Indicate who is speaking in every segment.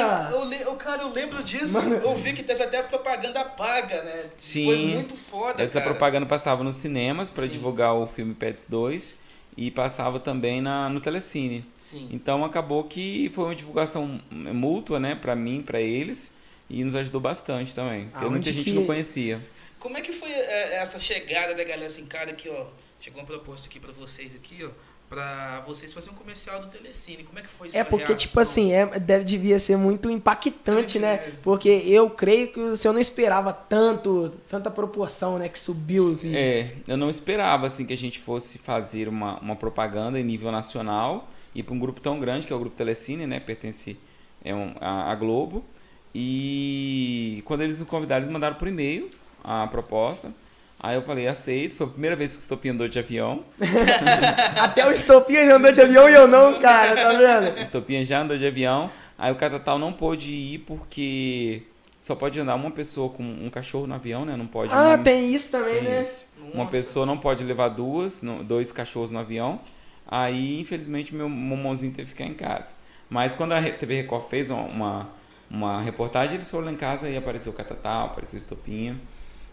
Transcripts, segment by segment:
Speaker 1: Caraca!
Speaker 2: Eu, eu, cara, eu lembro disso.
Speaker 1: Mano.
Speaker 2: Eu vi que teve até propaganda paga, né?
Speaker 3: Sim.
Speaker 2: Foi muito foda,
Speaker 3: Essa
Speaker 2: cara.
Speaker 3: propaganda passava nos cinemas para divulgar o filme Pets 2 e passava também na, no Telecine.
Speaker 2: Sim.
Speaker 3: Então acabou que foi uma divulgação mútua, né, para mim, para eles e nos ajudou bastante também. Porque
Speaker 1: Aonde
Speaker 3: muita gente
Speaker 1: que-
Speaker 3: não conhecia.
Speaker 2: Como é que foi é, essa chegada da galera assim, cara, aqui, ó. Chegou uma proposta aqui pra vocês aqui, ó. Pra vocês fazerem um comercial do Telecine. Como é que foi
Speaker 1: É
Speaker 2: sua
Speaker 1: porque,
Speaker 2: reação?
Speaker 1: tipo assim, é, deve, devia ser muito impactante, né?
Speaker 2: É.
Speaker 1: Porque eu creio que o senhor não esperava tanto, tanta proporção, né? Que subiu os vídeos.
Speaker 3: É, eu não esperava assim que a gente fosse fazer uma, uma propaganda em nível nacional e para um grupo tão grande que é o grupo Telecine, né? Pertence é um, a, a Globo. E quando eles nos convidaram, eles mandaram por e-mail a proposta. Aí eu falei, aceito. Foi a primeira vez que estou andou de avião.
Speaker 1: Até o Estopinha já andou de avião e eu não, cara, tá vendo?
Speaker 3: Estopinha já andou de avião. Aí o Catatal não pôde ir porque só pode andar uma pessoa com um cachorro no avião, né? Não pode
Speaker 1: Ah, tem isso também,
Speaker 3: tem
Speaker 1: né?
Speaker 3: isso. Uma pessoa não pode levar duas, dois cachorros no avião. Aí, infelizmente, meu momãozinho teve que ficar em casa. Mas quando a TV Record fez uma, uma, uma reportagem, eles foram lá em casa e apareceu o Catatal, apareceu o Estopinha.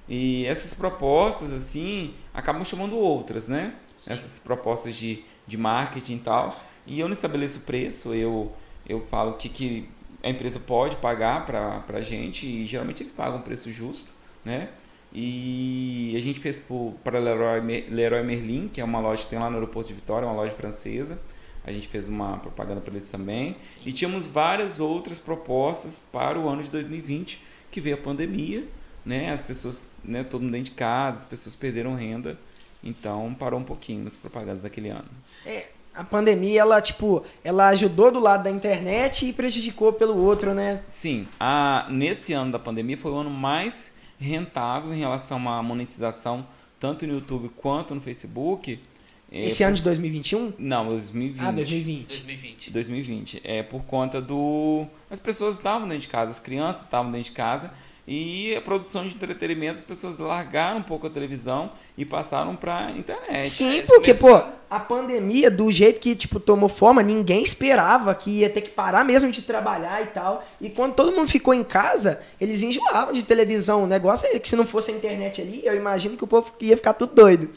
Speaker 3: E essas propostas, assim, acabam chamando outras, né?
Speaker 2: Sim.
Speaker 3: Essas propostas de, de marketing e tal. E eu não estabeleço preço, eu, eu falo o que, que a empresa pode pagar pra, pra gente, e geralmente eles pagam um preço justo, né? E a gente fez para Leroy, Leroy Merlin, que é uma loja que tem lá no aeroporto de Vitória, uma loja francesa. A gente fez uma propaganda para eles também.
Speaker 2: Sim.
Speaker 3: E tínhamos várias outras propostas para o ano de 2020, que veio a pandemia, né? As pessoas, né, todo mundo dentro de casa, as pessoas perderam renda. Então parou um pouquinho nas propagandas daquele ano.
Speaker 1: É, a pandemia, ela, tipo, ela ajudou do lado da internet e prejudicou pelo outro, né?
Speaker 3: Sim, a, nesse ano da pandemia foi o ano mais rentável em relação à monetização, tanto no YouTube quanto no Facebook. É,
Speaker 1: Esse ano de 2021?
Speaker 3: Não, 2020.
Speaker 1: Ah, 2020.
Speaker 2: 2020.
Speaker 3: 2020. É por conta do. As pessoas estavam dentro de casa, as crianças estavam dentro de casa e a produção de entretenimento, as pessoas largaram um pouco a televisão e passaram para internet.
Speaker 1: Sim, porque, pô, a pandemia, do jeito que, tipo, tomou forma, ninguém esperava que ia ter que parar mesmo de trabalhar e tal. E quando todo mundo ficou em casa, eles enjoavam de televisão. O negócio é que se não fosse a internet ali, eu imagino que o povo ia ficar tudo doido.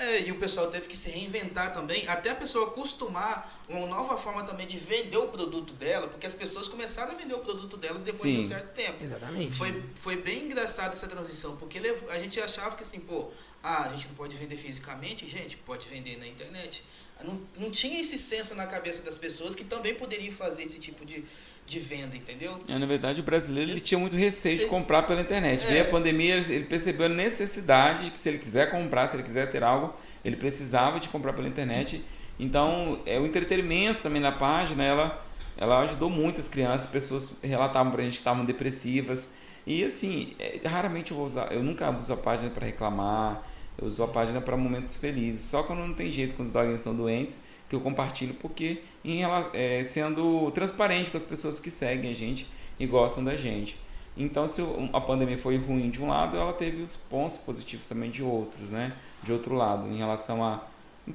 Speaker 2: É, e o pessoal teve que se reinventar também, até a pessoa acostumar uma nova forma também de vender o produto dela, porque as pessoas começaram a vender o produto delas depois de
Speaker 3: Sim.
Speaker 2: um certo tempo.
Speaker 1: Exatamente.
Speaker 2: Foi, foi bem engraçado essa transição, porque a gente achava que assim, pô, ah, a gente não pode vender fisicamente, gente, pode vender na internet. Não, não tinha esse senso na cabeça das pessoas que também poderiam fazer esse tipo de, de venda, entendeu?
Speaker 3: É, na verdade, o brasileiro ele tinha muito receio de comprar pela internet.
Speaker 2: É.
Speaker 3: Veio a pandemia, ele percebeu a necessidade de que se ele quiser comprar, se ele quiser ter algo, ele precisava de comprar pela internet. Então, é o entretenimento também na página, ela, ela ajudou muito as crianças, as pessoas relatavam pra gente que estavam depressivas. E assim, é, raramente eu vou usar, eu nunca uso a página para reclamar, eu uso a página para momentos felizes. Só quando não tem jeito, quando os doguinhos estão doentes, que eu compartilho, porque em, é, sendo transparente com as pessoas que seguem a gente e gostam da gente. Então, se a pandemia foi ruim de um lado, ela teve os pontos positivos também de outros, né? De outro lado, em relação a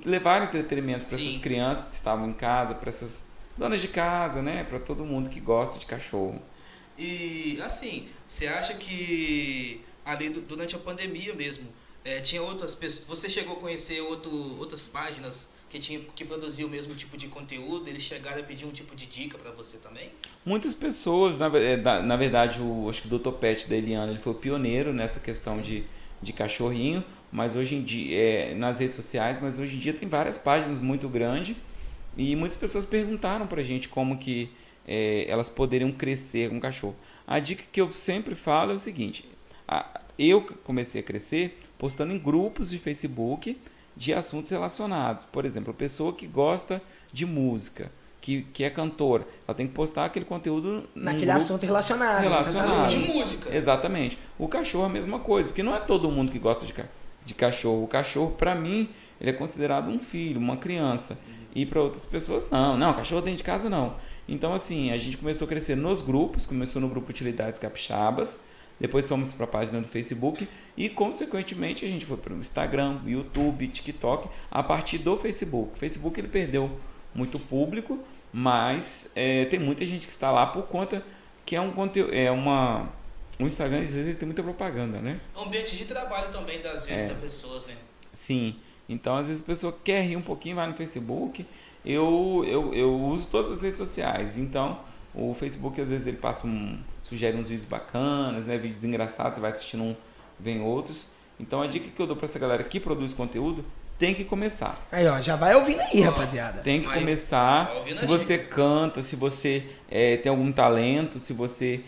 Speaker 3: levar entretenimento para essas crianças que estavam em casa, para essas donas de casa, né? Para todo mundo que gosta de cachorro.
Speaker 2: E assim, você acha que ali du- durante a pandemia mesmo, eh, tinha outras pessoas. Você chegou a conhecer outro, outras páginas que, tinha, que produziam o mesmo tipo de conteúdo? Eles chegaram a pedir um tipo de dica para você também?
Speaker 3: Muitas pessoas, na, da- na verdade, o, acho que o Dr. Pet da Eliana ele foi o pioneiro nessa questão de, de cachorrinho, mas hoje em dia, é, nas redes sociais, mas hoje em dia tem várias páginas muito grandes e muitas pessoas perguntaram pra gente como que é, elas poderiam crescer com cachorro. A dica que eu sempre falo é o seguinte: a- eu comecei a crescer postando em grupos de Facebook de assuntos relacionados. Por exemplo, a pessoa que gosta de música, que, que é cantora, ela tem que postar aquele conteúdo
Speaker 1: Naquele assunto relacionado.
Speaker 3: relacionado.
Speaker 2: De música.
Speaker 3: Exatamente. O cachorro é a mesma coisa, porque não é todo mundo que gosta de, ca- de cachorro. O cachorro, para mim, ele é considerado um filho, uma criança. E para outras pessoas, não. Não, cachorro dentro de casa, não. Então, assim, a gente começou a crescer nos grupos, começou no grupo Utilidades Capixabas, depois fomos para a página do Facebook e, consequentemente, a gente foi para o Instagram, YouTube, TikTok, a partir do Facebook. O Facebook ele perdeu muito público, Mas é, tem muita gente que está lá por conta que é um conteúdo, é uma o Instagram às vezes ele tem muita propaganda, né?
Speaker 2: É um ambiente de trabalho também das vezes
Speaker 3: É.
Speaker 2: das pessoas, né?
Speaker 3: Sim. Então às vezes a pessoa quer rir um pouquinho, vai no Facebook. Eu, eu, eu uso todas as redes sociais. Então o Facebook às vezes ele passa um sugere uns vídeos bacanas, né? Vídeos engraçados, você vai assistindo um, vem outros. Então a dica que eu dou para essa galera que produz conteúdo tem que começar.
Speaker 1: Aí, ó, já vai ouvindo aí, rapaziada.
Speaker 3: Tem que
Speaker 2: Vai-
Speaker 3: começar.
Speaker 2: vai
Speaker 3: Se você canta, se você é, tem algum talento, se você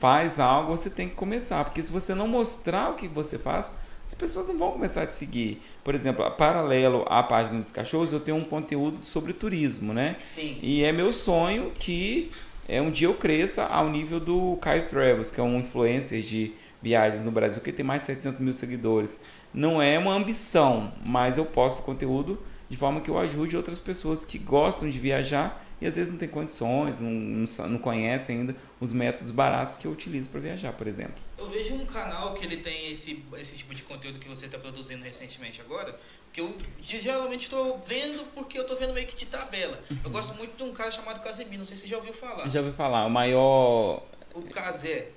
Speaker 3: faz algo, você tem que começar. Porque se você não mostrar o que você faz, as pessoas não vão começar a te seguir. Por exemplo, paralelo à página dos cachorros, eu tenho um conteúdo sobre turismo, né?
Speaker 2: Sim.
Speaker 3: E é meu sonho que é, um dia eu cresça ao nível do Caio Travels, que é um influencer de viagens no Brasil, que tem mais de 700 mil seguidores. Não é uma ambição, mas eu posto conteúdo de forma que eu ajude outras pessoas que gostam de viajar e às vezes não tem condições, não, não, não conhecem ainda os métodos baratos que eu utilizo para viajar, por exemplo.
Speaker 2: Eu vejo um canal que ele tem esse, esse tipo de conteúdo que você está produzindo recentemente agora, que eu ge- geralmente estou vendo porque eu estou vendo meio que de tabela. Eu gosto muito de um cara chamado Casemiro, não sei se você já ouviu falar.
Speaker 3: Já ouvi falar, o maior.
Speaker 2: O Casé.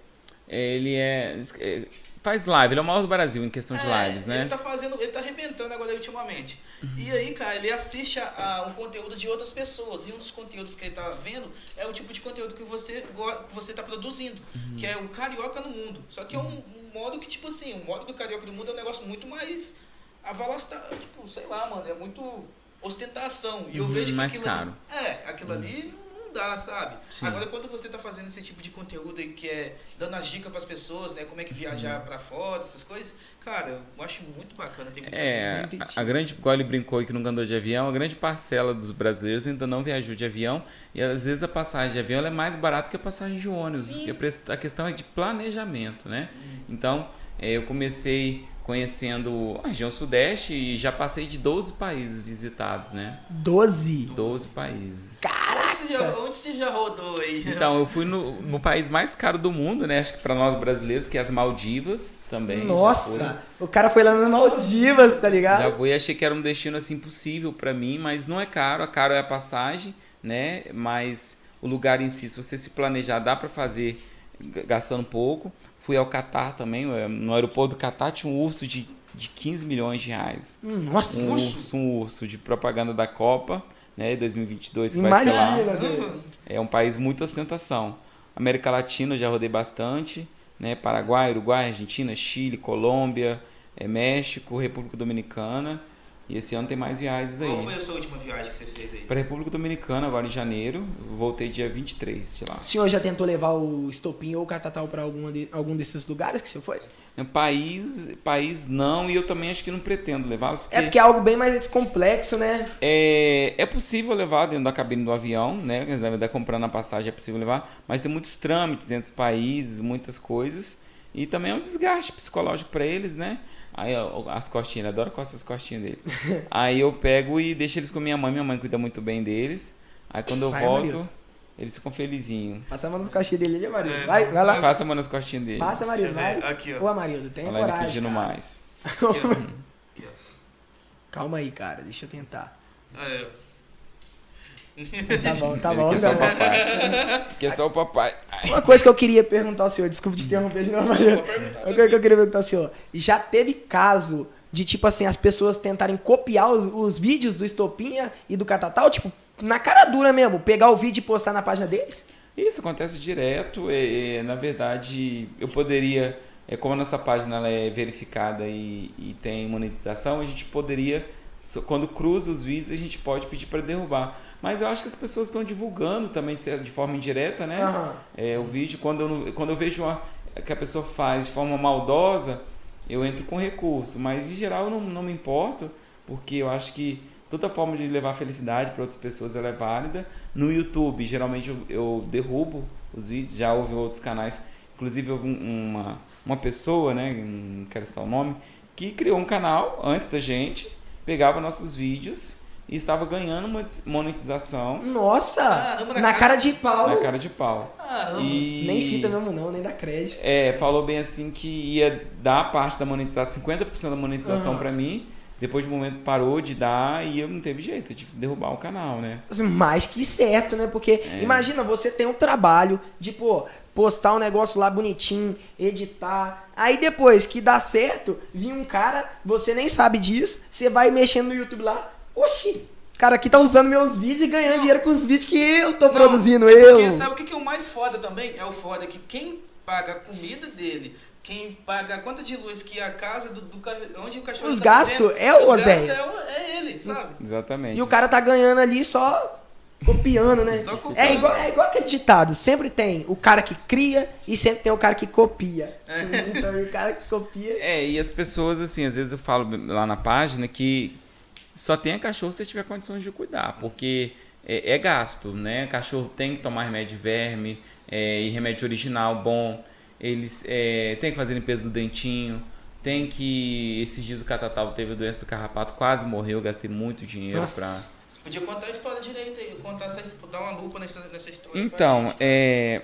Speaker 3: Ele é. é, Faz live, ele é o maior do Brasil em questão de
Speaker 2: É,
Speaker 3: lives, né?
Speaker 2: Ele tá fazendo, ele tá arrebentando agora ultimamente. E aí, cara, ele assiste a, a um conteúdo de outras pessoas. E um dos conteúdos que ele tá vendo é o tipo de conteúdo que você, que você tá produzindo. Que é o carioca no mundo. Só que é um, um modo que, tipo assim, o modo do carioca no mundo é um negócio muito mais avalastado. Tipo, sei lá, mano, é muito ostentação. E eu
Speaker 3: Uhum,
Speaker 2: vejo que
Speaker 3: mais
Speaker 2: aquilo
Speaker 3: caro.
Speaker 2: ali. É, aquilo ali não dá, sabe?
Speaker 3: Sim.
Speaker 2: Agora, quando você tá fazendo esse tipo de conteúdo aí que é dando as dicas pras pessoas, né? Como é que
Speaker 3: Uhum.
Speaker 2: viajar pra fora, essas coisas, cara, eu acho muito bacana. Tem muita
Speaker 3: É,
Speaker 1: Entendi.
Speaker 3: a, a grande, igual ele brincou aí que nunca andou de avião, a grande parcela dos brasileiros ainda não viajou de avião e às vezes a passagem de avião ela é mais barata que a passagem de ônibus.
Speaker 2: Sim.
Speaker 3: porque a questão é de planejamento, né? Então, é, eu comecei conhecendo a região sudeste e já passei de 12 países visitados, né?
Speaker 1: 12.
Speaker 3: 12 países.
Speaker 2: Onde você, já, onde você já rodou aí?
Speaker 3: Então, eu fui no, no país mais caro do mundo, né? Acho que para nós brasileiros, que é as Maldivas também.
Speaker 1: Nossa, o cara foi lá nas Maldivas, tá ligado?
Speaker 3: Já fui e achei que era um destino assim impossível para mim, mas não é caro. A caro é a passagem, né? Mas o lugar em si, se você se planejar, dá para fazer gastando pouco. Fui ao Catar também, eh, no aeroporto do Catar tinha um urso de, de 15 milhões de reais.
Speaker 1: Nossa,
Speaker 3: Um urso, um urso de propaganda da Copa, né? 2022 que vai ser lá.
Speaker 1: imagina, velho.
Speaker 3: É um país muito ostentação. América Latina eu já rodei bastante, né? Paraguai, Uruguai, Argentina, Chile, Colômbia, eh, México, República Dominicana. E esse ano tem mais viagens
Speaker 2: Qual
Speaker 3: aí.
Speaker 2: foi a sua última viagem que você fez aí?
Speaker 3: Para República Dominicana, agora em janeiro. Voltei dia 23 de lá.
Speaker 1: O senhor já tentou levar o estopim ou o catatal de- algum desses lugares que senhor foi?
Speaker 3: País, país não, e eu também acho que não pretendo levá-los, porque
Speaker 1: É porque é algo bem mais complexo, né?
Speaker 3: É, é possível levar dentro da cabine do avião, né? Na verdade, comprando a passagem é possível levar, mas tem muitos trâmites entre os países, muitas coisas. E também é um desgaste psicológico para eles, né? Aí ó, as costinhas, ele adora costas as costinhas dele. Aí eu pego e deixo eles com minha mãe, minha mãe cuida muito bem deles. Aí quando eu
Speaker 1: Vai,
Speaker 3: volto,
Speaker 1: Marildo.
Speaker 3: Eles ficam felizinhos.
Speaker 1: Passa a mão nas costinhas dele ali, Amarildo.
Speaker 2: É,
Speaker 1: Vai, vai lá.
Speaker 3: Passa a mão nas costinhas dele.
Speaker 1: Passa, Amarildo,
Speaker 2: eu
Speaker 1: vai.
Speaker 2: Aqui, ó.
Speaker 1: Ô, Amarildo, tenha
Speaker 3: Olha ele
Speaker 1: coragem,
Speaker 3: pedindo
Speaker 1: cara.
Speaker 3: mais.
Speaker 2: Aqui, ó. Aqui, ó.
Speaker 1: Calma aí, cara, deixa eu tentar.
Speaker 2: Ah, é.
Speaker 1: Tá bom, tá
Speaker 3: Ele
Speaker 1: bom.
Speaker 3: quer
Speaker 1: tá
Speaker 3: só o
Speaker 1: bom.
Speaker 3: papai. Quer só o papai.
Speaker 1: Uma coisa que eu queria perguntar ao senhor, desculpa te interromper de novo, Amarildo.
Speaker 2: Perguntar,
Speaker 1: Uma coisa que eu queria perguntar ao senhor. Já teve caso de, tipo assim, as pessoas tentarem copiar os, os vídeos do Estopinha e do Catatal, tipo, na cara dura mesmo, pegar o vídeo e postar na página deles?
Speaker 3: Isso acontece direto. é, é, na verdade, eu poderia, é, como a nossa página ela é verificada e, e tem monetização, a gente poderia, quando cruza os vídeos, a gente pode pedir para derrubar. Mas eu acho que as pessoas estão divulgando também de, forma indireta, né?
Speaker 1: Aham.
Speaker 3: É, o vídeo, quando eu, quando eu vejo uma, que a pessoa faz de forma maldosa, eu entro com recurso. Mas em geral eu não, não me importo, porque eu acho que toda forma de levar felicidade para outras pessoas ela é válida. No YouTube, geralmente eu, eu derrubo os vídeos, já houve outros canais. Inclusive houve um- uma, uma pessoa, né, não quero citar o nome, que criou um canal antes da gente, pegava nossos vídeos e estava ganhando uma monetização
Speaker 1: Nossa!
Speaker 2: Caramba, na
Speaker 1: na
Speaker 2: cara-
Speaker 1: cara de pau.
Speaker 3: na cara de pau.
Speaker 2: Caramba.
Speaker 3: E...
Speaker 1: Nem cita mesmo não, nem dá crédito.
Speaker 3: É, falou bem assim que ia dar parte da monetização, 50% da monetização
Speaker 1: Aham.
Speaker 3: pra mim, Depois de um momento parou de dar e eu não teve jeito, eu tive que derrubar o canal, né?
Speaker 1: Mais que certo, né? Porque
Speaker 3: É.
Speaker 1: imagina, você tem um trabalho de, pô, postar um negócio lá bonitinho, editar. Aí depois que dá certo, vir um cara, você nem sabe disso, você vai mexendo no YouTube lá, oxi, o cara aqui tá usando meus vídeos e ganhando dinheiro com os vídeos que eu tô
Speaker 2: Não,
Speaker 1: produzindo,
Speaker 2: é
Speaker 1: eu.
Speaker 2: Porque sabe o que que é o mais foda também? É o foda que quem paga a comida dele, quem paga a conta de luz que a casa do, do onde o cachorro
Speaker 1: Os
Speaker 2: tá
Speaker 1: gastos
Speaker 2: vivendo,
Speaker 1: é o
Speaker 2: os
Speaker 1: Oséias.
Speaker 2: gastos É, o- é ele, sabe?
Speaker 3: Exatamente.
Speaker 1: E o cara tá ganhando ali só copiando, né?
Speaker 2: Só copiando.
Speaker 1: É igual, é igual aquele ditado, sempre tem o cara que cria e sempre tem o cara que copia. Então, o cara que copia.
Speaker 3: É, e as pessoas, assim, às vezes eu falo lá na página que só tenha cachorro se você tiver condições de cuidar, porque é, é gasto, né? Cachorro tem que tomar remédio de verme, é, e remédio original bom, eles é, tem que fazer limpeza do dentinho, tem que. Esses dias o Catatal teve a doença do carrapato, quase morreu, gastei muito dinheiro
Speaker 1: Nossa.
Speaker 3: pra.
Speaker 2: Você podia contar a história direito aí, contar essa, dar uma lupa nessa, nessa história.
Speaker 3: Então, é,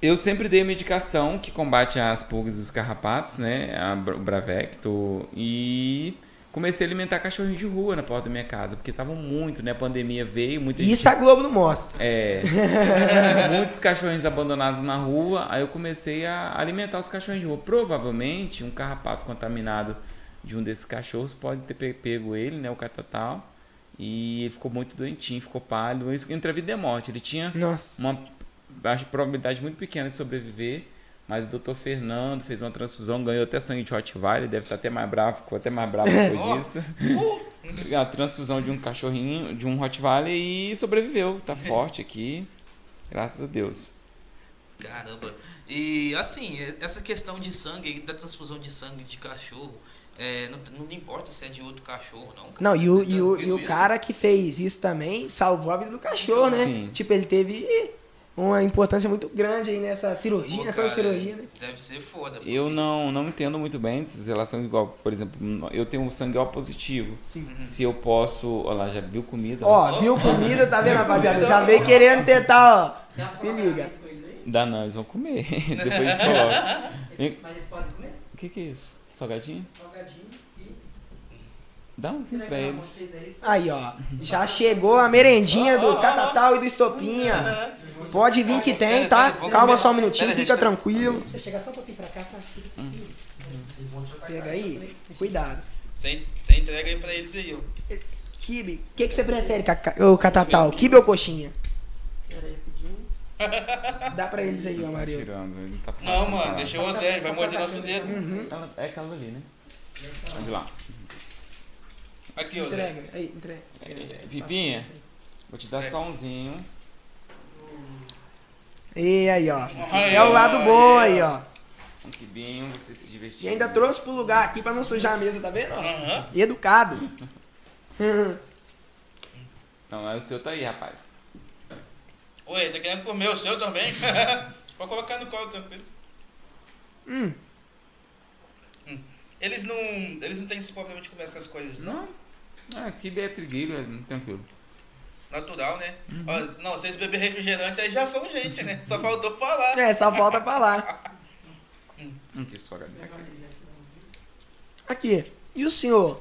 Speaker 3: eu sempre dei medicação que combate as pulgas e os carrapatos, né? A, o Bravecto. E comecei a alimentar cachorrinho de rua na porta da minha casa, porque estavam muito, né? A pandemia veio, muita gente-
Speaker 1: Isso a Globo não mostra.
Speaker 3: é, muitos cachorrinhos abandonados na rua, aí eu comecei a alimentar os cachorrinhos de rua. Provavelmente um carrapato contaminado de um desses cachorros pode ter pe- pego ele, né, o catatal, e ele ficou muito doentinho, ficou pálido, isso entre a vida e a morte. Ele tinha
Speaker 1: Nossa.
Speaker 3: uma acho, probabilidade muito pequena de sobreviver, mas o doutor Fernando fez uma transfusão, ganhou até sangue de Rottweiler, deve estar até mais bravo, ficou até mais bravo depois disso. a transfusão de um cachorrinho, de um Rottweiler e sobreviveu, tá forte aqui, graças a Deus.
Speaker 2: Caramba. E assim, essa questão de sangue, da transfusão de sangue de cachorro, é, não, não importa se é de outro cachorro, não. cara.
Speaker 1: Não, e o,
Speaker 2: É
Speaker 1: e o, e
Speaker 2: tranquilo
Speaker 1: o
Speaker 2: isso?
Speaker 1: cara que fez isso também salvou a vida do cachorro, né?
Speaker 3: Sim.
Speaker 1: Tipo, ele teve uma importância muito grande aí nessa cirurgia,
Speaker 2: Pô,
Speaker 1: né?
Speaker 2: Cara,
Speaker 1: cirurgia, né?
Speaker 2: Deve ser foda.
Speaker 3: Eu não, não entendo muito bem dessas relações igual, por exemplo, eu tenho um sangue O positivo.
Speaker 1: Sim.
Speaker 3: Se eu posso, olha lá, já viu comida?
Speaker 1: Ó, viu comida, tá vendo, rapaziada? Já veio querendo tentar, ó. Se liga.
Speaker 3: Dá não, eles vão comer. Depois a gente coloca.
Speaker 4: Mas eles podem comer?
Speaker 3: O que que é isso? Salgadinho?
Speaker 4: Salgadinho e.
Speaker 3: Dá umzinho pra
Speaker 4: Legal,
Speaker 3: eles.
Speaker 4: aí,
Speaker 1: Aí, ó. Já chegou a merendinha do Catatal e do Estopinha. Pode vir que tem, tá? Calma só um minutinho, fica tranquilo.
Speaker 4: Você chegar só um pouquinho pra cá, tá? Fica aqui. Eles vão te
Speaker 1: Pega aí, cuidado.
Speaker 2: Você, você entrega aí pra eles aí, ó.
Speaker 1: Kibe, o que, que você prefere, ô Catatal? Kibe ou coxinha? Dá pra eles aí, ó,
Speaker 3: Tá
Speaker 1: Mario.
Speaker 3: tirando, ele tá
Speaker 2: Não, mano, deixa o Zé, vai morder nosso dedo.
Speaker 1: Uhum.
Speaker 3: Ela- É aquela ali, né? Ir lá.
Speaker 2: Aqui, ó.
Speaker 1: Entrega, aí, entrega.
Speaker 3: É, Pipinha, vou te dar só umzinho.
Speaker 1: E aí, ó.
Speaker 2: Aí,
Speaker 1: É o lado bom aí, ó.
Speaker 3: Um quibinho, você se divertir.
Speaker 1: E ainda trouxe pro lugar aqui pra não sujar a mesa, tá vendo? ó?
Speaker 2: Aham.
Speaker 1: Educado. Hum.
Speaker 3: Não, aí o seu tá aí, rapaz.
Speaker 2: Oi, tá querendo comer o seu também? Pode colocar no colo tranquilo.
Speaker 1: Hum.
Speaker 2: Eles não, eles não têm esse problema de comer essas coisas, não.
Speaker 3: Não, ah, kibe é trigueiro, é tranquilo.
Speaker 2: Natural, né? Ó, não, vocês beber refrigerante aí já são gente, né? Só faltou falar.
Speaker 1: É, só falta falar.
Speaker 3: Hum, que salgadinho.
Speaker 1: Aqui. E o senhor?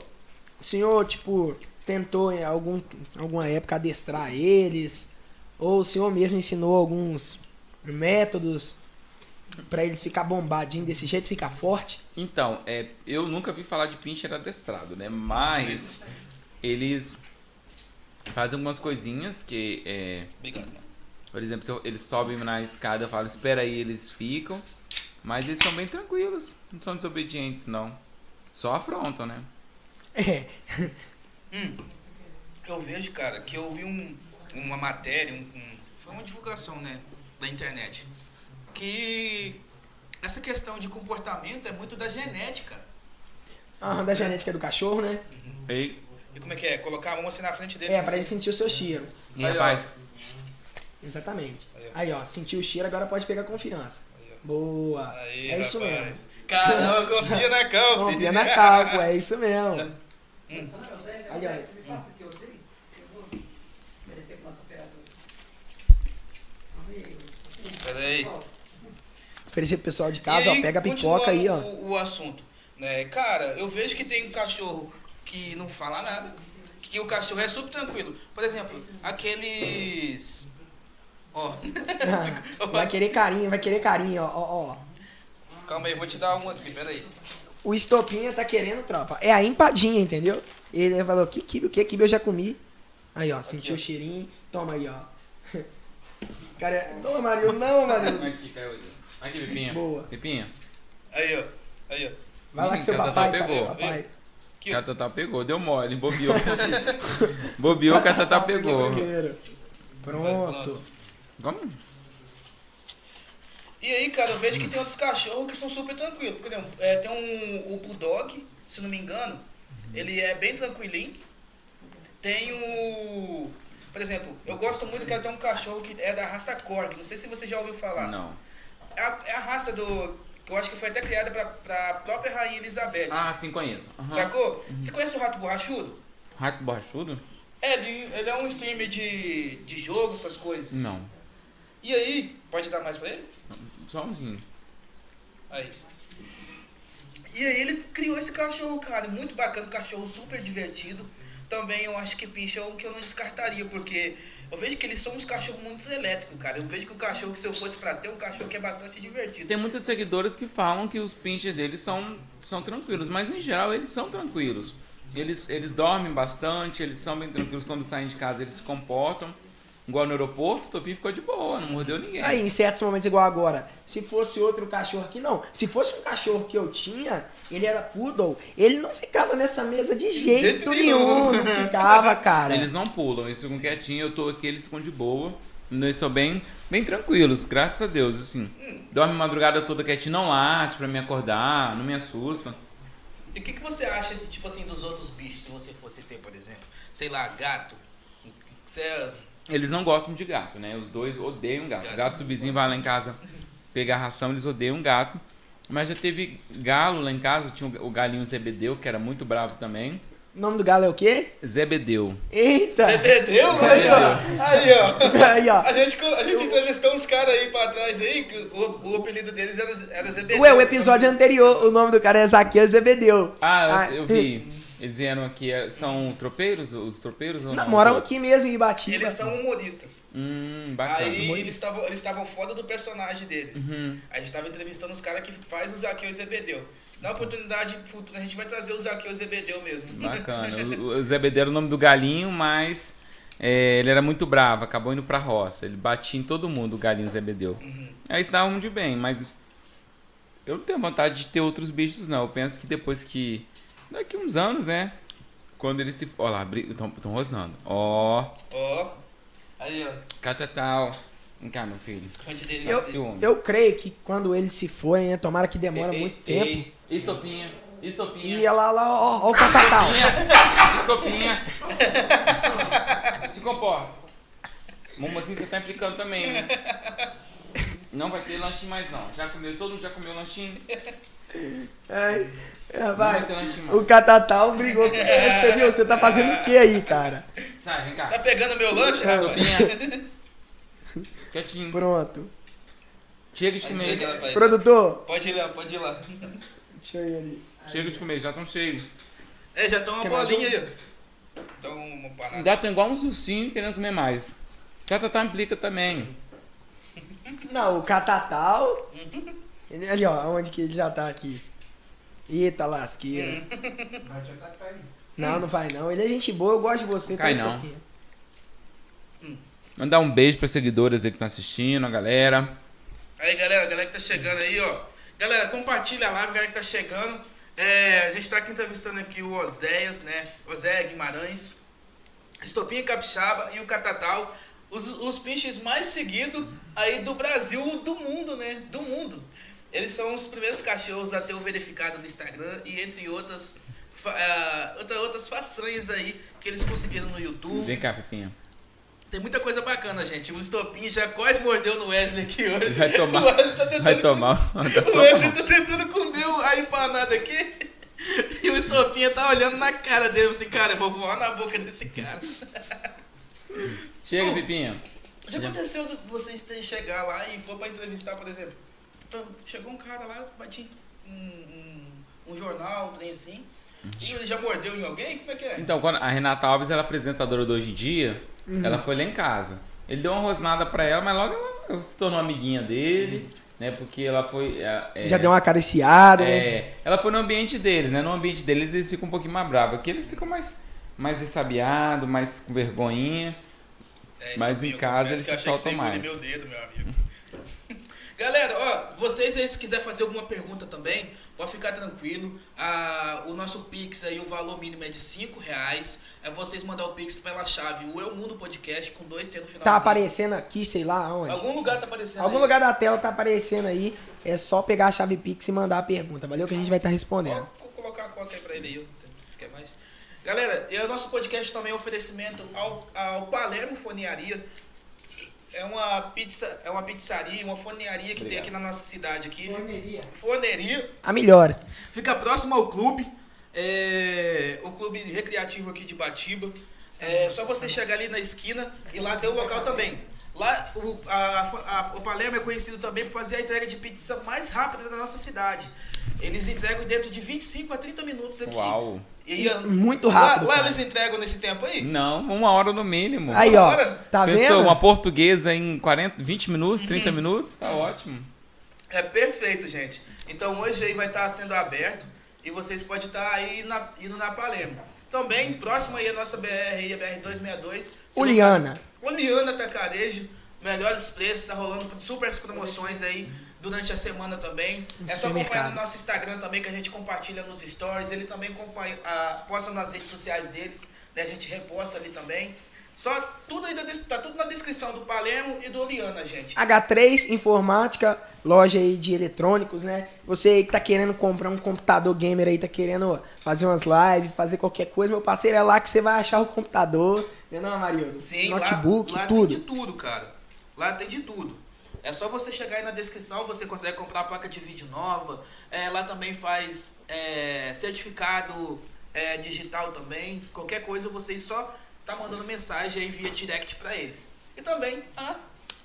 Speaker 1: O senhor, tipo, tentou em algum, alguma época adestrar eles? Ou o senhor mesmo ensinou alguns métodos pra eles ficar bombadinho desse jeito, ficar forte?
Speaker 3: Então, é, eu nunca vi falar de pincher adestrado, né? Mas eles fazem algumas coisinhas que, é,
Speaker 2: Obrigado.
Speaker 3: por exemplo, se eu- eles sobem na escada, eu falo, espera aí, eles ficam. Mas eles são bem tranquilos, não são desobedientes, não. Só afrontam, né?
Speaker 1: É.
Speaker 2: Hum, eu vejo, cara, que eu vi um, uma matéria, um, um- foi uma divulgação, né, da internet, que essa questão de comportamento é muito da genética.
Speaker 1: Ah, da genética do cachorro, né?
Speaker 3: Ei,
Speaker 2: E como é que é? Colocar a mão assim na frente deles.
Speaker 1: É, pra
Speaker 2: assim.
Speaker 1: ele sentir o seu cheiro.
Speaker 3: e
Speaker 2: Aí, ó.
Speaker 3: rapaz,
Speaker 1: Exatamente.
Speaker 2: Aí, ó.
Speaker 1: Aí, ó, sentiu o cheiro, agora pode pegar confiança.
Speaker 2: Aí, ó.
Speaker 1: Boa.
Speaker 2: Aí,
Speaker 1: é isso
Speaker 2: rapaz.
Speaker 1: mesmo.
Speaker 2: Caramba, confia na calma.
Speaker 1: Confia na calco, é isso mesmo.
Speaker 4: Um outro aí? Eu vou oferecer pro nosso operador. Vamos aí,
Speaker 2: Pera aí.
Speaker 4: ó.
Speaker 1: Oferecer pro pessoal de casa,
Speaker 2: aí,
Speaker 1: ó, pega a pipoca aí, ó.
Speaker 2: O, o assunto. Né? Cara, eu vejo que tem um cachorro que não fala nada. Que o cachorro é super tranquilo. Por exemplo, aqueles. Ó.
Speaker 1: Vai querer carinho, vai querer carinho, ó, ó, ó.
Speaker 2: Calma aí, vou te dar um aqui, peraí.
Speaker 1: O Estopinha tá querendo, tropa. É a empadinha, entendeu? Ele falou, que kibe, o que? Kibe eu já comi. Aí, ó, sentiu o cheirinho. Toma aí, ó. Cara, não, Mario, não, Mario.
Speaker 3: Aqui, caiu. Aqui, Pipinha.
Speaker 1: Boa.
Speaker 3: Pipinha.
Speaker 2: Aí, ó. Aí, ó.
Speaker 1: Vai lá que seu
Speaker 3: Catatá
Speaker 1: papai,
Speaker 3: pegou.
Speaker 1: cara, papai.
Speaker 2: Ó.
Speaker 3: Catatá pegou, deu mole, bobeou. bobeou, Catatá pegou.
Speaker 1: Pronto.
Speaker 3: Vamos?
Speaker 2: E aí, cara, eu vejo que tem outros cachorros que são super tranquilos. Por exemplo, é, tem um, o Bulldog, se não me engano, ele é bem tranquilinho. Tem o. Por exemplo, eu gosto muito que tem um cachorro que é da raça Corgi. Não sei se você já ouviu falar.
Speaker 3: Não.
Speaker 2: É a, é a raça do. Que eu acho que foi até criada pra, pra própria Rainha Elizabeth.
Speaker 3: Ah, sim, conheço. Uhum.
Speaker 2: Sacou? Você conhece o Rato Borrachudo?
Speaker 3: Rato borrachudo?
Speaker 2: É, ele, ele é um streamer de, de jogo, essas coisas.
Speaker 3: Não.
Speaker 2: E aí, pode dar mais pra ele?
Speaker 3: Só umzinho.
Speaker 2: Aí. E aí ele criou esse cachorro, cara, muito bacana, um cachorro super divertido. Também eu acho que pincha é um que eu não descartaria, porque eu vejo que eles são uns cachorros muito elétricos, cara. Eu vejo que o cachorro, que se eu fosse pra ter, um cachorro que é bastante divertido.
Speaker 3: Tem muitas seguidoras que falam que os pinches deles são, são tranquilos, mas em geral eles são tranquilos. Eles, eles dormem bastante, eles são bem tranquilos quando saem de casa, eles se comportam. Igual no aeroporto, o Topinho ficou de boa, não mordeu ninguém.
Speaker 1: Aí, em certos momentos, igual agora, se fosse outro cachorro aqui, não. Se fosse um cachorro que eu tinha, ele era poodle, ele não ficava nessa mesa de jeito,
Speaker 2: jeito
Speaker 1: nenhum.
Speaker 2: nenhum.
Speaker 1: Não ficava, cara.
Speaker 3: Eles não pulam, eles ficam quietinhos, eu tô aqui, eles ficam de boa. Eles são bem, bem tranquilos, graças a Deus, assim. Dorme a madrugada toda quietinho, não late pra me acordar, não me assusta.
Speaker 2: E o que, que você acha, tipo assim, dos outros bichos, se você fosse ter, por exemplo? Sei lá, gato. Você é...
Speaker 3: Eles não gostam de gato, né? Os dois odeiam gato. O gato do vizinho vai lá em casa pegar ração, eles odeiam gato. Mas já teve galo lá em casa, tinha o galinho Zebedeu, que era muito bravo também.
Speaker 1: O nome do galo é o quê?
Speaker 3: Zebedeu.
Speaker 1: Eita!
Speaker 2: Perdeu? Aí, ó. Aí, ó.
Speaker 1: Aí, ó.
Speaker 2: A gente, a gente entrevistou uns caras aí pra trás aí, que o, o apelido deles era, era ZBD.
Speaker 1: Ué, o episódio anterior, o nome do cara é Zaqueu Zebedeu.
Speaker 3: Ah, eu, eu vi. Eles vieram aqui, são tropeiros? Os tropeiros ou não?
Speaker 1: Não, moram aqui mesmo em Ibatiba.
Speaker 2: Eles são humoristas.
Speaker 3: Hum, bacana.
Speaker 2: Aí eles estavam eles estavam fora do personagem deles.
Speaker 3: Uhum.
Speaker 2: A gente tava entrevistando os caras que faz o Zaqueu e Zebedeu. Na oportunidade futura a gente vai trazer o Zaqueu e Zebedeu mesmo.
Speaker 3: Bacana. O, o Zebedeu era o nome do galinho, mas é, ele era muito bravo, acabou indo pra roça. Ele batia em todo mundo, o galinho Zebedeu.
Speaker 2: Uhum.
Speaker 3: Aí se davam de bem, mas eu não tenho vontade de ter outros bichos, não. Eu penso que depois que. Daqui uns anos, né? Quando eles se. Ó lá, estão rosnando. Ó,
Speaker 2: Ó. Aí, ó.
Speaker 3: catatal. Vem cá, meu filho.
Speaker 2: Esconde dele.
Speaker 1: Eu,
Speaker 3: Ciúme.
Speaker 1: eu creio que quando eles se forem, né, tomara que demora
Speaker 3: Ei,
Speaker 1: muito
Speaker 3: ei,
Speaker 1: tempo.
Speaker 3: ei, Estopinha, estopinha.
Speaker 1: E lá, lá, ó, ó o catatal.
Speaker 3: Estopinha. Se comporta. Assim você tá implicando também, né? Não vai ter lanchinho mais não. Já comeu, todo mundo já comeu lanchinho?
Speaker 1: Ai, é,
Speaker 3: Não
Speaker 1: vai. O catatal brigou com Você viu? Você tá fazendo o que aí, cara?
Speaker 3: Sai, vem cá.
Speaker 2: Tá pegando meu lanche, rapaz?
Speaker 3: Quietinho.
Speaker 1: Pronto.
Speaker 3: Chega de comer.
Speaker 2: lá.
Speaker 1: Produtor,
Speaker 2: Pode ir lá, pode ir lá.
Speaker 1: deixa eu ir ali.
Speaker 3: Chega de comer, já estão cheios.
Speaker 2: É, já toma uma
Speaker 1: Quer
Speaker 2: bolinha
Speaker 1: um?
Speaker 2: aí, ó. Dá uma parada.
Speaker 3: Ainda tem igual uns ursinhos querendo comer mais. Catatá implica também.
Speaker 1: Não, o catatal. Ele- Ali, ó, onde que ele já tá aqui. Eita lasqueira. Não, não vai não. Ele é gente boa, eu gosto de você.
Speaker 3: Cai
Speaker 1: tá,
Speaker 3: não.
Speaker 1: Estopinha?
Speaker 3: Mandar um beijo para seguidoras aí que estão assistindo, a galera.
Speaker 2: Aí, galera, a galera que tá chegando aí, ó. Galera, compartilha a live, galera que tá chegando. É, a gente tá aqui entrevistando aqui o Oséias, né? Oséia Guimarães, Estopinha Capixaba e o Catatal. Os, os pinches mais seguidos aí do Brasil, do mundo, né? Do mundo. Eles são os primeiros cachorros a ter o verificado no Instagram e entre outras, outra- outras façanhas aí que eles conseguiram no YouTube.
Speaker 3: Vem cá, Pepinha.
Speaker 2: Tem muita coisa bacana, gente. O Estopinha já quase mordeu no Wesley aqui hoje.
Speaker 3: Vai tomar.
Speaker 2: O Wesley tá tentando
Speaker 3: Vai tomar.
Speaker 2: O Wesley tá tentando comer a empanada aqui. E o Estopinha tá olhando na cara dele, assim, cara, eu vou voar na boca desse cara.
Speaker 3: Chega, Pepinha.
Speaker 2: Já aconteceu de vocês terem chegar lá e for pra entrevistar, por exemplo? Então, chegou um cara lá, batia um, um, um jornal, um trem assim. E ele já mordeu em alguém? Como é que é?
Speaker 3: Então, quando a Renata Alves, ela é apresentadora do Hoje em Dia, ela foi lá em casa. Ele deu uma rosnada pra ela, mas logo ela se tornou amiguinha dele, né? Porque ela foi. é, é,
Speaker 1: Já deu uma acariciada, né?
Speaker 3: É, ela foi no ambiente deles, né? No ambiente deles eles ficam um pouquinho mais bravos. Aqui eles ficam mais, mais ressabiados, mais com vergonhinha.
Speaker 2: É,
Speaker 3: Mas em casa eles
Speaker 2: eu
Speaker 3: se soltam mais.
Speaker 2: meu dedo, meu amigo. Galera, ó, vocês aí se quiser fazer alguma pergunta também, pode ficar tranquilo. Ah, o nosso Pix aí, o valor mínimo é de 5 reais. É vocês mandar o Pix pela chave o Eu Mundo Podcast com dois T no final.
Speaker 1: Tá aparecendo aqui, sei lá onde.
Speaker 2: Algum lugar tá aparecendo
Speaker 1: Algum
Speaker 2: aí.
Speaker 1: lugar da tela tá aparecendo aí. É só pegar a chave Pix e mandar a pergunta. Valeu que a gente vai estar respondendo.
Speaker 2: Vou colocar a conta aí pra ele aí. Se quer mais. Galera, e o nosso podcast também é um oferecimento ao, ao Palermo Foniaria. É uma pizza, é uma pizzaria, uma foniaria que tem
Speaker 3: Obrigado.
Speaker 2: aqui na nossa cidade aqui.
Speaker 4: Forneria.
Speaker 2: Foneria.
Speaker 1: A melhor.
Speaker 2: Fica próximo ao clube. É, o clube recreativo aqui de Batiba. É só você chegar ali na esquina e lá tem o local também. Lá o, a, a- o Palermo é conhecido também por fazer a entrega de pizza mais rápida da nossa cidade. Eles entregam dentro de 25 a 30 minutos aqui.
Speaker 3: Uau!
Speaker 2: E,
Speaker 1: Muito rápido,
Speaker 2: Lá, lá eles entregam nesse tempo aí?
Speaker 3: Não, uma hora no mínimo.
Speaker 1: Aí, ó.
Speaker 2: Agora,
Speaker 1: Tá
Speaker 3: Pensou,
Speaker 1: vendo?
Speaker 3: uma portuguesa em 40, 20 minutos, 30 minutos? Tá ótimo.
Speaker 2: É perfeito, gente. Então hoje aí vai estar sendo aberto e vocês podem estar aí na, indo na Palermo. Também, próximo aí a nossa BR, aí, a BR-262.
Speaker 1: Uliana.
Speaker 2: Uliana Tacarejo, melhores preços, tá rolando super promoções aí durante a semana também.
Speaker 1: No
Speaker 2: É só acompanhar no nosso Instagram também, que a gente compartilha nos stories. Ele também acompanha, ah, posta nas redes sociais deles, né? A gente reposta ali também. Só tudo aí, da des- tá tudo na descrição do Palermo e do Uliana, gente.
Speaker 1: H3 Informática, loja aí de eletrônicos, né? Você aí que tá querendo comprar um computador gamer aí, tá querendo fazer umas lives, fazer qualquer coisa, meu parceiro, é lá que você vai achar o computador, né não, Marildo?
Speaker 2: Sim,
Speaker 1: Notebook,
Speaker 2: lá, lá
Speaker 1: tudo.
Speaker 2: tem de tudo, cara. Lá tem de tudo. É só você chegar aí na descrição, você consegue comprar placa de vídeo nova. É, lá também faz é, certificado é, digital também. Qualquer coisa, vocês só tá mandando mensagem aí via direct pra eles. E também a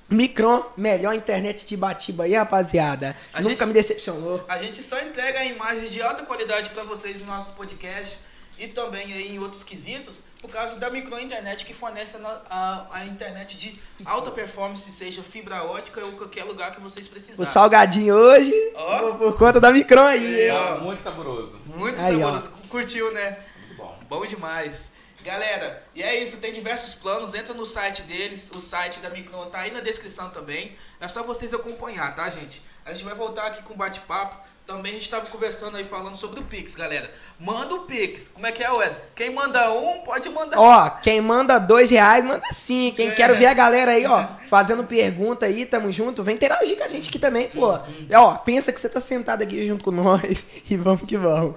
Speaker 1: Micron, melhor internet de Batiba aí, rapaziada.
Speaker 2: A
Speaker 1: Nunca
Speaker 2: gente-
Speaker 1: me decepcionou.
Speaker 2: A gente só entrega imagens de alta qualidade para vocês no nosso podcast e também aí em outros quesitos, por causa da micro internet que fornece a, a, a internet de alta performance, seja fibra ótica ou qualquer lugar que vocês
Speaker 1: O
Speaker 2: precisarem.
Speaker 1: salgadinho hoje,
Speaker 2: Ó.
Speaker 1: por, por conta da Micron aí.
Speaker 2: É,
Speaker 1: hein?
Speaker 2: ó.
Speaker 3: Muito saboroso.
Speaker 2: Muito
Speaker 1: Aí,
Speaker 2: saboroso. Curtiu, né?
Speaker 3: Muito bom.
Speaker 2: Bom demais. Galera, e é isso, tem diversos planos, entra no site deles, o site da Micron tá aí na descrição também. É só vocês acompanhar, tá, gente? A gente vai voltar aqui com bate-papo. Também a gente tava conversando aí falando sobre o Pix, galera. Manda o Pix. Como é que é, Wes? Quem manda um, pode mandar.
Speaker 1: Ó, quem manda dois reais, manda sim. Quem
Speaker 2: É.
Speaker 1: quer ver a galera aí, ó, fazendo pergunta aí, tamo junto. Vem interagir com a gente aqui também, pô.
Speaker 2: Uhum.
Speaker 1: Ó, pensa que você tá sentado aqui junto com nós e vamos que vamos.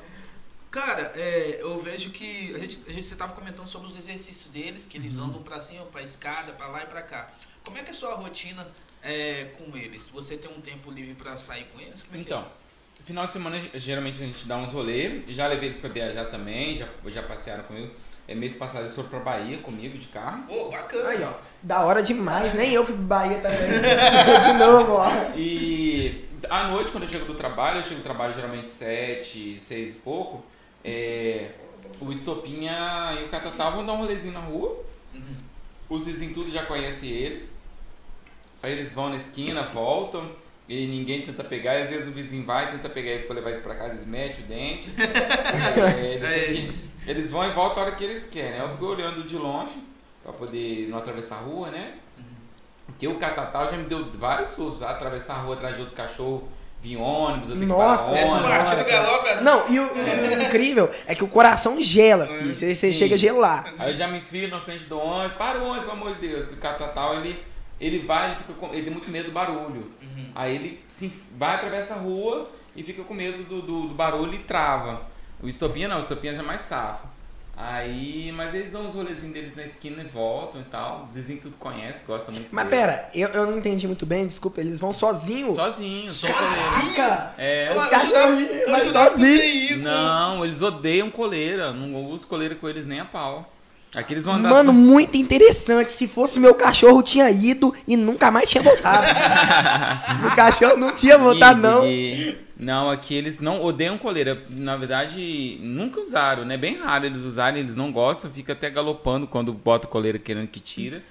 Speaker 2: Cara, é, eu vejo que a gente, a gente você tava comentando sobre os exercícios deles, que eles andam pra cima, pra escada, pra lá e pra cá. Como é que é a sua rotina é, com eles? Você tem um tempo livre pra sair com eles? Como é que é?
Speaker 3: Final de semana geralmente a gente dá uns rolê. Já levei eles pra viajar também, já, já passearam comigo. É, mês passado eles foram pra Bahia comigo de carro.
Speaker 2: Pô, bacana.
Speaker 1: Aí, ó, da hora demais. Nem eu fui pro Bahia também. de novo, ó.
Speaker 3: E à noite, quando eu chego do trabalho, eu chego do trabalho geralmente sete, seis e pouco. é, o Estopinha e o Catatá vão dar um rolezinho na rua.
Speaker 2: Uhum.
Speaker 3: Os vizinhos tudo já conhecem eles. Aí eles vão na esquina, voltam. E ninguém tenta pegar, e às vezes o vizinho vai, tenta pegar eles pra levar eles pra casa, eles metem o dente. É, eles,
Speaker 2: É.
Speaker 3: eles vão e voltam a hora que eles querem. Eu fico olhando de longe, pra poder não atravessar a rua, né? Porque o catatal já me deu vários sustos. Atravessar a rua atrás de outro cachorro, vir ônibus, eu tenho
Speaker 1: Nossa,
Speaker 3: que parar ônibus.
Speaker 2: partido galopa.
Speaker 1: Não, e o, e o incrível é que o coração gela, filho. Você, você chega a gelar.
Speaker 3: Aí eu já me enfio na frente do ônibus, para o ônibus, pelo amor de Deus, que o catatal ele, ele vai, ele, fica com, ele tem muito medo do barulho.
Speaker 2: Uhum.
Speaker 3: Aí ele se, vai, atravessa a rua e fica com medo do, do, do barulho e trava. O estopinha não, o estopinha já é mais safa. Aí, mas eles dão uns rolezinhos deles na esquina e voltam e tal. Os vizinhos tudo conhece, gosta muito
Speaker 1: Mas
Speaker 3: deles.
Speaker 1: pera, eu, eu não entendi muito bem, desculpa, eles vão sozinhos.
Speaker 3: Sozinho.
Speaker 2: Sozinho?
Speaker 3: É.
Speaker 2: Eu
Speaker 1: Os
Speaker 2: ajudava-
Speaker 1: cachorrinhos,
Speaker 2: eu
Speaker 1: mas sozinho.
Speaker 3: Não, eles odeiam coleira. Não uso coleira com eles nem a pau. Aqui eles vão andar.
Speaker 1: Mano, muito interessante. Se fosse meu cachorro, tinha ido e nunca mais tinha voltado. o cachorro não tinha voltado, não.
Speaker 3: E- Não, aqui eles não odeiam coleira. Na verdade, nunca usaram, né? Bem raro eles usarem, eles não gostam, fica até galopando quando bota coleira querendo que tira.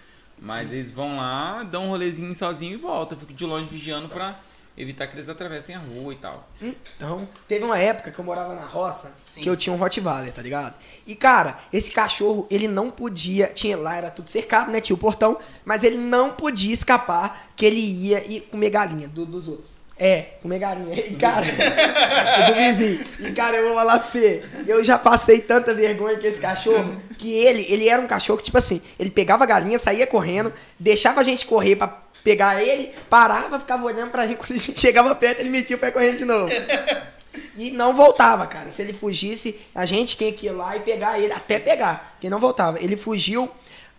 Speaker 3: Mas eles vão lá, dão um rolezinho sozinho e voltam. Fico de longe vigiando pra evitar que eles atravessem a rua e tal.
Speaker 1: Então, teve uma época que eu morava na roça,
Speaker 2: Sim.
Speaker 1: que eu tinha um Rottweiler, tá ligado? E, cara, esse cachorro, ele não podia, tinha lá, era tudo cercado, né, tinha o portão, mas ele não podia escapar, que ele ia e comer galinha do- dos outros. É, comer galinha. E, cara, do vizinho. E, cara, eu vou falar pra você, eu já passei tanta vergonha com esse cachorro, que ele, ele era um cachorro que, tipo assim, ele pegava a galinha, saía correndo, deixava a gente correr pra pegar ele, parava, ficava olhando pra gente, quando a gente chegava perto, ele metia o pé correndo de novo. E não voltava, cara. Se ele fugisse, a gente tinha que ir lá e pegar ele, até pegar, porque não voltava. Ele fugiu.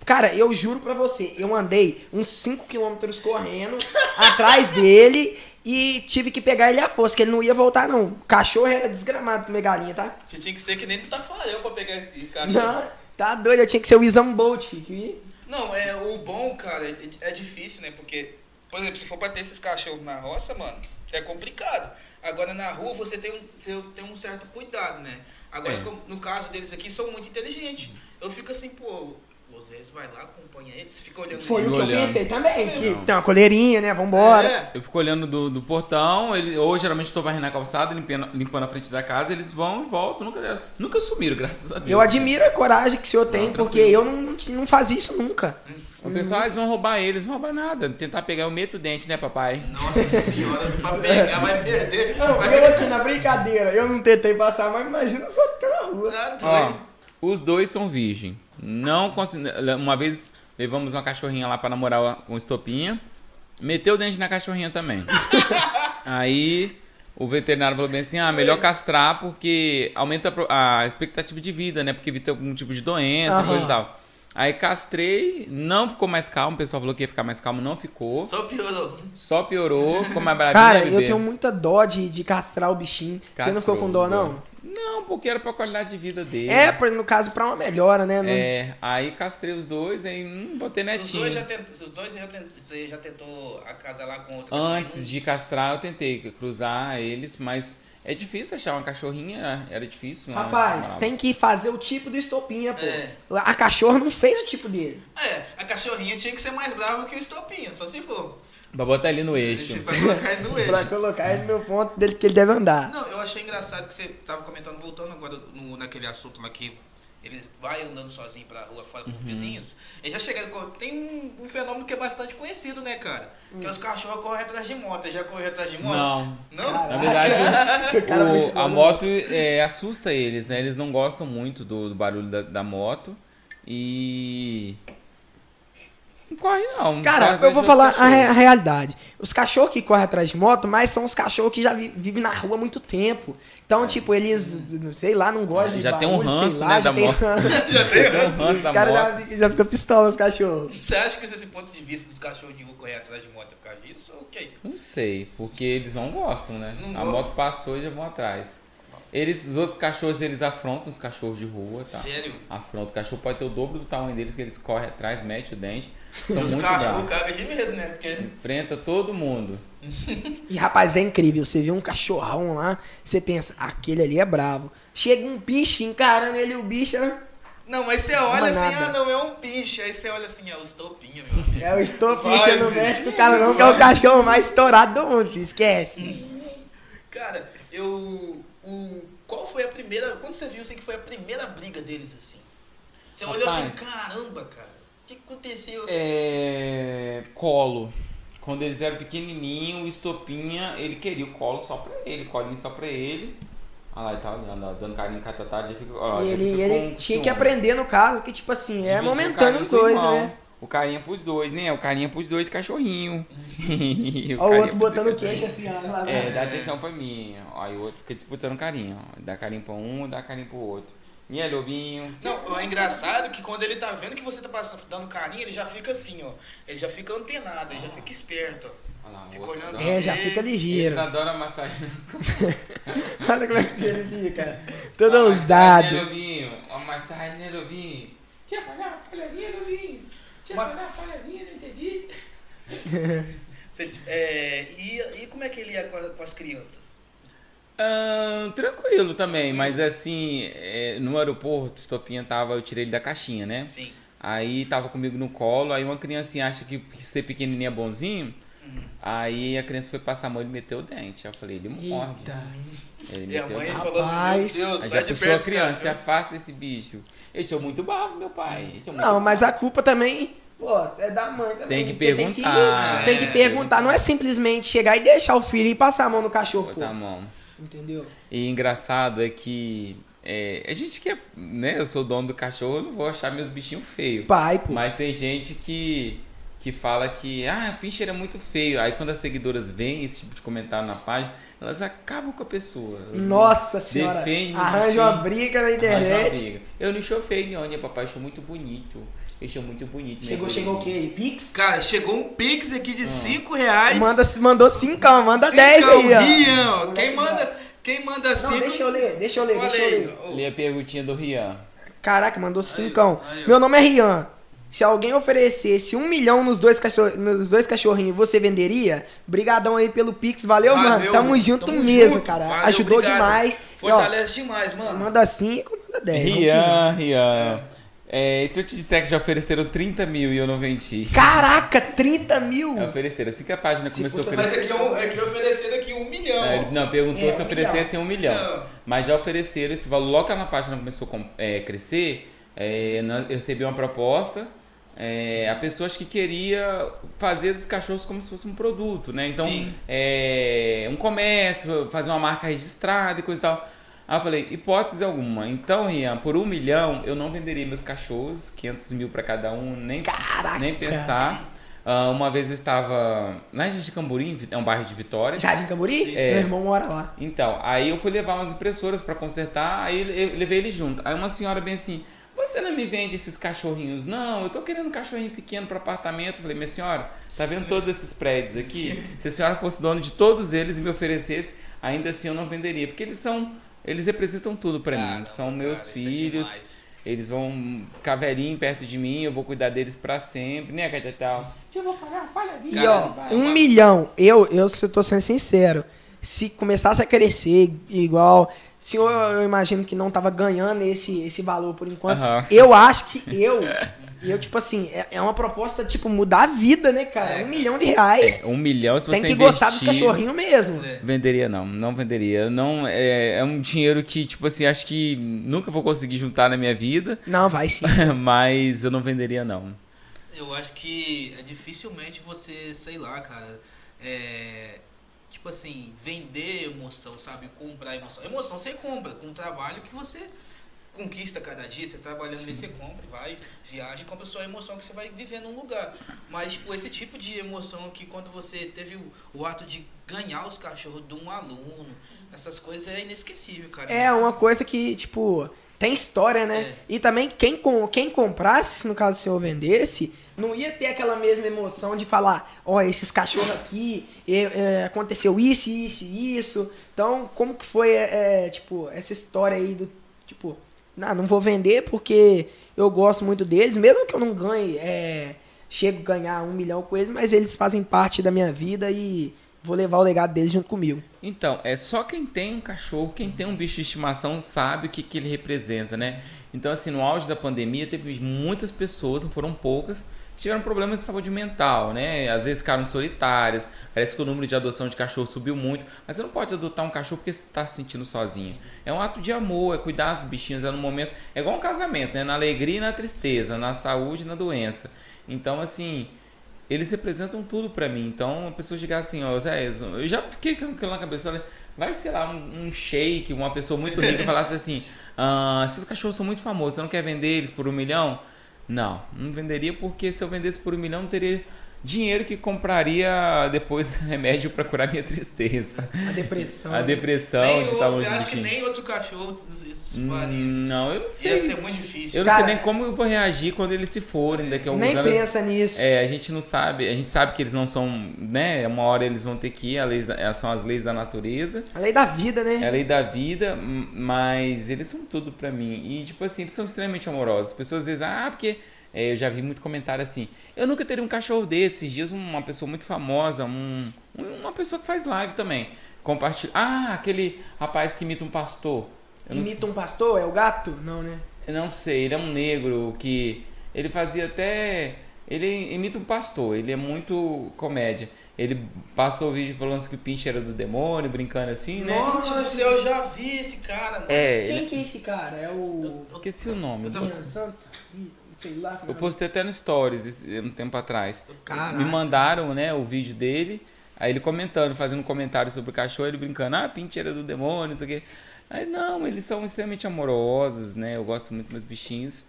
Speaker 1: Cara, eu juro pra você, eu andei uns 5 quilômetros correndo atrás dele e tive que pegar ele à força, que ele não ia voltar, não. O cachorro era desgramado comer galinha, tá?
Speaker 2: Você tinha que ser que nem do Tafarel pra pegar esse cachorro.
Speaker 1: Não, tá doido, eu tinha que ser o Isam Bolt, filho.
Speaker 2: Não, é o bom, cara, é, é difícil, né? Porque, por exemplo, se for pra ter esses cachorros na roça, mano, é complicado. Agora na rua você tem um, você tem um certo cuidado, né? Agora,
Speaker 3: É.
Speaker 2: como- no caso deles aqui, são muito inteligentes. Eu fico assim, pô, Osés vai lá, acompanha ele, você fica olhando
Speaker 1: Foi o que eu
Speaker 3: olhando.
Speaker 1: pensei também, que
Speaker 3: Não.
Speaker 1: tem uma coleirinha, né? Vambora.
Speaker 2: É.
Speaker 3: Eu fico olhando do, do portão, ele, ou geralmente estou varrendo a calçada, limpando, limpando a frente da casa, eles vão e voltam, nunca, nunca sumiram, graças a Deus.
Speaker 1: Eu admiro a coragem que o senhor tem,
Speaker 3: Não,
Speaker 1: porque eu não, não fazia isso nunca.
Speaker 3: O pessoal, ah, eles vão roubar eles, não roubar nada. Tentar pegar, eu meto o dente, né, papai?
Speaker 2: Nossa senhora, pra pegar vai perder.
Speaker 1: Não,
Speaker 2: vai
Speaker 1: eu aqui na brincadeira, eu não tentei passar, mas imagina só que tá na rua.
Speaker 2: Tá
Speaker 3: Ó, os dois são virgem. Não considera- Uma vez levamos uma cachorrinha lá pra namorar com estopinha. Meteu o dente na cachorrinha também. Aí o veterinário falou bem assim: ah, melhor castrar porque aumenta a expectativa de vida, né? Porque evita algum tipo de doença,
Speaker 1: Aham.
Speaker 3: coisa e tal. Aí castrei, não ficou mais calmo. O pessoal falou que ia ficar mais calmo, não ficou.
Speaker 2: Só piorou.
Speaker 3: Só piorou, ficou mais baratinho.
Speaker 1: Cara, eu tenho muita dó de, de castrar o bichinho. Você não ficou com dó, não?
Speaker 3: Não, porque era pra qualidade de vida dele.
Speaker 1: É, pra- no caso, pra uma melhora, né? Não-
Speaker 3: É, aí castrei os dois, aí hum, botei
Speaker 2: Os
Speaker 3: netinho.
Speaker 2: dois já tentou, os dois já tentou, você já tentou acasalar com outro
Speaker 3: Antes de castrar, eu tentei cruzar eles, mas é difícil achar uma cachorrinha, era difícil. eu
Speaker 1: Rapaz,
Speaker 3: morava.
Speaker 1: tem que fazer o tipo do estopinha, pô.
Speaker 2: É.
Speaker 1: A cachorra não fez o tipo dele.
Speaker 2: É, a cachorrinha tinha que ser mais brava que o estopinha, só se for.
Speaker 3: Pra botar ele no eixo.
Speaker 2: vai colocar ele no eixo.
Speaker 1: Pra colocar ele no ponto dele que ele deve andar.
Speaker 2: Não, eu achei engraçado que você tava comentando, voltando agora no, naquele assunto lá que eles vai andando sozinho pra rua fora com
Speaker 3: Uhum.
Speaker 2: os vizinhos. Eles já chegaram com. Tem um, um fenômeno que é bastante conhecido, né, cara? Que é os cachorros correm atrás de moto. Já correu atrás de moto?
Speaker 3: Não.
Speaker 2: Não?
Speaker 3: Na verdade,
Speaker 1: O
Speaker 3: a moto é, assusta eles, né? Eles não gostam muito do, do barulho da, da moto. E. Não corre, não.
Speaker 1: Cara, eu vou falar a, re- a realidade. Os cachorros que correm atrás de moto, mas são os cachorros que já vi- vivem na rua há muito tempo. Então, tipo, eles, sei lá, não gostam de
Speaker 3: Já tem um
Speaker 1: barulho,
Speaker 3: ranço,
Speaker 1: lá,
Speaker 3: né,
Speaker 1: já
Speaker 3: da
Speaker 1: tem
Speaker 3: moto.
Speaker 1: ranço.
Speaker 2: Já tem.
Speaker 3: Um ranço
Speaker 1: Os
Speaker 3: da
Speaker 1: caras já, já ficam pistola os cachorros.
Speaker 2: Você acha que esse ponto de vista dos cachorros de rua correr atrás de moto é por causa disso? Ou o quê?
Speaker 3: Não sei, porque eles não gostam, né?
Speaker 2: Não
Speaker 3: a
Speaker 2: gostam.
Speaker 3: moto passou e já vão atrás. Eles, os outros cachorros deles afrontam os cachorros de rua, tá?
Speaker 2: Sério?
Speaker 3: Afronta. O cachorro pode ter o dobro do tamanho deles, que eles correm atrás, mete o dente. São
Speaker 2: E os
Speaker 3: muito
Speaker 2: cachorros cagam de medo, né? Porque.
Speaker 3: Enfrenta todo mundo.
Speaker 1: E rapaz, é incrível. Você vê um cachorrão lá, você pensa, aquele ali é bravo. Chega um bicho encarando ele, o bicho né?
Speaker 2: Não, mas você olha assim,
Speaker 1: nada.
Speaker 2: ah, não, é um bicho. Aí você olha assim, é o estopinha, meu amigo.
Speaker 1: é o estopinho, você não mexe com o cara não, que é o cachorro mais estourado do mundo, filho, esquece.
Speaker 2: Cara, eu. O, qual foi a primeira. Quando você viu assim que foi a primeira briga deles assim? Você olhou assim,
Speaker 3: Rapaz.
Speaker 2: caramba, cara. O que, que aconteceu?
Speaker 3: É. Colo. Quando eles eram pequenininho, o estopinha, ele queria o colo só pra ele, colinho só pra ele. Olha lá, ele tava dando, dando carinho catatá, já fica. Ó,
Speaker 1: E
Speaker 3: já
Speaker 1: ele,
Speaker 3: fica
Speaker 1: ele
Speaker 3: com
Speaker 1: tinha que aprender no caso, que tipo assim, é
Speaker 3: o
Speaker 1: momentâneo os
Speaker 3: com o
Speaker 1: dois, né?
Speaker 3: O carinha pros dois, né? O carinha pros dois cachorrinho.
Speaker 1: Olha o
Speaker 3: O
Speaker 1: outro botando o queixo assim, ó. Lá,
Speaker 3: É,
Speaker 1: né?
Speaker 3: dá atenção pra mim. ó. Aí o outro fica disputando carinho. ó. Dá carinho pra um, dá carinho pro outro. E aí, lobinho?
Speaker 2: Não, é engraçado que quando ele tá vendo que você tá passando, dando carinho, ele já fica assim, ó. Ele já fica antenado, ele já fica esperto, ó.
Speaker 3: Olha lá, o
Speaker 2: Fica
Speaker 3: outro
Speaker 2: olhando
Speaker 3: adora.
Speaker 1: É, já fica
Speaker 3: Eles
Speaker 1: ligeiro.
Speaker 3: adoram massagem nas costas.
Speaker 1: Olha como é que ele fica. Todo
Speaker 3: Uma massagem,
Speaker 1: ousado.
Speaker 3: né, lobinho? Uma massagem, né, lobinho? Tinha falar palharinha, lobinho? Tinha
Speaker 2: Uma-
Speaker 3: falar palharinha na entrevista?
Speaker 2: Você, é, e, e como é que ele ia com, a- com as crianças?
Speaker 3: Ah, tranquilo também, mas assim, é, no aeroporto, Estopinha tava, eu tirei ele da caixinha, né?
Speaker 2: Sim.
Speaker 3: Aí tava comigo no colo, aí uma criancinha acha que ser pequenininho é bonzinho,
Speaker 2: Uhum.
Speaker 3: aí a criança foi passar a mão e meteu o dente. Aí eu falei, ele morde.
Speaker 1: Eita.
Speaker 3: Ele
Speaker 2: E a
Speaker 3: meteu o
Speaker 2: mãe
Speaker 3: dente.
Speaker 2: falou assim, meu Deus,
Speaker 3: Aí
Speaker 2: sai
Speaker 3: já
Speaker 2: de
Speaker 3: puxou a
Speaker 2: perto,
Speaker 3: criança, se
Speaker 2: cara.
Speaker 3: afasta desse bicho. Eu sou muito bravo, meu pai. Muito
Speaker 1: Não, mas a culpa também, pô, é da mãe também.
Speaker 3: Tem que perguntar.
Speaker 1: Tem que, tem que
Speaker 2: É.
Speaker 1: perguntar. Não é simplesmente chegar e deixar o filho e passar a mão no cachorro, pô.
Speaker 3: Botar a mão.
Speaker 1: Entendeu?
Speaker 3: E engraçado é que é, a gente que é, né, eu sou dono do cachorro, eu não vou achar meus bichinhos feios.
Speaker 1: Pai, pô.
Speaker 3: Mas tem gente que, que fala que, ah, pincher é muito feio. Aí quando as seguidoras veem esse tipo de comentário na página, elas acabam com a pessoa.
Speaker 1: Nossa senhora.
Speaker 3: Defende
Speaker 1: Arranja uma briga na internet.
Speaker 3: briga. Eu não não, né, papai? Sou muito bonito. Sou muito bonito. minha
Speaker 1: Chegou, chegou o quê? Pix?
Speaker 2: Cara, chegou um pix aqui de 5 reais.
Speaker 1: Manda, mandou 5, manda
Speaker 2: Cincão,
Speaker 1: 10 aí, ó.
Speaker 2: Rian, ó.
Speaker 1: Moleque
Speaker 2: Quem manda, quem manda
Speaker 1: Não,
Speaker 2: 5...
Speaker 1: deixa eu ler, deixa eu ler, deixa eu ler.
Speaker 3: Lê a perguntinha do Rian.
Speaker 1: Caraca, mandou cincão.
Speaker 2: aí, ó.
Speaker 1: Meu nome é Rian. Se alguém oferecesse um milhão nos dois, cachorro, nos dois cachorrinhos, você venderia? Brigadão aí pelo Pix. Valeu, mano. Tamo junto
Speaker 2: tamo
Speaker 1: mesmo,
Speaker 2: junto.
Speaker 1: cara.
Speaker 2: Valeu,
Speaker 1: Ajudou
Speaker 2: obrigado.
Speaker 1: demais. E, ó,
Speaker 2: Fortalece demais, mano.
Speaker 1: manda 5, manda 10.
Speaker 3: Rian, Rian. É, e se eu te disser que já ofereceram 30 mil e eu não vendi?
Speaker 1: Caraca, 30 mil?
Speaker 3: É, ofereceram. Assim que a página
Speaker 1: Se
Speaker 3: começou a
Speaker 1: fosse-
Speaker 2: Mas
Speaker 3: oferecer.
Speaker 2: aqui, é aqui ofereceram aqui um milhão.
Speaker 3: É, não, perguntou
Speaker 1: É,
Speaker 3: se
Speaker 1: um
Speaker 3: oferecessem um milhão.
Speaker 2: Não.
Speaker 3: Mas já ofereceram esse valor. Logo que na página começou a é, crescer, é, eu recebi uma proposta. É, a pessoa acho que queria fazer dos cachorros como se fosse um produto, né? Então,
Speaker 2: Sim.
Speaker 3: é, um comércio, fazer uma marca registrada e coisa e tal. Aí eu falei, hipótese alguma. Então, Rian, por um milhão eu não venderia meus cachorros, 500 mil para cada um, nem,
Speaker 1: Caraca.
Speaker 3: nem pensar. Ah, uma vez eu estava lá em Jardim Camburim, é um bairro de Vitória.
Speaker 1: Jardim Camburi?
Speaker 3: É.
Speaker 1: Meu irmão mora lá.
Speaker 3: Então, aí eu fui levar umas impressoras pra consertar, aí eu levei ele junto. Aí uma senhora bem assim, você não me vende esses cachorrinhos? Não, eu tô querendo um cachorrinho pequeno para apartamento. Eu falei, minha senhora, tá vendo todos esses prédios aqui? Se a senhora fosse dono de todos eles e me oferecesse, ainda assim eu não venderia, porque eles são, eles representam tudo pra mim. São meus
Speaker 2: cara, isso é
Speaker 3: filhos.
Speaker 2: demais.
Speaker 3: Eles vão ficar velhinho perto de mim, eu vou cuidar deles pra sempre, né, Catetal? Eu vou falar, fala a vida.
Speaker 1: E ó,
Speaker 3: vai.
Speaker 1: um milhão, eu, eu se eu tô sendo sincero, se começasse a crescer igual, se eu, eu imagino que não tava ganhando esse, esse valor por enquanto,
Speaker 3: Aham.
Speaker 1: eu acho que eu, eu tipo assim, é, é uma proposta tipo mudar a vida, né, cara?
Speaker 2: É,
Speaker 1: um milhão de reais.
Speaker 3: Um milhão, se
Speaker 1: Tem
Speaker 3: você
Speaker 1: que gostar dos
Speaker 3: investir-
Speaker 1: cachorrinhos mesmo.
Speaker 2: É.
Speaker 3: Venderia não, não venderia. Não é, é um dinheiro que tipo assim acho que nunca vou conseguir juntar na minha vida,
Speaker 1: Não, vai sim.
Speaker 3: mas eu não venderia não.
Speaker 2: Eu acho que é dificilmente você, sei lá, cara, é, tipo assim, vender emoção, sabe? Comprar emoção. Emoção você compra com o trabalho que você conquista cada dia, você trabalhando nele, você compra, vai, viaja e compra sua emoção que você vai viver num lugar. Mas, tipo, esse tipo de emoção que quando você teve o, o ato de ganhar os cachorros de um aluno, essas coisas é inesquecível, cara.
Speaker 1: É uma coisa que, tipo, tem história, né?
Speaker 2: É.
Speaker 1: E também quem, quem comprasse, se no caso o senhor vendesse, não ia ter aquela mesma emoção de falar, ó, esses cachorros aqui, é, é, aconteceu isso, isso e isso. Então, como que foi, é, é, tipo, essa história aí do, tipo, não, não vou vender porque eu gosto muito deles, mesmo que eu não ganhe, é, chego a ganhar um milhão com eles, mas eles fazem parte da minha vida e vou levar o legado deles junto comigo.
Speaker 3: Então, é só quem tem um cachorro, quem tem um bicho de estimação sabe o que, que ele representa, né? Então, assim, no auge da pandemia, teve muitas pessoas, não foram poucas, tiveram problemas de saúde mental, né? Às vezes ficaram solitárias, parece que o número de adoção de cachorro subiu muito, mas você não pode adotar um cachorro porque você está se sentindo sozinho. É um ato de amor, é cuidar dos bichinhos, é no momento. É igual um casamento, né? Na alegria e na tristeza, na saúde e na doença. Então, assim, eles representam tudo pra mim. Então, a pessoa chegar assim, ó, Zé, eu já fiquei com aquilo na cabeça, olha, vai, sei lá, um, um shake, uma pessoa muito rica falasse assim, ah, seus cachorros são muito famosos, você não quer vender eles por um milhão? Não, não venderia porque se eu vendesse por um milhão, teria dinheiro que compraria depois remédio pra curar minha tristeza.
Speaker 1: A depressão.
Speaker 3: A depressão
Speaker 2: Nem
Speaker 3: de
Speaker 2: outro-
Speaker 3: estar
Speaker 2: você acha que nem outro cachorro
Speaker 3: Hum,
Speaker 2: faria?
Speaker 3: Não, eu não sei.
Speaker 2: Ia ser muito difícil.
Speaker 3: Eu não
Speaker 1: Cara,
Speaker 3: sei nem como eu vou reagir quando eles se forem daqui a alguns
Speaker 1: Nem
Speaker 3: anos.
Speaker 1: pensa nisso.
Speaker 3: É, a gente não sabe, a gente sabe que eles não são, né? Uma hora eles vão ter que ir, a leis da- são as leis da natureza,
Speaker 1: A lei da vida, né?
Speaker 3: é a lei da vida, mas eles são tudo pra mim. E, tipo assim, eles são extremamente amorosos. As pessoas às vezes, ah, porque. É, eu já vi muito comentário assim, eu nunca teria um cachorro desses. Dias uma pessoa muito famosa, um, um- uma pessoa que faz live também. compartilhou. Ah, aquele rapaz que imita um pastor. Eu
Speaker 1: Imita um pastor? É o gato? Não, né?
Speaker 3: Eu não sei, ele é um negro que ele fazia até ele imita um pastor, ele é muito comédia. Ele passou o vídeo falando que o Pinche era do demônio, brincando assim, né?
Speaker 2: Gente do céu, eu já vi esse cara, mano.
Speaker 3: É,
Speaker 1: Quem
Speaker 3: ele-
Speaker 1: que é esse cara? É o.
Speaker 3: esqueci o nome.
Speaker 2: Eu tô-
Speaker 1: Santos? Sei lá.
Speaker 3: Eu
Speaker 1: é.
Speaker 3: postei até no Stories esse- um tempo atrás.
Speaker 1: Caraca.
Speaker 3: Me mandaram, né, o vídeo dele, aí ele comentando, fazendo comentário sobre o cachorro, ele brincando, ah, Pinche era do demônio, não sei o quê. Aí não, eles são extremamente amorosos, né? Eu gosto muito dos meus bichinhos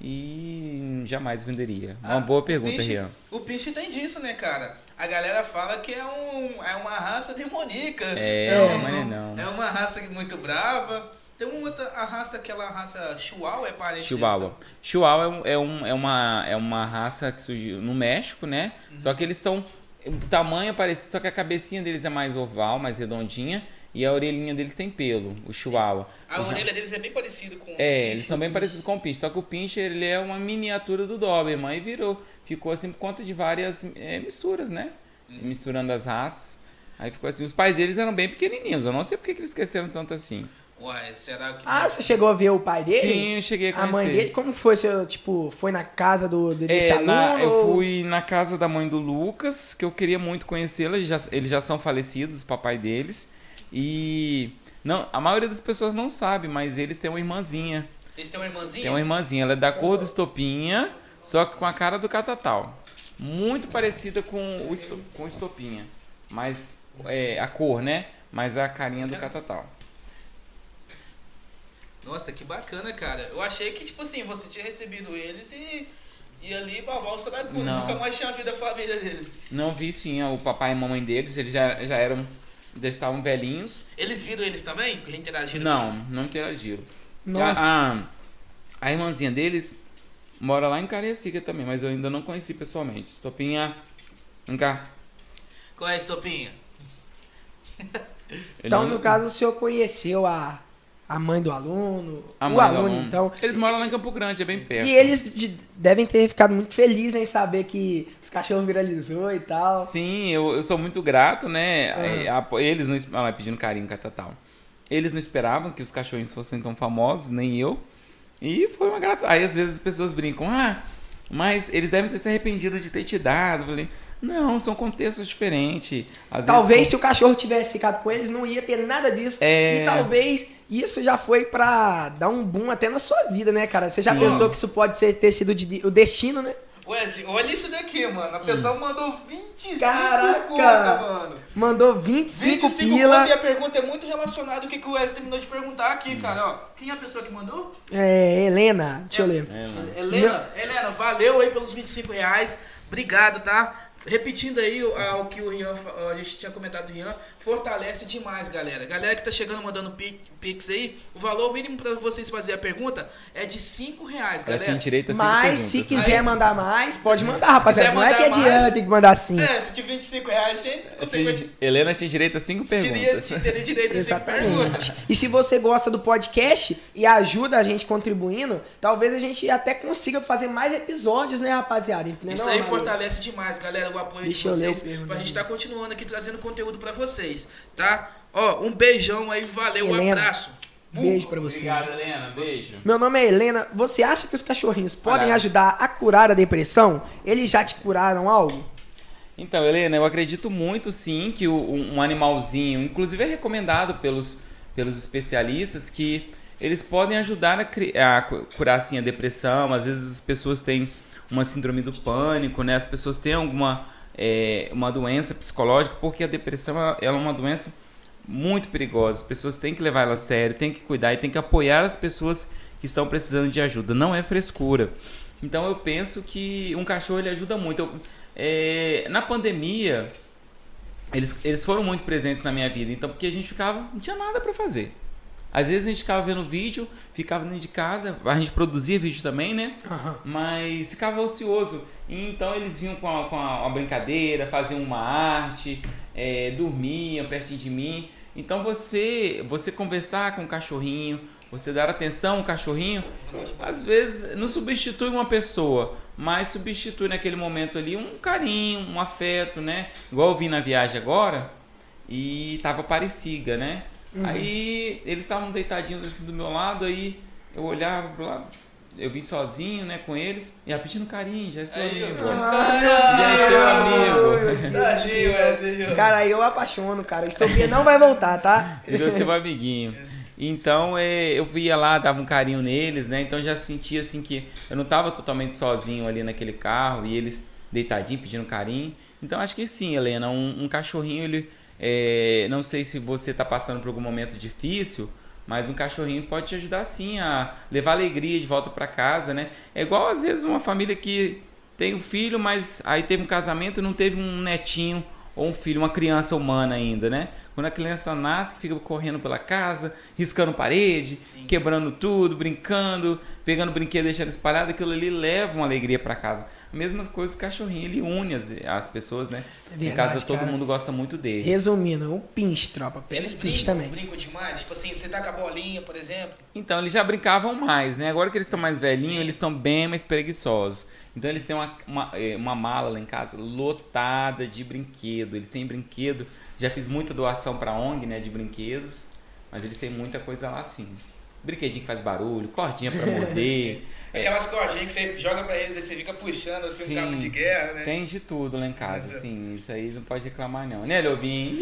Speaker 3: e jamais venderia. Uma
Speaker 2: Ah,
Speaker 3: boa
Speaker 2: o
Speaker 3: pergunta,
Speaker 2: Pinche-
Speaker 3: Rian.
Speaker 2: O Pinche tem disso, né, cara? A galera fala que é, um, é uma raça demoníaca.
Speaker 3: É,
Speaker 2: um-
Speaker 3: mas não.
Speaker 2: É uma raça muito brava. Tem uma outra a raça, aquela raça Chihuahua, é parente
Speaker 3: Chihuahua. Chihuahua é, um- é, um- é uma, é uma raça que surgiu no México, né?
Speaker 2: Uhum.
Speaker 3: Só que eles são. O tamanho é parecido, só que a cabecinha deles é mais oval, mais redondinha. E a orelhinha deles tem pelo, o Chihuahua.
Speaker 2: A
Speaker 3: O ja-
Speaker 2: orelha deles é bem parecida com
Speaker 3: É, eles são bem parecidos com o Pincher, só que o Pincher ele é uma miniatura do Doberman e virou. Ficou assim por conta de várias é, misturas, né?
Speaker 2: Uhum.
Speaker 3: Misturando as raças. Aí ficou assim. Os pais deles eram bem pequenininhos, eu não sei porque que eles cresceram tanto assim.
Speaker 2: Uai, será que.
Speaker 1: Ah, você chegou a ver o pai dele?
Speaker 3: Sim, eu cheguei a
Speaker 1: A
Speaker 3: conhecer.
Speaker 1: mãe dele? Como foi? Você, tipo, foi na casa do, desse
Speaker 3: É,
Speaker 1: aluno?
Speaker 3: na- eu
Speaker 1: ou-
Speaker 3: fui na casa da mãe do Lucas, que eu queria muito conhecê-la. Eles já, eles já são falecidos, o papai deles. E não, a maioria das pessoas não sabe, mas eles têm uma irmãzinha.
Speaker 2: Eles têm uma irmãzinha?
Speaker 3: Tem uma irmãzinha, ela é da cor do Estopinha, só que com a cara do Catatal. Muito parecida com o, esto, com o Estopinha. Mas é, a cor, né? Mas a carinha do Catatal.
Speaker 2: Nossa, que bacana, cara. Eu achei que, tipo assim, você tinha recebido eles e. E ali pra valsa da.
Speaker 3: Não.
Speaker 2: Nunca mais tinha visto a família dele.
Speaker 3: Não vi sim o papai e a mamãe deles, eles já, já eram. Já estavam velhinhos.
Speaker 2: Eles viram eles também? Interagiram?
Speaker 3: Não, não interagiram.
Speaker 1: Nossa.
Speaker 3: A, a, a irmãzinha deles mora lá em Cariacica também, mas eu ainda não conheci pessoalmente. Estopinha. Vem cá.
Speaker 2: Qual é a estopinha?
Speaker 1: Então,
Speaker 3: Ele-
Speaker 1: no caso, o senhor conheceu a, a mãe do aluno,
Speaker 3: a
Speaker 1: o
Speaker 3: mãe do
Speaker 1: aluno,
Speaker 3: aluno.
Speaker 1: então.
Speaker 3: Eles moram lá em Campo Grande, é bem perto.
Speaker 1: E eles de- devem ter ficado muito felizes em saber que os cachorros viralizou e tal.
Speaker 3: Sim, eu, eu sou muito grato, né? A- Eles não lá, pedindo carinho, catatal. Eles não esperavam que os cachorrinhos fossem tão famosos, nem eu. E foi uma grata. Aí às vezes as pessoas brincam, ah, mas eles devem ter se arrependido de ter te dado. Eu falei, não, são contextos diferentes. Às
Speaker 1: Talvez
Speaker 3: vezes,
Speaker 1: se o cachorro tivesse ficado com eles, não ia ter nada disso.
Speaker 3: É.
Speaker 1: E talvez isso já foi pra dar um boom até na sua vida, né, cara? Você já
Speaker 3: Sim.
Speaker 1: pensou que isso pode ser, ter sido de- o destino, né?
Speaker 2: Wesley, olha isso daqui, mano. A pessoa mandou 25
Speaker 1: Caraca!
Speaker 2: conta, mano.
Speaker 1: Mandou 25,
Speaker 2: 25
Speaker 1: pila.
Speaker 2: conta e a pergunta é muito relacionada ao que, que o Wesley terminou de perguntar aqui, cara. Ó, quem é a pessoa que mandou?
Speaker 1: É, Helena, deixa eu ler.
Speaker 3: É.
Speaker 2: Helena, Helena, valeu aí pelos 25 reais. Obrigado, tá? Repetindo aí o, a- o que o Rian, a gente tinha comentado do Rian, fortalece demais, galera. Galera que tá chegando mandando pi- pix aí, o valor mínimo pra vocês fazer a pergunta é de 5 reais, galera.
Speaker 3: tinha direito a cinco
Speaker 1: Mas se
Speaker 3: perguntas.
Speaker 1: quiser
Speaker 2: Aí-
Speaker 1: mandar mais, pode mandar,
Speaker 2: se
Speaker 1: rapaziada.
Speaker 2: quiser
Speaker 1: Não é que
Speaker 2: mandar
Speaker 1: adianta tem que mandar sim.
Speaker 2: É, se de 25 reais, gente, consequentemente,
Speaker 3: Helena tinha direito a cinco
Speaker 2: teria,
Speaker 3: perguntas.
Speaker 2: teria direito a 5 perguntas.
Speaker 1: Exatamente. E se você gosta do podcast e ajuda a gente contribuindo, talvez a gente até consiga fazer mais episódios, né, rapaziada? Não é
Speaker 2: Isso
Speaker 1: não,
Speaker 2: aí fortalece demais, galera, o apoio
Speaker 1: Deixa
Speaker 2: de
Speaker 1: eu ler
Speaker 2: vocês. Pra gente estar continuando aqui trazendo conteúdo pra vocês, tá? Ó, um beijão aí, valeu, um
Speaker 1: Helena,
Speaker 2: abraço.
Speaker 1: Beijo pra você.
Speaker 3: Obrigado, Helena. Beijo.
Speaker 1: Meu nome é Helena. Você acha que os cachorrinhos podem ajudar a curar a depressão? Eles já te curaram algo?
Speaker 3: Então, Helena, eu acredito muito sim que um um animalzinho, inclusive é recomendado pelos, pelos especialistas, que eles podem ajudar a, a cu- curar assim, a depressão. Às vezes as pessoas têm uma síndrome do pânico, né? As pessoas têm alguma é, uma doença psicológica, porque a depressão ela, é uma doença muito perigosa. As pessoas têm que levar ela a sério, têm que cuidar e têm que apoiar as pessoas que estão precisando de ajuda. Não é frescura. Então eu penso que um cachorro ele ajuda muito. Eu- é, na pandemia, eles, eles foram muito presentes na minha vida. Então, porque a gente ficava, não tinha nada para fazer. Às vezes a gente ficava vendo vídeo, ficava dentro de casa, a gente produzia vídeo também, né? Mas ficava ocioso. Então eles vinham com a, com a, uma brincadeira, faziam uma arte, é, dormiam pertinho de mim. Então você, você conversar com o cachorrinho, você dar atenção ao cachorrinho, às vezes não substitui uma pessoa, mas substitui naquele momento ali um carinho, um afeto, né? Igual eu vim na viagem agora, e tava parecida, né?
Speaker 1: Uhum.
Speaker 3: Aí eles estavam deitadinhos assim do meu lado, aí eu olhava pro lado, eu vim sozinho, né, com eles, e ia pedindo carinho, já é seu
Speaker 2: Aí,
Speaker 3: amigo. Já é seu amigo.
Speaker 2: Tadinho, Wesley.
Speaker 1: Cara, aí eu apaixono, cara. Estopia não vai voltar, tá?
Speaker 3: Virou seu amiguinho. Então é, eu via lá, dava um carinho neles, né? Então já sentia assim que eu não estava totalmente sozinho ali naquele carro e eles deitadinho pedindo carinho. Então acho que sim, Helena, um, um cachorrinho ele é, não sei se você está passando por algum momento difícil, mas um cachorrinho pode te ajudar sim a levar alegria de volta para casa, né? É igual às vezes uma família que tem um filho, mas aí teve um casamento e não teve um netinho ou um filho, uma criança humana ainda, né? Quando a criança nasce, fica correndo pela casa, riscando parede,
Speaker 2: Sim.
Speaker 3: quebrando tudo, brincando, pegando brinquedo, e deixando espalhado, aquilo ali leva uma alegria para casa. A mesma coisa o cachorrinho, ele une as, as pessoas, né?
Speaker 1: É
Speaker 3: em
Speaker 1: verdade,
Speaker 3: casa todo
Speaker 1: cara.
Speaker 3: mundo gosta muito dele.
Speaker 1: Resumindo, o pinch, tropa.
Speaker 2: Eles
Speaker 1: o pinch
Speaker 2: brincam,
Speaker 1: também.
Speaker 2: brincam demais. Tipo assim, você tá com a bolinha, por exemplo.
Speaker 3: Então, eles já brincavam mais, né? Agora que eles estão mais velhinhos,
Speaker 2: Sim.
Speaker 3: eles estão bem mais preguiçosos. Então, eles têm uma, uma, eh, uma mala lá em casa lotada de brinquedo. Eles têm brinquedo. Já fiz muita doação para ONG, né? De brinquedos. Mas eles têm muita coisa lá, sim. Brinquedinho que faz barulho, cordinha para morder. É,
Speaker 2: Aquelas cordinhas que você joga pra eles e você fica puxando assim
Speaker 3: Sim.
Speaker 2: um cabo de guerra, né?
Speaker 3: Tem de tudo lá em casa,
Speaker 2: Mas, é.
Speaker 3: sim. Isso aí não pode reclamar, não. Né, Lobinho?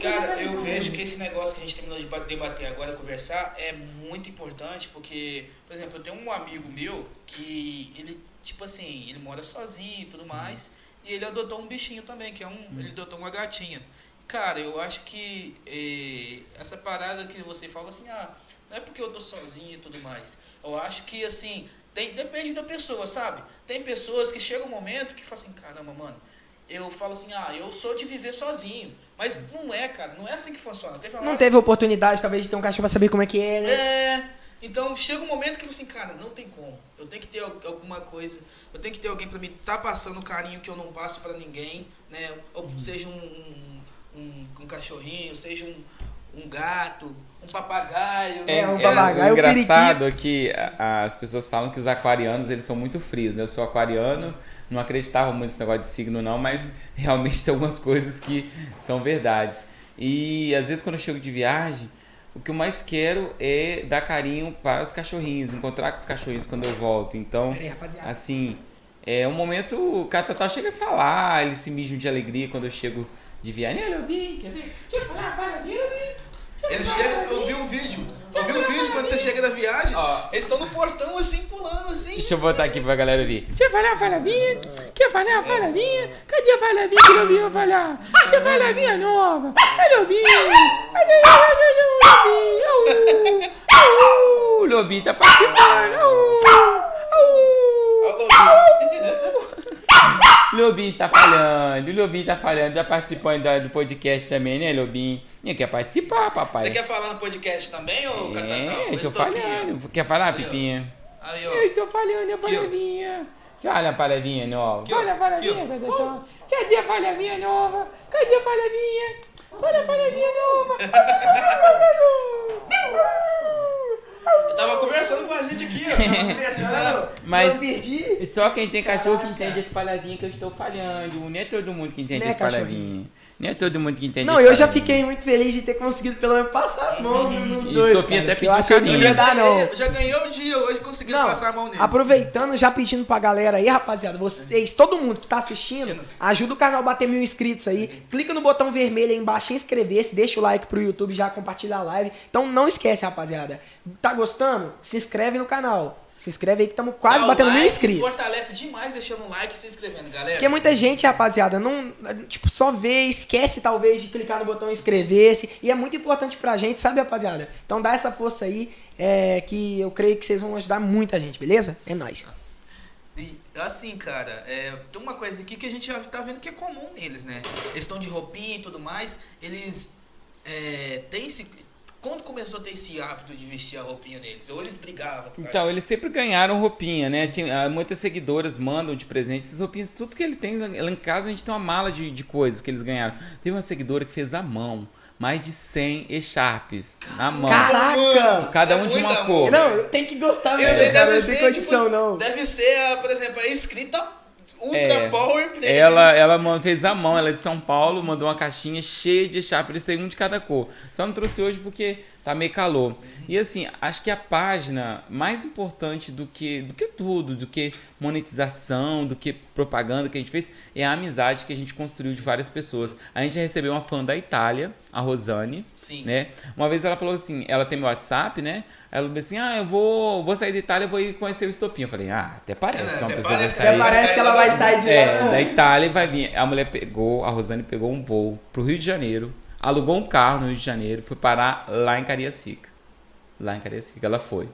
Speaker 2: Cara, eu vejo que esse negócio que a gente terminou de ba- debater agora, conversar, é muito importante, porque, por exemplo, eu tenho um amigo meu que ele, tipo assim, ele mora sozinho e tudo mais, e ele adotou um bichinho também, que é um. Ele adotou uma gatinha. Cara, eu acho que eh, essa parada que você fala assim, ah, não é porque eu tô sozinho e tudo mais. Eu acho que assim, tem, depende da pessoa, sabe? Tem pessoas que chega um momento que falam assim, caramba, mano, eu falo assim, ah, eu sou de viver sozinho. Mas não é, cara, não é assim que funciona. Teve
Speaker 1: Não teve oportunidade, talvez, de ter um cachorro pra saber como é que é, né?
Speaker 2: É. Então chega um momento que falo assim, cara, não tem como. Eu tenho que ter al- alguma coisa, eu tenho que ter alguém pra me tá passando o carinho que eu não passo pra ninguém, né? Ou seja um, um, um, um cachorrinho, seja um, um gato, um papagaio.
Speaker 1: É, um
Speaker 3: É,
Speaker 1: papagaio,
Speaker 3: o
Speaker 1: o
Speaker 3: engraçado é que as pessoas falam que os aquarianos eles são muito frios, né? Eu sou aquariano, não acreditava muito nesse negócio de signo não, mas realmente tem algumas coisas que são verdades. E às vezes quando eu chego de viagem, o que eu mais quero é dar carinho para os cachorrinhos, encontrar com os cachorrinhos quando eu volto. Então,
Speaker 1: Pera aí, rapaziada.
Speaker 3: assim, é um momento, o Catatá chega a falar, eles se mijam de alegria quando eu chego de viagem. Né, Lobinho? Quer ver? Deixa eu falar, fala.
Speaker 2: Ele chega, eu vi um vídeo, eu vi um vídeo quando você chega da viagem,
Speaker 3: Ó.
Speaker 2: eles estão no portão assim, pulando assim.
Speaker 3: Deixa eu botar aqui pra galera ouvir. Deixa eu falar, Falavinha. Quer falar, Falavinha? Cadê a Falavinha que o Lobinho vai falar? Deixa eu falar, minha nova. Olha o Lobinho. Olha, olha, olha, olha o Lobinho. Au, au. O Lobinho tá participando. Au, au. Lobinho está falando. O Lobinho tá falando. Tá participando do podcast também, né, Lobinho? E quer participar, papai.
Speaker 2: Você quer falar no podcast também, ô Catatá?
Speaker 3: É,
Speaker 2: Ô,
Speaker 3: eu tô
Speaker 2: Estopinha?
Speaker 3: falando. Quer falar,
Speaker 2: Aí.
Speaker 3: Pipinha?
Speaker 2: Aí.
Speaker 3: Eu estou falando a palavrinha. Olha a palavrinha nova.
Speaker 2: Aqui.
Speaker 3: Olha a palavrinha,
Speaker 2: Aqui.
Speaker 3: Catatá. Cadê a palavrinha nova? Cadê a palavrinha? Olha a palavrinha nova.
Speaker 2: Eu tava conversando com a gente aqui, ó.
Speaker 1: Conversando,
Speaker 3: Mas-
Speaker 1: eu perdi.
Speaker 3: E Só quem tem cachorro que
Speaker 1: Caraca.
Speaker 3: entende as palavrinhas que eu estou falando. Não é todo mundo que entende
Speaker 1: Né,
Speaker 3: as palavrinhas. Não é todo mundo que entende
Speaker 1: Não, eu já fiquei muito feliz de ter conseguido pelo menos passar a mão nos
Speaker 3: E
Speaker 1: dois.
Speaker 3: Estopinha
Speaker 1: cara,
Speaker 3: até pediu carinho.
Speaker 1: dar, não.
Speaker 2: Eu já ganhei o dia hoje conseguindo
Speaker 1: Não,
Speaker 2: passar a mão neles.
Speaker 1: aproveitando, já pedindo pra galera aí, rapaziada, vocês, todo mundo que tá assistindo, ajuda o canal a bater mil inscritos aí. Clica no botão vermelho aí embaixo, inscrever-se, deixa o like pro YouTube, já compartilha a live. Então não esquece, rapaziada. Tá gostando? Se inscreve no canal. Se inscreve aí que estamos quase
Speaker 2: Dá
Speaker 1: batendo mil
Speaker 2: like,
Speaker 1: inscritos.
Speaker 2: Fortalece demais deixando um like e se inscrevendo, galera.
Speaker 1: Porque muita gente, rapaziada, não, tipo, só vê, esquece talvez de clicar no botão inscrever-se. E é muito importante pra gente, sabe, rapaziada? Então dá essa força aí, é, que eu creio que vocês vão ajudar muita gente, beleza? É nóis.
Speaker 2: E, assim, cara, é, tem uma coisa aqui que a gente já tá vendo que é comum neles, né? Eles estão de roupinha e tudo mais, eles é, têm esse... Quando começou a ter esse hábito de vestir a roupinha deles? Ou eles brigavam?
Speaker 3: Então, eles sempre ganharam roupinha, né? Tinha, ah, muitas seguidoras mandam de presente essas roupinhas, tudo que ele tem. Lá em casa a gente tem uma mala de, de coisas que eles ganharam. Teve uma seguidora que fez à mão mais de 100 echarpes na mão.
Speaker 1: Caraca!
Speaker 3: Cada
Speaker 2: É
Speaker 3: um de uma
Speaker 2: amor.
Speaker 3: cor.
Speaker 1: Não, tem que gostar
Speaker 2: Isso
Speaker 1: mesmo,
Speaker 2: deve ser,
Speaker 1: condição,
Speaker 2: tipo,
Speaker 1: não.
Speaker 2: deve ser, ah, por exemplo, a escrita Ultra
Speaker 3: É.
Speaker 2: Power.
Speaker 3: Ela, ela fez à mão, ela é de São Paulo, mandou uma caixinha cheia de. Eles têm um de cada cor. Só não trouxe hoje porque tá meio calor. E assim, acho que a página mais importante do que, do que tudo, do que monetização, do que propaganda que a gente fez, é a amizade que a gente construiu de várias pessoas. A gente recebeu uma fã da Itália, a Rosane,
Speaker 2: Sim.
Speaker 3: né? Uma vez ela falou assim, ela tem meu WhatsApp, né? Ela falou assim, ah, eu vou, vou sair da Itália, vou ir conhecer o Estopinho. Eu falei, ah, até parece
Speaker 2: É,
Speaker 3: que é uma
Speaker 2: até
Speaker 3: pessoa vai
Speaker 2: parece que
Speaker 3: sair.
Speaker 1: Até parece que ela vai sair de
Speaker 3: É,
Speaker 1: lá.
Speaker 3: da Itália e vai vir. A mulher pegou, a Rosane pegou um voo pro Rio de Janeiro, alugou um carro no Rio de Janeiro, foi parar lá em Cariacica. Lá em Cariacica, ela foi.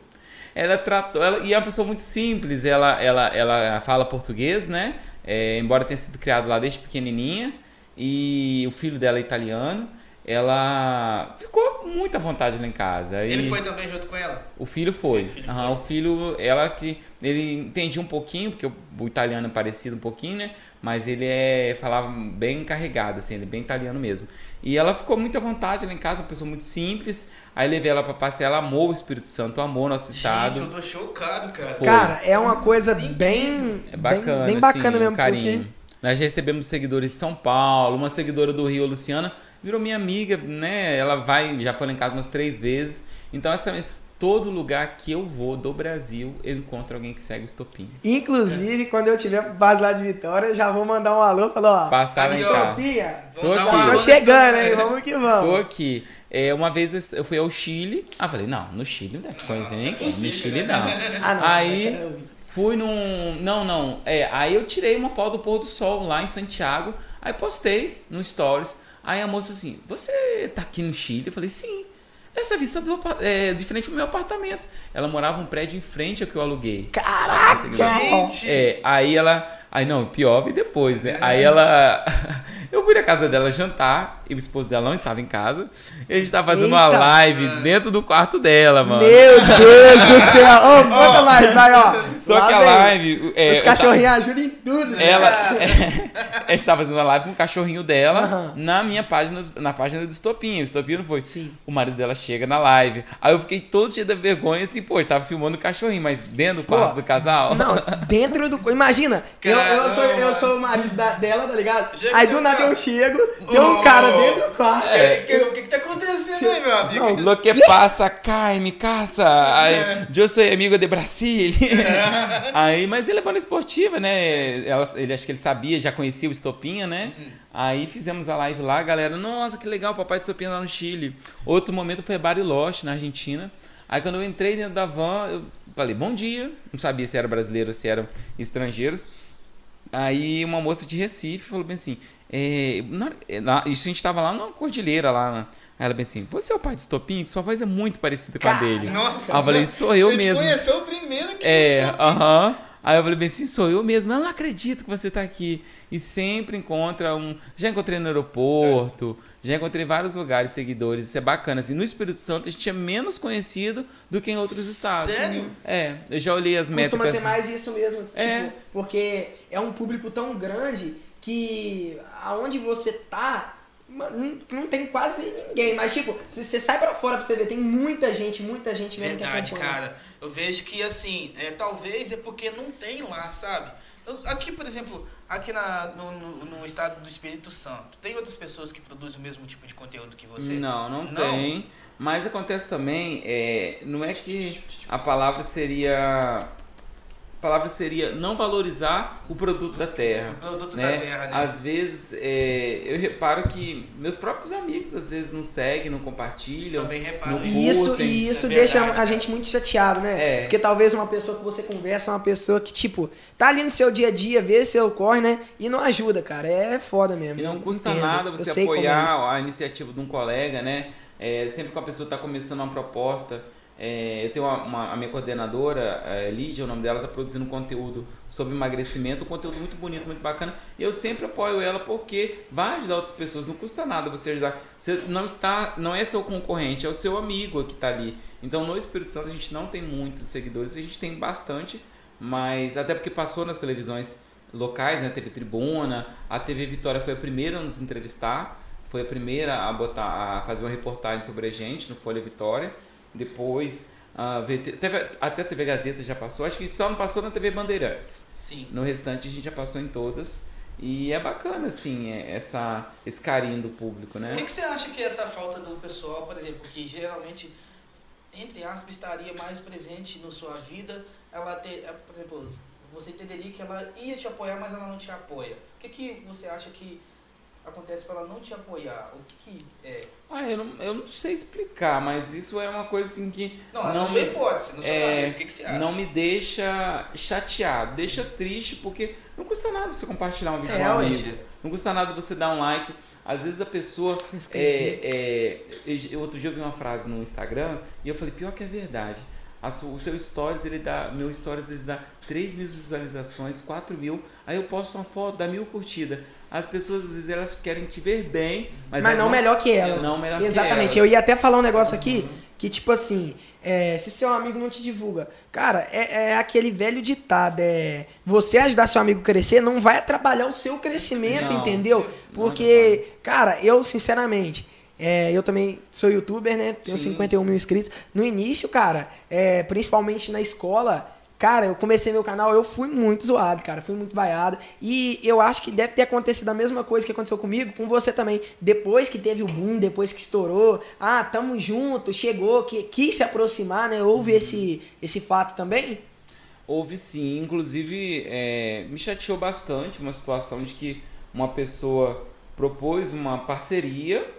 Speaker 3: Ela tratou, ela, e é uma pessoa muito simples, ela, ela, ela fala português, né? É, embora tenha sido criado lá desde pequenininha, e o filho dela é italiano. Ela ficou muito à vontade lá em casa.
Speaker 2: Ele
Speaker 3: E-
Speaker 2: foi também junto com ela?
Speaker 3: o filho foi.
Speaker 2: Sim, o filho
Speaker 3: Aham,
Speaker 2: foi.
Speaker 3: O filho, ela que. Ele entendia um pouquinho, porque o, o italiano é parecido um pouquinho, né? Mas ele é, falava bem carregado, assim, ele é bem italiano mesmo. E ela ficou muito à vontade lá em casa, uma pessoa muito simples. Aí levei ela pra passear, ela amou o Espírito Santo, amou nosso estado.
Speaker 2: Gente, eu tô chocado, cara.
Speaker 3: Foi.
Speaker 1: Cara, é uma coisa bem.
Speaker 3: É bacana,
Speaker 1: Bem, bem bacana
Speaker 3: assim,
Speaker 1: mesmo.
Speaker 3: o carinho.
Speaker 1: porque-
Speaker 3: Nós recebemos seguidores de São Paulo, uma seguidora do Rio, a Luciana, virou minha amiga, né? Ela vai, já foi lá em casa umas três vezes. Então, essa, todo lugar que eu vou do Brasil, eu encontro alguém que segue o Estopim.
Speaker 1: Inclusive, quando eu tiver base lá de Vitória, já vou mandar um alô. Falar, ó.
Speaker 3: Passar lá.
Speaker 1: Estopinha,
Speaker 3: Tô aqui.
Speaker 2: uma
Speaker 1: tô chegando, hein? Vamos que
Speaker 3: Tô
Speaker 1: vamos.
Speaker 3: aqui. É, uma vez eu- fui ao Chile. Ah, falei, não, no Chile não deve conhecer ninguém. No Chile
Speaker 2: né?
Speaker 3: não.
Speaker 1: Ah, não.
Speaker 3: Aí-. Fui num. Não, não. É, aí eu tirei uma foto do pôr do sol lá em Santiago. Aí postei no Stories. Aí a moça assim, você tá aqui no Chile? Eu falei, sim. Essa vista do, é diferente do meu apartamento. Ela morava um prédio em frente ao que eu aluguei.
Speaker 1: Caraca!
Speaker 2: Gente!
Speaker 3: É, aí ela. Aí não, pior veio depois, né? Aí ela. Eu fui na casa dela jantar e o esposo dela não estava em casa. E a gente tava fazendo uma
Speaker 1: Eita!
Speaker 3: live dentro do quarto dela, mano.
Speaker 1: Meu Deus do céu! Ô, conta mais, vai, ó.
Speaker 3: Só
Speaker 1: Lá
Speaker 3: que a
Speaker 1: vem.
Speaker 3: live. é,
Speaker 1: Os cachorrinhos ajudam em tudo. né?
Speaker 3: ela a gente tava fazendo uma live com o cachorrinho dela
Speaker 1: Aham.
Speaker 3: na minha página, na página do Estopinho. O Estopinho não foi.
Speaker 1: Sim.
Speaker 3: O marido dela chega na live. Aí eu fiquei todo cheio da vergonha, assim, pô, eu tava filmando o cachorrinho, mas dentro do
Speaker 1: Pô,
Speaker 3: quarto do casal.
Speaker 1: Não, dentro do. Imagina, eu, eu, sou, eu sou o marido da- dela, tá ligado?
Speaker 2: Já
Speaker 1: Aí do nada
Speaker 2: tá-
Speaker 1: eu chego, tem um
Speaker 2: Oh.
Speaker 1: cara dentro do quarto.
Speaker 3: É.
Speaker 2: O que, que, que que tá acontecendo aí, meu amigo?
Speaker 1: Não,
Speaker 3: Lo que passa, cai, me caça. Aí, eu sou amigo de Brasil. Aí, mas ele levando esportiva, né? Ela, ele acho que ele sabia, já conhecia o Estopinha, né? Aí fizemos a live lá, galera. Nossa, que legal, papai de Estopinha lá no Chile. Outro momento foi Bariloche, na Argentina. Aí quando eu entrei dentro da van, eu falei, bom dia. Não sabia se era brasileiro ou se eram estrangeiros. Aí uma moça de Recife falou bem assim, é, na é, na- isso a gente tava lá na cordilheira lá, na- aí ela bem assim, você é o pai de? Que sua voz é muito parecida com a dele.
Speaker 2: Nossa,
Speaker 3: Aí eu falei, sou eu mesmo.
Speaker 2: conheceu o primeiro que
Speaker 3: É, aham. Aí eu falei bem assim, sou eu mesmo. Eu não acredito que você tá aqui. E sempre encontra um. Já encontrei no aeroporto, já encontrei em vários lugares seguidores. Isso é bacana. Assim, no Espírito Santo a gente é menos conhecido do que em outros estados.
Speaker 2: Sério?
Speaker 3: É, eu já olhei as
Speaker 1: Costuma
Speaker 3: métricas.
Speaker 1: ser mais isso mesmo.
Speaker 3: É.
Speaker 1: Tipo, porque é um público tão grande que aonde você tá. Não, não tem quase ninguém, mas tipo, se você sai pra fora pra você ver, tem muita gente, muita gente mesmo
Speaker 2: Verdade,
Speaker 1: que acompanha.
Speaker 2: cara. Eu vejo que, assim, é, talvez é porque não tem lá, sabe? Aqui, por exemplo, aqui na, no, no, no estado do Espírito Santo, tem outras pessoas que produzem o mesmo tipo de conteúdo que você?
Speaker 3: Não, não,
Speaker 2: Não?
Speaker 3: tem. Mas acontece também, é, não é que a palavra seria. A palavra seria não valorizar o produto da terra.
Speaker 2: O produto
Speaker 3: né?
Speaker 2: da terra, né?
Speaker 3: Às vezes é, eu reparo que meus próprios amigos às vezes não seguem, não compartilham.
Speaker 2: Também reparo
Speaker 3: não
Speaker 2: isso.
Speaker 1: E isso,
Speaker 3: curtem,
Speaker 1: e isso
Speaker 2: isso é
Speaker 1: deixa
Speaker 2: verdade,
Speaker 1: a
Speaker 2: cara.
Speaker 1: gente muito chateado, né?
Speaker 3: É.
Speaker 1: Porque talvez uma pessoa que você conversa é uma pessoa que, tipo, tá ali no seu dia a dia, vê seu corre, né? E não ajuda, cara. É foda mesmo.
Speaker 3: E não custa
Speaker 1: entendo.
Speaker 3: nada você
Speaker 1: é
Speaker 3: apoiar a iniciativa de um colega, né? É, sempre que a pessoa está começando uma proposta. É, eu tenho uma, uma- a minha coordenadora, é, Lídia, o nome dela, está produzindo conteúdo sobre emagrecimento, um conteúdo muito bonito, muito bacana. E eu sempre apoio ela porque vai ajudar outras pessoas, não custa nada você ajudar. Você não está, não é seu concorrente, é o seu amigo que está ali. Então no Espírito Santo a gente não tem muitos seguidores, a gente tem bastante, mas até porque passou nas televisões locais, né? TV Tribuna, a TV Vitória foi a primeira a nos entrevistar, foi a primeira a botar a fazer uma reportagem sobre a gente no Folha Vitória. Depois teve, até a TV Gazeta já passou, acho que só não passou na TV Bandeirantes.
Speaker 2: Sim.
Speaker 3: No restante a gente já passou em todas. E é bacana, assim, é- essa, esse carinho do público, né?
Speaker 2: O que, que você acha que é essa falta do pessoal, por exemplo, que geralmente, entre aspas, estaria mais presente na sua vida, ela ter, é, por exemplo, você entenderia que ela ia te apoiar, mas ela não te apoia. O que, que você acha que acontece para ela não te apoiar? O que, que é?
Speaker 3: Ah, eu não, eu não sei explicar, mas isso é uma coisa assim que
Speaker 2: Não,
Speaker 3: não
Speaker 2: na sua
Speaker 3: me,
Speaker 2: hipótese, na sua
Speaker 3: é,
Speaker 2: cabeça, o que, que você acha?
Speaker 3: não me deixa chateado, deixa triste, porque não custa nada você compartilhar um vídeo
Speaker 1: É,
Speaker 3: com um amigo. Não custa nada você dar um like. Às vezes a pessoa. É, é, eu- outro dia eu vi uma frase no Instagram e eu falei, pior que é verdade. A su- o seu stories, ele dá. Meu stories ele dá 3 mil visualizações, 4 mil. Aí eu posto uma foto, dá mil curtidas. As pessoas, às vezes, elas querem te ver bem, mas,
Speaker 1: Mas,
Speaker 3: elas
Speaker 1: não melhor que elas.
Speaker 3: Não melhor que
Speaker 1: Exatamente.
Speaker 3: elas.
Speaker 1: Eu ia até falar um negócio aqui que, tipo assim, é, se seu amigo não te divulga, cara, é, é aquele velho ditado, é você ajudar seu amigo a crescer não vai atrapalhar o seu crescimento,
Speaker 3: Não,
Speaker 1: entendeu?
Speaker 3: não
Speaker 1: Porque, cara, eu sinceramente. é, eu também sou youtuber, né? Tenho
Speaker 3: Sim.
Speaker 1: 51 mil inscritos. No início, cara, é, principalmente na escola, cara, eu comecei meu canal, eu fui muito zoado, cara. Fui muito vaiado. E eu acho que deve ter acontecido a mesma coisa que aconteceu comigo, com você também. Depois que teve o boom, depois que estourou, ah, tamo junto, chegou, que, quis se aproximar, né? Houve esse, esse fato também?
Speaker 3: Houve sim, inclusive é, me chateou bastante uma situação de que uma pessoa propôs uma parceria,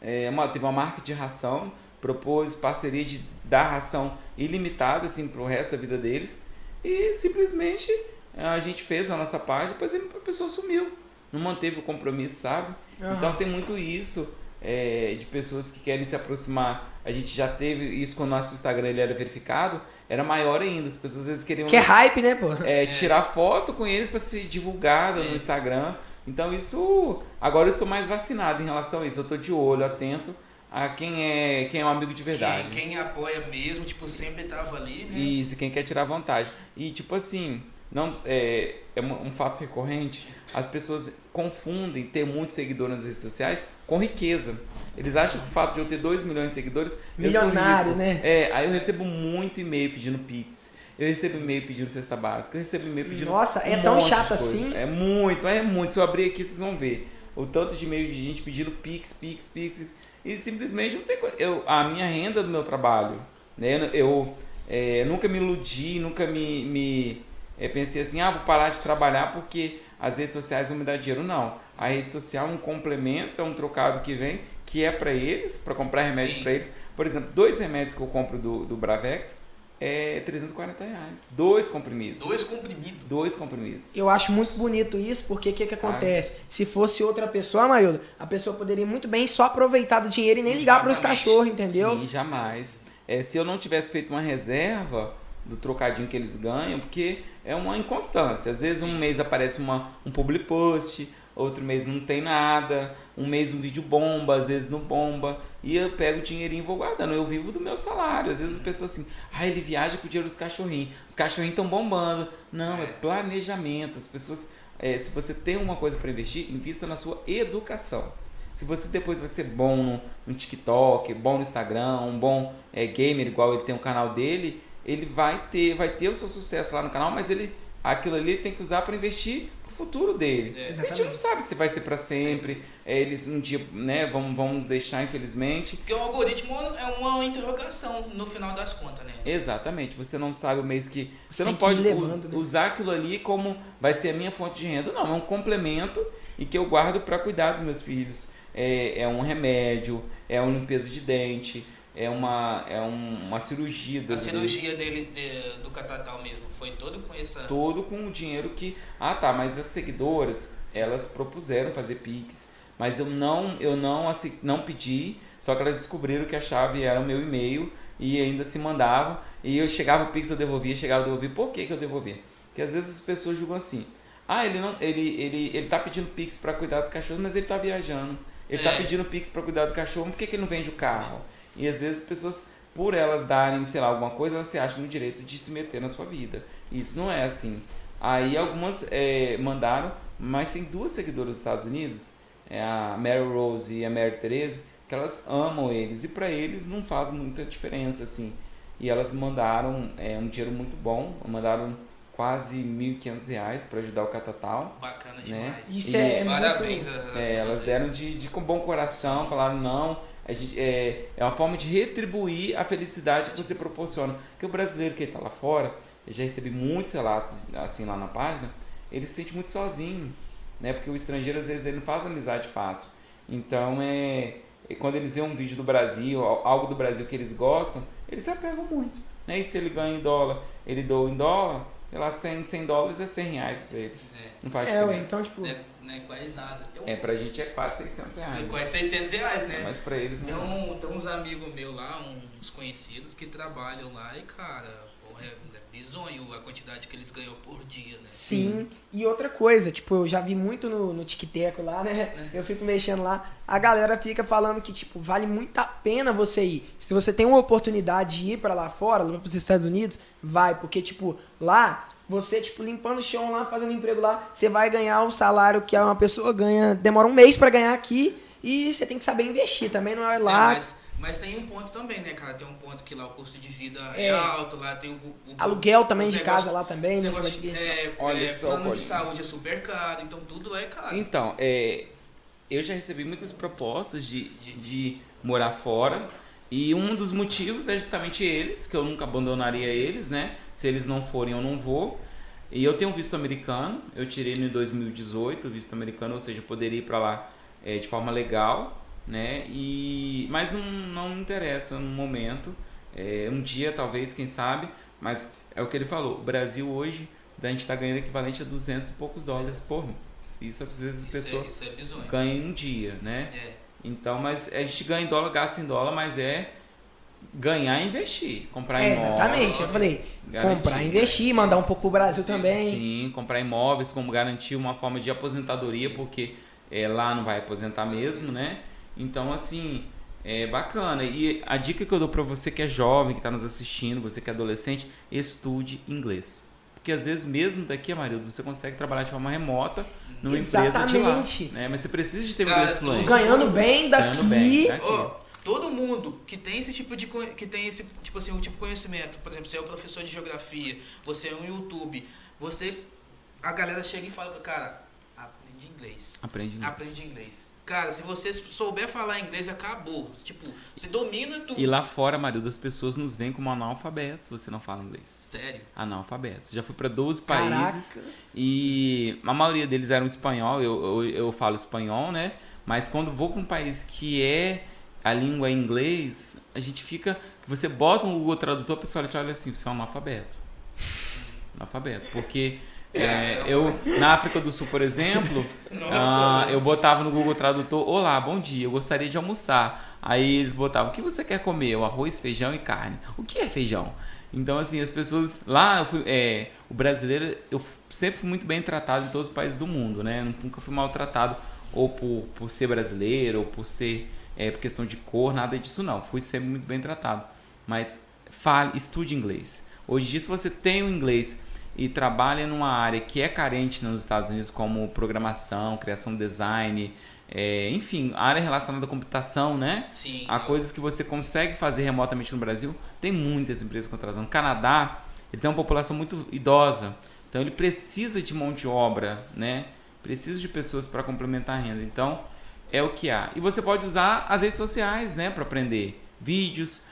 Speaker 3: é, uma, teve uma marca de ração, propôs parceria de dar ração ilimitada assim, para o resto da vida deles e simplesmente a gente fez a nossa parte, depois a pessoa sumiu, não manteve o compromisso, sabe?
Speaker 1: Aham.
Speaker 3: Então tem muito isso é, de pessoas que querem se aproximar. A gente já teve isso quando o nosso Instagram ele era verificado, era maior ainda. As pessoas às vezes queriam
Speaker 1: Que é hype, né, pô?
Speaker 3: é, tirar foto com eles para ser divulgado no Instagram. Então isso. Agora eu estou mais vacinado em relação a isso. Eu estou de olho, atento a quem é quem é um amigo de verdade.
Speaker 2: Quem, quem apoia mesmo, tipo, sempre tava ali, né?
Speaker 3: Isso, quem quer tirar vantagem. E tipo assim, não é, é um fato recorrente. As pessoas confundem ter muitos seguidores nas redes sociais com riqueza. Eles acham que o fato de eu ter 2 milhões de seguidores,
Speaker 1: Milionário, né?
Speaker 3: É, aí eu recebo muito e-mail pedindo Pix. Eu recebo e-mail pedindo cesta básica. Eu recebo e-mail pedindo.
Speaker 1: Nossa, é
Speaker 3: um
Speaker 1: tão
Speaker 3: monte de
Speaker 1: chato assim?
Speaker 3: É muito, é muito. Se eu abrir aqui, vocês vão ver. O tanto de e-mail de gente pedindo Pix, Pix, Pix. E simplesmente não tem coisa. Eu, a minha renda do meu trabalho. Né? Eu é, nunca me iludi, nunca me, me é, pensei assim, ah, vou parar de trabalhar porque as redes sociais vão me dar dinheiro. Não. A rede social é um complemento, é um trocado que vem, que é para eles, para comprar remédio para eles. Por exemplo, dois remédios que eu compro do, do Bravecto é 340 reais. Dois comprimidos.
Speaker 2: Dois comprimidos.
Speaker 3: Dois comprimidos.
Speaker 1: Eu acho muito bonito isso, porque o que, que acontece? Se fosse outra pessoa, Marildo, a pessoa poderia muito bem só aproveitar do dinheiro e nem ligar para os cachorros, entendeu?
Speaker 3: Sim, jamais. É, se eu não tivesse feito uma reserva do trocadinho que eles ganham, porque é uma inconstância. Às vezes um mês aparece uma, um public post, outro mês não tem nada, um mês um vídeo bomba, às vezes não bomba, e eu pego o dinheirinho e vou guardando. Eu vivo do meu salário. Às vezes as pessoas assim, ah, ele viaja com o dinheiro dos cachorrinhos, os cachorrinhos estão bombando. Não, é planejamento. As pessoas, é, se você tem uma coisa para investir, invista na sua educação. Se você depois vai ser bom no, no TikTok, bom no Instagram, um bom é, gamer, igual ele tem o canal dele, ele vai ter, vai ter o seu sucesso lá no canal, mas ele aquilo ali tem que usar para investir futuro dele.
Speaker 2: É.
Speaker 3: a gente não sabe se vai ser para sempre. É, eles um dia, né, vão, vão nos deixar, infelizmente.
Speaker 2: Porque o algoritmo é uma interrogação no final das contas, né?
Speaker 3: Exatamente, você não sabe o mês que. Você,
Speaker 1: Você
Speaker 3: não pode
Speaker 1: levando,
Speaker 3: us-
Speaker 1: né?
Speaker 3: usar aquilo ali como vai ser a minha fonte de renda. Não, é um complemento e que eu guardo para cuidar dos meus filhos. É, é um remédio, é uma limpeza de dente, é uma, é um- uma cirurgia.
Speaker 2: A cirurgia dele, de- do catatal mesmo, foi todo com essa...
Speaker 3: todo com o dinheiro que. Ah, tá, mas as seguidoras, elas propuseram fazer Pix, mas eu não, eu não, não pedi, só que elas descobriram que a chave era o meu e-mail e ainda se mandavam. E eu chegava o Pix, eu devolvia, chegava, eu devolvia. Por que, que eu devolvia? Porque às vezes as pessoas julgam assim. Ah, ele não, ele, ele, ele tá pedindo Pix para cuidar dos cachorros, mas ele tá viajando. Ele tá
Speaker 2: É.
Speaker 3: pedindo Pix para cuidar do cachorro, por que, que ele não vende o carro? E às vezes as pessoas, por elas darem, sei lá, alguma coisa, elas se acham no direito de se meter na sua vida. E isso não é assim. Aí algumas é, mandaram, mas tem duas seguidoras dos Estados Unidos, é a Mary Rose e a Mary Teresa, que elas amam eles. E para eles não faz muita diferença, assim. E elas mandaram é, um dinheiro muito bom, mandaram quase 1.500 reais para ajudar o Catatal.
Speaker 2: Bacana
Speaker 3: Né?
Speaker 2: demais.
Speaker 1: Isso
Speaker 3: E-
Speaker 1: é, é
Speaker 2: Parabéns
Speaker 1: muito...
Speaker 3: É, elas
Speaker 2: aí.
Speaker 3: deram de, de com bom coração, falaram não. A gente, é, é uma forma de retribuir a felicidade que você proporciona. Porque o brasileiro que está lá fora, eu já recebi muitos relatos assim lá na página, ele se sente muito sozinho, né? Porque o estrangeiro às vezes ele não faz amizade fácil. Então é, é quando eles veem um vídeo do Brasil, al- algo do Brasil que eles gostam, eles se apegam muito. Né? E se ele ganha em dólar, ele doa em dólar, sei lá, 100, 100 dólares é 100 reais para eles.
Speaker 2: É,
Speaker 3: Não faz
Speaker 1: É,
Speaker 3: diferença.
Speaker 1: então, tipo...
Speaker 2: é, não é quase nada. Um,
Speaker 3: É, pra gente é quase 600 reais.
Speaker 2: é quase 600 reais, né?
Speaker 3: Mas pra eles
Speaker 2: Tem,
Speaker 3: não.
Speaker 2: um, tem uns amigos meus lá, uns conhecidos que trabalham lá e, cara, porra, é, é bizonho a quantidade que eles ganham por dia, né?
Speaker 1: Sim. E outra coisa, tipo, eu já vi muito no, no TikTok lá, né? Eu fico mexendo lá. A galera fica falando que, tipo, vale muito a pena você ir. Se você tem uma oportunidade de ir pra lá fora, lá pros Estados Unidos, vai. Porque, tipo, lá, você, tipo, limpando o chão lá, fazendo emprego lá, você vai ganhar o salário que uma pessoa ganha, demora um mês pra ganhar aqui. E você tem que saber investir também, não é
Speaker 2: É,
Speaker 1: lá.
Speaker 2: mas, mas tem um ponto também, né, cara? Tem um ponto que lá o custo de vida é,
Speaker 1: É.
Speaker 2: alto, lá tem o. o-
Speaker 1: Aluguel também de
Speaker 2: negócios-
Speaker 1: casa lá também, né?
Speaker 2: Negócio de- é,
Speaker 3: Olha
Speaker 2: é,
Speaker 3: só,
Speaker 2: plano de saúde é super caro, então tudo lá é caro.
Speaker 3: Então, é, eu já recebi muitas propostas de, de, de morar fora. E um dos motivos é justamente eles, que eu nunca abandonaria eles, né? Se eles não forem, eu não vou. E eu tenho um visto americano, eu tirei no 2018 o visto americano, ou seja, eu poderia ir para lá é, de forma legal, né? E, mas não, não me interessa no momento. É, um dia, talvez, quem sabe, mas é o que ele falou. O Brasil hoje, a gente está ganhando equivalente a 200 e poucos dólares por mês. Isso às vezes as
Speaker 2: é,
Speaker 3: pessoas
Speaker 2: é bizonho.
Speaker 3: ganham em um dia, né?
Speaker 2: É.
Speaker 3: Então, mas a gente ganha em dólar, gasta em dólar, mas é ganhar e investir. Comprar
Speaker 1: É,
Speaker 3: imóveis.
Speaker 1: exatamente. Eu falei,
Speaker 3: garantir,
Speaker 1: comprar, investir, mandar um pouco pro Brasil também.
Speaker 3: Sim, comprar imóveis, como garantir uma forma de aposentadoria, porque é, lá não vai aposentar mesmo, né? Então, assim, é bacana. E a dica que eu dou pra você que é jovem, que tá nos assistindo, você que é adolescente, estude inglês. Porque às vezes, mesmo daqui, Amarildo, você consegue trabalhar de forma remota numa empresa de lá.
Speaker 1: Exatamente.
Speaker 3: Né? Mas você precisa de ter
Speaker 2: Cara,
Speaker 3: inglês fluente.
Speaker 1: Ganhando bem daqui.
Speaker 3: Ganhando bem, daqui.
Speaker 2: Ó, todo mundo que tem esse tipo de que tem esse tipo assim um tipo de conhecimento, por exemplo, você é um professor de geografia, você é um YouTube, você a galera chega e fala, cara, aprende inglês.
Speaker 3: Aprende inglês.
Speaker 2: Aprende inglês. Cara, se você souber falar inglês, acabou. Tipo, você domina tudo.
Speaker 3: E lá fora, a maioria das pessoas nos vem como analfabetos se você não fala inglês.
Speaker 2: Sério.
Speaker 3: Analfabetos. Já fui para 12
Speaker 1: Caraca.
Speaker 3: países e a maioria deles eram espanhol, eu, eu, eu falo espanhol, né? Mas quando vou para um país que é a língua é inglês, a gente fica. Você bota um Google Tradutor, a pessoa te olha assim, você é um analfabeto. Analfabeto. Porque é, eu, na África do Sul, por exemplo, ah, eu botava no Google Tradutor, olá, bom dia, eu gostaria de almoçar. Aí eles botavam, o que você quer comer? O arroz, feijão e carne. O que é feijão? Então, assim, as pessoas. Lá, eu fui, é, o brasileiro, eu sempre fui muito bem tratado em todos os países do mundo, né? Nunca fui maltratado ou por, por ser brasileiro, ou por ser é, por questão de cor, nada disso não. Fui sempre muito bem tratado. Mas fale, estude inglês. Hoje em dia, se você tem o inglês e trabalha numa área que é carente nos Estados Unidos, como programação, criação de design, é, enfim, área relacionada à computação, né?
Speaker 2: Sim.
Speaker 3: Há coisas que você consegue fazer remotamente no Brasil. Tem muitas empresas contratando. No Canadá, ele tem uma população muito idosa. Então, ele precisa de mão de obra, né? Precisa de pessoas para complementar a renda. Então, é o que há. E você pode usar as redes sociais, né? Para aprender vídeos,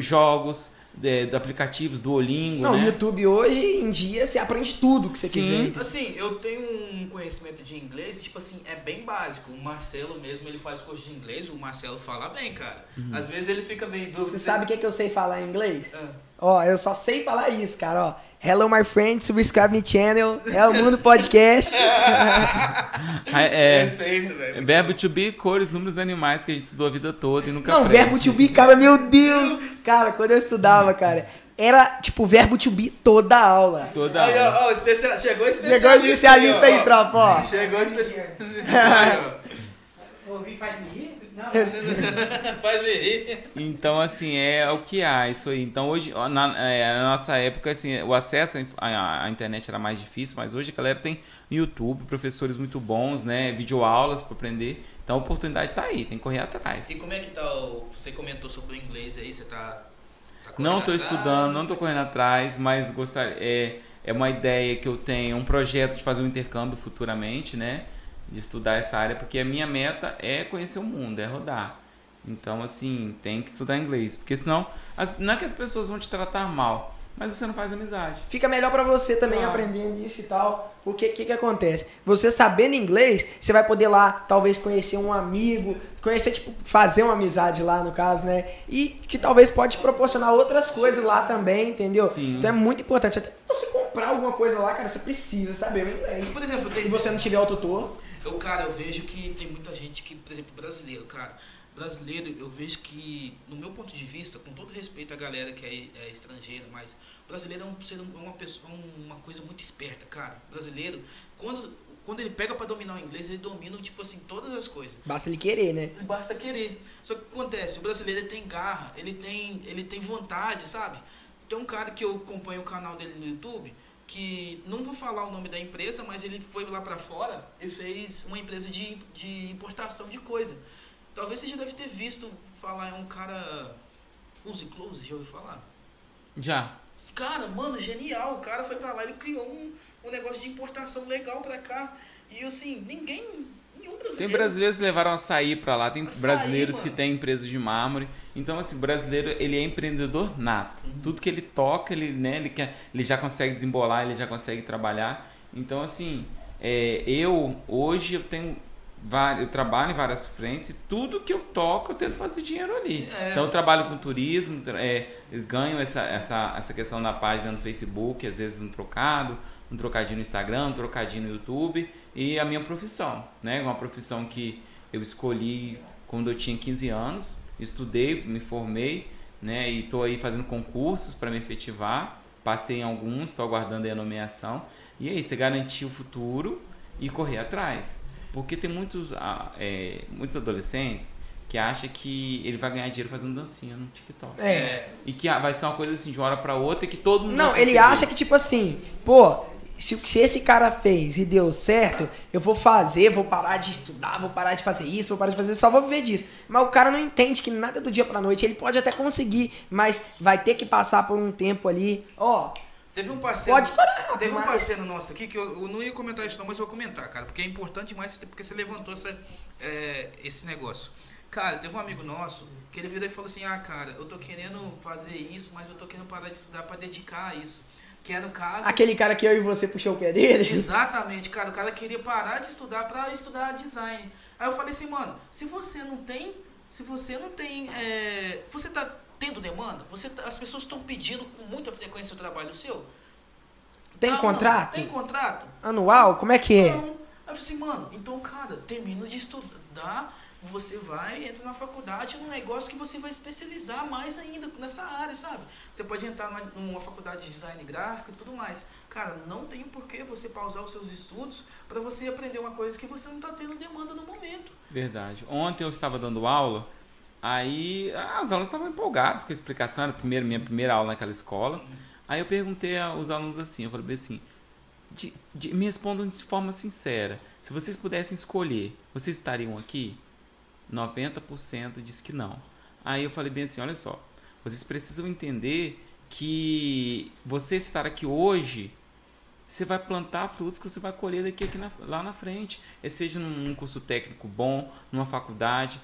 Speaker 3: jogos, de, de aplicativos, Duolingo,
Speaker 1: Não, o
Speaker 3: né?
Speaker 1: YouTube hoje em dia você aprende tudo que você
Speaker 3: Sim.
Speaker 1: quiser.
Speaker 2: Assim, eu tenho um conhecimento de inglês, tipo assim, é bem básico. O Marcelo mesmo, ele faz curso de inglês, o Marcelo fala bem, cara. Às vezes ele fica meio dúvida.
Speaker 1: Você sabe o que, que eu sei falar em inglês?
Speaker 2: Ah.
Speaker 1: Ó, eu só sei falar isso, cara, ó. Hello, my friends, subscribe me channel. É o Mundo Podcast.
Speaker 3: É,
Speaker 2: Perfeito, velho.
Speaker 3: verbo to be, cores, números, animais que a gente estudou a vida toda e nunca
Speaker 1: Não,
Speaker 3: aprende.
Speaker 1: verbo to be, cara, meu Deus. Cara, quando eu estudava, cara, era tipo verbo to be toda a aula.
Speaker 3: Toda
Speaker 2: Aí,
Speaker 3: aula.
Speaker 2: ó, ó, especial... chegou o especialista.
Speaker 1: Chegou o especialista aí,
Speaker 2: ó.
Speaker 1: tropa, ó.
Speaker 2: Chegou o especialista. Aí,
Speaker 4: Ouvi faz me rir? Não,
Speaker 2: ó. Faz rir.
Speaker 3: Então, assim, é o que há, isso aí. Então, hoje, na, é, na nossa época, assim, o acesso à, à- internet era mais difícil, mas hoje a galera tem YouTube, professores muito bons, né? Videoaulas para aprender. Então, a oportunidade tá aí, tem que correr atrás.
Speaker 2: E como é que tá o... Você comentou sobre o inglês aí, você tá... Tá correndo
Speaker 3: Não estou estudando, não estou correndo atrás, mas gostaria, é, é uma ideia que eu tenho, um projeto de fazer um intercâmbio futuramente, né? De estudar essa área, porque a minha meta é conhecer o mundo, é rodar. Então, assim, tem que estudar inglês, porque senão, as- não é que as pessoas vão te tratar mal, mas você não faz amizade.
Speaker 1: Fica melhor pra você também
Speaker 3: Claro.
Speaker 1: aprendendo isso e tal. Porque o que, que acontece? Você sabendo inglês, você vai poder lá, talvez, conhecer um amigo, conhecer, tipo, fazer uma amizade lá, no caso, né? E que talvez pode te proporcionar outras coisas lá também, entendeu?
Speaker 3: Sim.
Speaker 1: Então é muito importante. Até você comprar alguma coisa lá, cara, você precisa saber o inglês.
Speaker 2: Por exemplo, tem
Speaker 1: Se você não tiver o tutor,
Speaker 2: Eu, cara, eu vejo que tem muita gente que, por exemplo, brasileiro, cara. Brasileiro, eu vejo que, no meu ponto de vista, com todo respeito à galera que é, é estrangeira, mas brasileiro é um ser é uma pessoa, é uma coisa muito esperta, cara. Brasileiro, quando, quando ele pega pra dominar o inglês, ele domina, tipo assim, todas as coisas.
Speaker 1: basta ele querer, né?
Speaker 2: Basta querer. Só que o que acontece? O brasileiro ele tem garra, ele tem, ele tem vontade, sabe? Tem um cara que eu acompanho o canal dele no YouTube, que não vou falar o nome da empresa, mas ele foi lá pra fora e fez uma empresa de, de importação de coisa. Talvez você já deve ter visto falar, é um cara. Use Close, já ouviu falar?
Speaker 3: Já.
Speaker 2: Cara, mano, genial. O cara foi pra lá, ele criou um, um negócio de importação legal pra cá. E assim, ninguém. Nenhum brasileiro.
Speaker 3: Tem brasileiros que levaram açaí pra lá, tem
Speaker 2: Açaí,
Speaker 3: brasileiros que
Speaker 2: mano.
Speaker 3: têm empresas de mármore. Então, assim, o brasileiro, ele é empreendedor nato.
Speaker 2: Uhum.
Speaker 3: Tudo que ele toca, ele, né, ele, quer, ele já consegue desembolar, ele já consegue trabalhar. Então, assim, é, eu, hoje, eu tenho... Eu trabalho em várias frentes e tudo que eu toco eu tento fazer dinheiro ali.
Speaker 2: É.
Speaker 3: Então eu trabalho com turismo, é, ganho essa, essa, essa questão na página no Facebook, às vezes um trocado, um trocadinho no Instagram, um trocadinho no YouTube e a minha profissão, né? Uma profissão que eu escolhi quando eu tinha 15 anos, estudei, me formei, né? E estou aí fazendo concursos para me efetivar, passei em alguns, estou aguardando aí a nomeação. E aí, você garantir o futuro e correr atrás. Porque tem muitos, é, muitos adolescentes que acham que ele vai ganhar dinheiro fazendo dancinha no TikTok.
Speaker 1: É.
Speaker 3: E que ah, vai ser uma coisa assim de uma hora pra outra e que todo mundo
Speaker 1: Não, ele acha que, tipo assim, pô, se, se esse cara fez e deu certo, eu vou fazer, vou parar de estudar, vou parar de fazer isso, vou parar de fazer isso, só vou viver disso. Mas o cara não entende que nada é do dia pra noite, ele pode até conseguir, mas vai ter que passar por um tempo ali, ó.
Speaker 2: Teve um parceiro.
Speaker 1: Pode estourar
Speaker 2: Teve um
Speaker 1: mas-
Speaker 2: parceiro nosso aqui que eu, eu não ia comentar isso não, mas eu vou comentar, cara, porque é importante demais porque você levantou essa, é, esse negócio. Cara, teve um amigo nosso que ele virou e falou assim: Ah, cara, eu tô querendo fazer isso, mas eu tô querendo parar de estudar pra dedicar a isso. Que é no caso.
Speaker 1: Aquele cara que eu e você puxou o pé dele.
Speaker 2: Exatamente, cara. O cara queria parar de estudar pra estudar design. Aí eu falei assim, mano, se você não tem. Se você não tem. é, você tá tendo demanda? Você tá- as pessoas estão pedindo com muita frequência o trabalho seu?
Speaker 1: Tem
Speaker 2: Ah, não.
Speaker 1: contrato?
Speaker 2: Tem contrato?
Speaker 1: Anual? Como é que é?
Speaker 2: Não. Aí eu falei assim, mano, então, cara, termina de estudar, você vai, entra na faculdade num negócio que você vai especializar mais ainda nessa área, sabe? Você pode entrar numa faculdade de design gráfico e tudo mais. Cara, não tem por que você pausar os seus estudos para você aprender uma coisa que você não está tendo demanda no momento.
Speaker 3: Verdade. Ontem eu estava dando aula, aí os alunos estavam empolgados com a explicação, era a primeira, minha primeira aula naquela escola. Aí eu perguntei aos alunos assim, eu falei assim, de- de- me respondam de forma sincera, se vocês pudessem escolher, vocês estariam aqui? 90% disse que não. Aí eu falei bem assim, olha só, vocês precisam entender que você estar aqui hoje você vai plantar frutos que você vai colher daqui aqui na- lá na frente. É seja num, curso técnico bom, numa faculdade,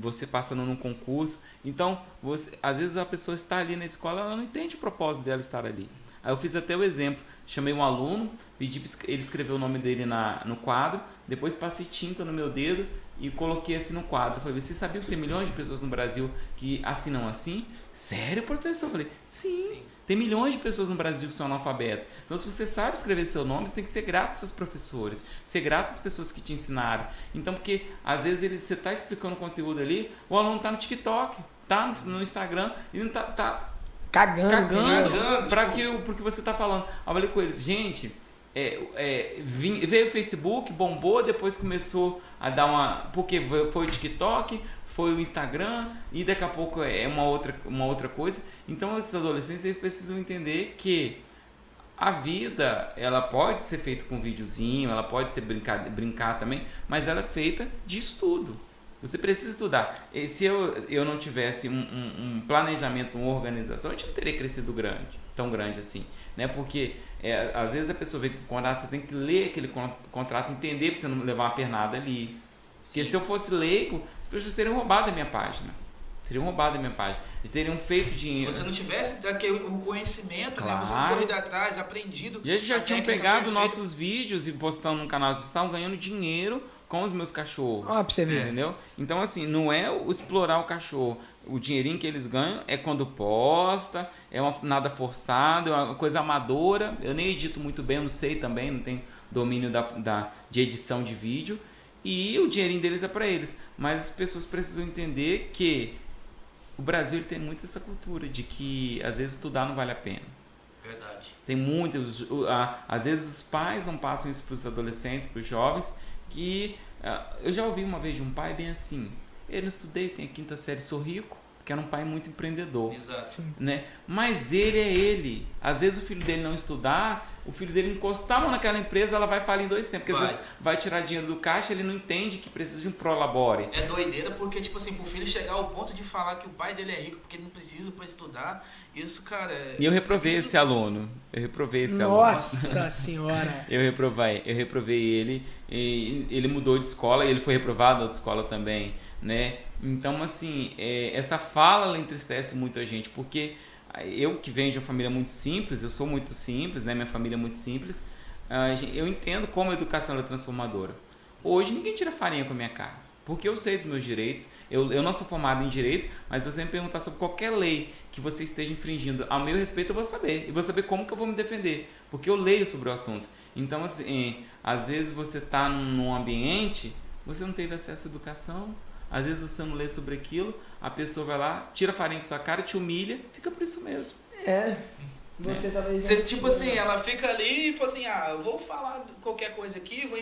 Speaker 3: você passando num concurso. Então, você, às vezes a pessoa está ali na escola, ela não entende o propósito dela estar ali. Aí eu fiz até o exemplo. Chamei um aluno, pedi ele escreveu o nome dele na, no quadro, depois passei tinta no meu dedo e coloquei assim no quadro. Falei, você sabia que tem milhões de pessoas no Brasil que assinam assim? Sério, professor? Eu falei, sim. Tem milhões de pessoas no Brasil que são analfabetas. Então, se você sabe escrever seu nome, você tem que ser grato aos seus professores, ser grato às pessoas que te ensinaram. Então, porque às vezes ele, você está explicando conteúdo ali, o aluno está no TikTok, tá no, no Instagram e não tá, tá
Speaker 1: Cagando.
Speaker 3: cagando?
Speaker 2: Cagando,
Speaker 3: para
Speaker 2: tipo-
Speaker 3: que porque você tá falando. Eu falei com eles, gente, é, é, vim- veio o Facebook, bombou, depois começou a dar uma. Porque foi- o TikTok, foi o Instagram, e daqui a pouco é uma outra, uma outra coisa. Então esses adolescentes eles precisam entender que a vida ela pode ser feita com videozinho, ela pode ser brincar, brincar também, mas ela é feita de estudo. Você precisa estudar. E se eu, eu não tivesse um, um, um planejamento, uma organização, a gente não teria crescido grande, tão grande assim. Né? Porque é, às vezes a pessoa vê que o contrato, você tem que ler aquele contrato, entender para você não levar uma pernada ali. Porque se eu fosse leigo, as pessoas teriam roubado a minha página. Teriam roubado a minha página. E teriam feito dinheiro.
Speaker 2: Se você não tivesse aquele, o conhecimento, claro. né? Você corrido atrás, aprendido.
Speaker 3: E eles já tinham pegado nossos vídeos e postando no canal. Vocês estavam ganhando dinheiro com os meus cachorros.
Speaker 1: Ó, pra você ver.
Speaker 3: Entendeu? Então, assim, não é o explorar o cachorro. O dinheirinho que eles ganham é quando posta, é uma, nada forçado, é uma coisa amadora. Eu nem edito muito bem, eu não sei também, não tenho domínio da, da, de edição de vídeo. E o dinheirinho deles é para eles. Mas as pessoas precisam entender que o Brasil ele tem muito essa cultura de que às vezes estudar não vale a pena.
Speaker 2: Verdade.
Speaker 3: Tem muitos, às vezes os pais não passam isso para os adolescentes, para os jovens, que ah, eu já ouvi uma vez de um pai bem assim, eu não estudei, tem a quinta série, sou rico, porque era um pai muito empreendedor.
Speaker 2: Exato.
Speaker 3: Né? Mas ele é ele. Às vezes o filho dele não estudar, o filho dele encostar a mão naquela empresa, ela vai falir em dois tempos. Porque vai. às vezes vai tirar dinheiro do caixa, ele não entende que precisa de um prolabore.
Speaker 2: É doideira porque, tipo assim, pro filho chegar ao ponto de falar que o pai dele é rico porque ele não precisa para estudar, isso, cara. É...
Speaker 3: E eu reprovei é esse aluno. Eu reprovei esse
Speaker 1: Nossa
Speaker 3: aluno.
Speaker 1: Nossa senhora!
Speaker 3: eu reprovei, eu reprovei ele. E ele mudou de escola e ele foi reprovado da escola também, né? Então, assim, é, essa fala ela entristece muito a gente, porque eu que venho de uma família muito simples, eu sou muito simples, né? Minha família é muito simples. eu entendo como a educação é transformadora. Hoje ninguém tira farinha com a minha cara, porque eu sei dos meus direitos. Eu, eu não sou formado em direito, mas você me perguntar sobre qualquer lei que você esteja infringindo, ao meu respeito eu vou saber. E vou saber como que eu vou me defender, porque eu leio sobre o assunto. Então, assim, às vezes você está num ambiente, você não teve acesso à educação, às vezes você não lê sobre aquilo, a pessoa vai lá, tira a farinha com sua cara, te humilha, fica por isso mesmo.
Speaker 1: É. Você é. talvez.
Speaker 2: Você, tipo assim, ela fica ali e fala assim: ah, eu vou falar qualquer coisa aqui, vou,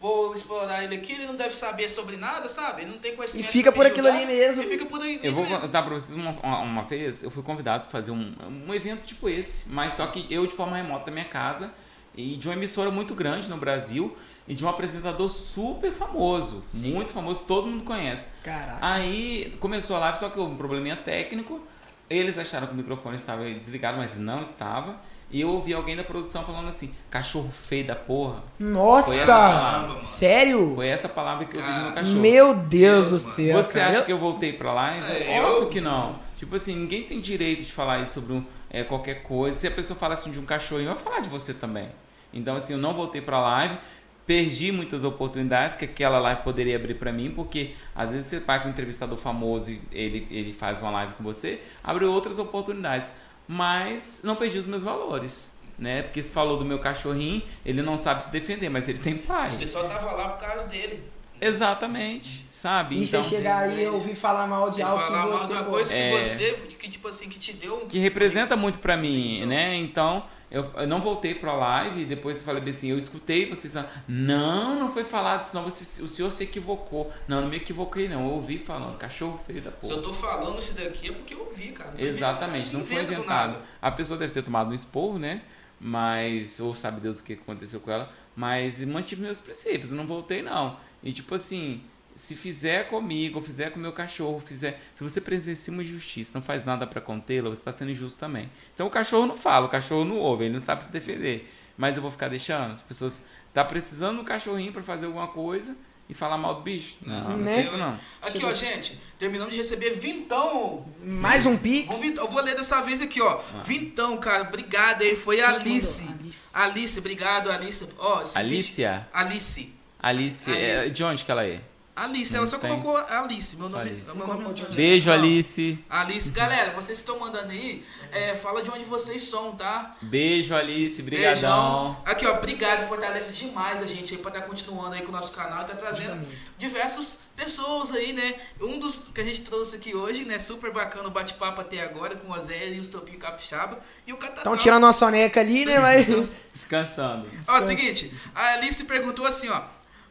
Speaker 2: vou explorar ele aqui, ele não deve saber sobre nada, sabe? Ele não tem conhecimento.
Speaker 1: E fica por aquilo ali mesmo.
Speaker 2: E fica por aí.
Speaker 3: Eu vou contar pra vocês uma, uma vez, eu fui convidado para fazer um, um evento tipo esse, mas só que eu de forma remota da minha casa e de uma emissora muito grande no Brasil e de um apresentador super famoso, Sim. muito famoso, todo mundo conhece.
Speaker 1: Caraca.
Speaker 3: Aí começou a live, só que houve um probleminha técnico. Eles acharam que o microfone estava desligado, mas não estava. E eu ouvi alguém da produção falando assim: cachorro feio da porra.
Speaker 1: Nossa! Sério?
Speaker 3: Foi essa palavra que eu vi no meu cachorro.
Speaker 1: Meu Deus, Deus do céu.
Speaker 3: Você cara. acha que eu voltei pra live? É, Óbvio eu... que não. Tipo assim, ninguém tem direito de falar isso sobre um, é, qualquer coisa. Se a pessoa fala assim de um cachorrinho, vai falar de você também. Então, assim, eu não voltei pra live perdi muitas oportunidades que aquela live poderia abrir para mim, porque às vezes você vai com um entrevistador famoso e ele, ele faz uma live com você, abriu outras oportunidades, mas não perdi os meus valores. Né? Porque se falou do meu cachorrinho, ele não sabe se defender, mas ele tem pai.
Speaker 2: Você só tava lá por causa dele.
Speaker 3: Exatamente, sabe?
Speaker 1: E então, você chegar aí e ouvir falar mal de algo
Speaker 2: falar
Speaker 1: que
Speaker 2: mal
Speaker 1: você...
Speaker 2: de uma coisa que é, você, que tipo assim, que te deu um...
Speaker 3: Que representa muito para mim, né? Então, eu, eu não voltei para a live e depois falei assim, eu escutei vocês não, não foi falado, senão você, o senhor se equivocou. Não, não me equivoquei não, eu ouvi falando, cachorro feio da porra.
Speaker 2: Se eu tô falando isso daqui é porque eu ouvi, cara. Não
Speaker 3: Exatamente, não foi inventado. A pessoa deve ter tomado um esporro, né? Mas, ou sabe Deus o que aconteceu com ela, mas mantive meus princípios, eu não voltei não. E tipo assim, se fizer comigo, ou fizer com meu cachorro, fizer, se você presencia uma injustiça, não faz nada para contê-la, você está sendo injusto também. Então o cachorro não fala, o cachorro não ouve, ele não sabe se defender. Mas eu vou ficar deixando as pessoas tá precisando um cachorrinho para fazer alguma coisa e falar mal do bicho. Não,
Speaker 1: né?
Speaker 3: não não.
Speaker 2: Aqui, ó, gente, terminamos de receber vintão.
Speaker 1: Mais um pix.
Speaker 2: Vintão, eu vou ler dessa vez aqui, ó. Ah. Vintão, cara, obrigado aí. Foi a Alice. Alice. Alice, obrigado, Alice. Ó,
Speaker 3: Alicia.
Speaker 2: Alice.
Speaker 3: Alice. Alice. É, de onde que ela é?
Speaker 2: Alice, ela só tem. colocou Alice, meu nome,
Speaker 3: Alice.
Speaker 2: Meu nome
Speaker 3: é Beijo, Alice.
Speaker 2: Alice, galera, vocês estão mandando aí, é, fala de onde vocês são, tá?
Speaker 3: Beijo, Alice, brigadão.
Speaker 2: Aqui, ó, obrigado, fortalece demais a gente aí pra estar tá continuando aí com o nosso canal e tá trazendo diversas pessoas aí, né? Um dos que a gente trouxe aqui hoje, né, super bacana o bate-papo até agora com o Zé e o Topinho Capixaba e o Catatão.
Speaker 1: Estão tirando a soneca ali, né, mas...
Speaker 3: Descansando.
Speaker 2: Ó, seguinte, a Alice perguntou assim, ó,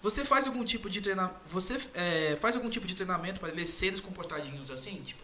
Speaker 2: você faz algum tipo de treinamento. Você é, faz algum tipo de treinamento para eles serem comportadinhos assim, tipo?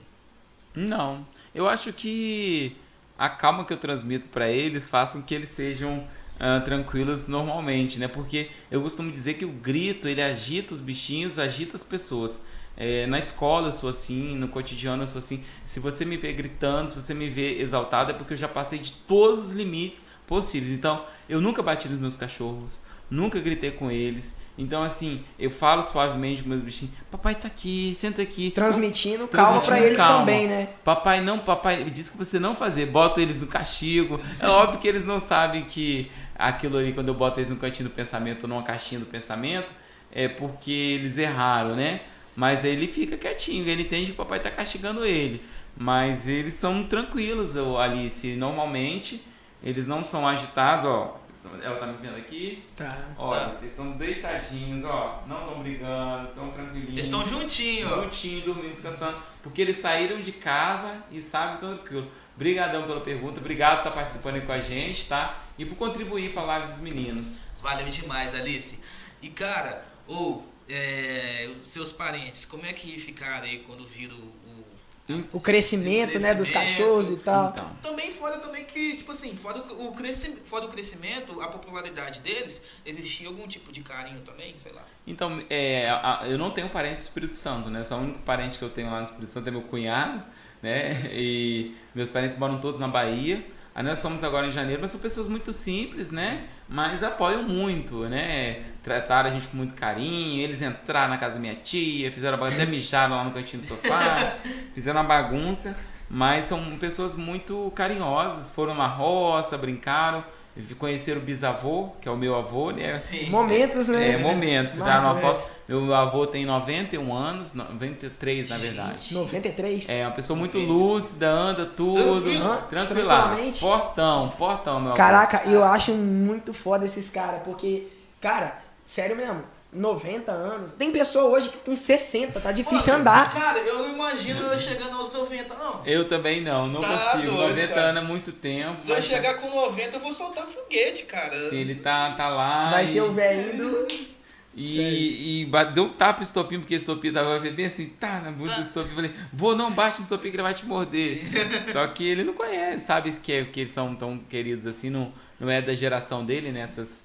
Speaker 3: Não. Eu acho que a calma que eu transmito para eles faz com que eles sejam uh, tranquilos normalmente, né? Porque eu costumo dizer que o grito ele agita os bichinhos, agita as pessoas. É, na escola eu sou assim, no cotidiano eu sou assim. Se você me vê gritando, se você me vê exaltado, é porque eu já passei de todos os limites possíveis. Então, eu nunca bati nos meus cachorros, nunca gritei com eles. Então, assim, eu falo suavemente com meus bichinhos, papai tá aqui, senta aqui.
Speaker 1: Transmitindo calma pra eles
Speaker 3: calma.
Speaker 1: também, né?
Speaker 3: Papai não, papai diz que você não fazer, bota eles no castigo. É óbvio que eles não sabem que aquilo ali, quando eu boto eles no cantinho do pensamento, numa caixinha do pensamento, é porque eles erraram, né? Mas ele fica quietinho, ele entende que o papai tá castigando ele. Mas eles são tranquilos, Alice. Normalmente, eles não são agitados, ó. Ela tá me vendo aqui.
Speaker 1: Tá.
Speaker 3: Olha,
Speaker 2: Tá.
Speaker 3: vocês estão deitadinhos, ó. Não estão brigando, estão tranquilinhos.
Speaker 2: Eles estão juntinhos, ó.
Speaker 3: Juntinho, dormindo, descansando. Porque eles saíram de casa e sabem tudo aquilo. Obrigadão pela pergunta, obrigado por estar participando aí com a gente, tá? E por contribuir para a live dos meninos.
Speaker 2: Valeu demais, Alice. E cara, ou é, os seus parentes, como é que ficaram aí quando viram o.
Speaker 1: O crescimento, né, dos
Speaker 2: crescimento.
Speaker 1: cachorros e tal.
Speaker 3: Então,
Speaker 2: Também fora também que, tipo assim, fora o, o crescimento, fora o crescimento, a popularidade deles, existia algum tipo de carinho também, sei lá.
Speaker 3: então é, a- eu não tenho parente do Espírito Santo, né? Só o único parente que eu tenho lá no Espírito Santo é meu cunhado, né? E meus parentes moram todos na Bahia. Aí nós somos agora em janeiro, mas são pessoas muito simples, né? Mas apoiam muito, né? Trataram a gente com muito carinho. Eles entraram na casa da minha tia, fizeram a bagunça, até mijaram lá no cantinho do sofá, fizeram uma bagunça. Mas são pessoas muito carinhosas. Foram na roça, brincaram, conheceram o bisavô, que é o meu avô, né?
Speaker 2: Sim.
Speaker 1: Momentos, né?
Speaker 3: É, momentos. Já numa
Speaker 1: Marcos,
Speaker 3: foto, meu avô tem 91 anos, 93 na verdade.
Speaker 1: 93?
Speaker 3: É uma pessoa muito
Speaker 2: 90.
Speaker 3: lúcida, anda tudo,
Speaker 2: Tranquilo.
Speaker 3: tranquilaço. Fortão, fortão, meu avô.
Speaker 1: Caraca, eu acho muito foda esses caras, porque, cara, sério mesmo, 90 anos. Tem pessoa hoje que com 60, tá difícil
Speaker 2: Mano,
Speaker 1: andar.
Speaker 2: Cara, eu não imagino eu chegando aos 90, não.
Speaker 3: Eu também não, não
Speaker 2: Tá
Speaker 3: consigo.
Speaker 2: doido,
Speaker 3: 90
Speaker 2: cara.
Speaker 3: anos é muito tempo.
Speaker 2: Se eu
Speaker 3: mas
Speaker 2: chegar com 90, eu vou soltar foguete, cara.
Speaker 3: se ele tá, tá lá.
Speaker 1: Vai
Speaker 3: e,
Speaker 1: ser o velhinho.
Speaker 3: E, e ba- deu um tapa no estopinho, porque o estopinho tava bem assim, tá na bunda do estopinho. Falei, vou, não bate no estopinho que ele vai te morder. Só que ele não conhece, sabe que, é- que eles são tão queridos assim, não, não é da geração dele nessas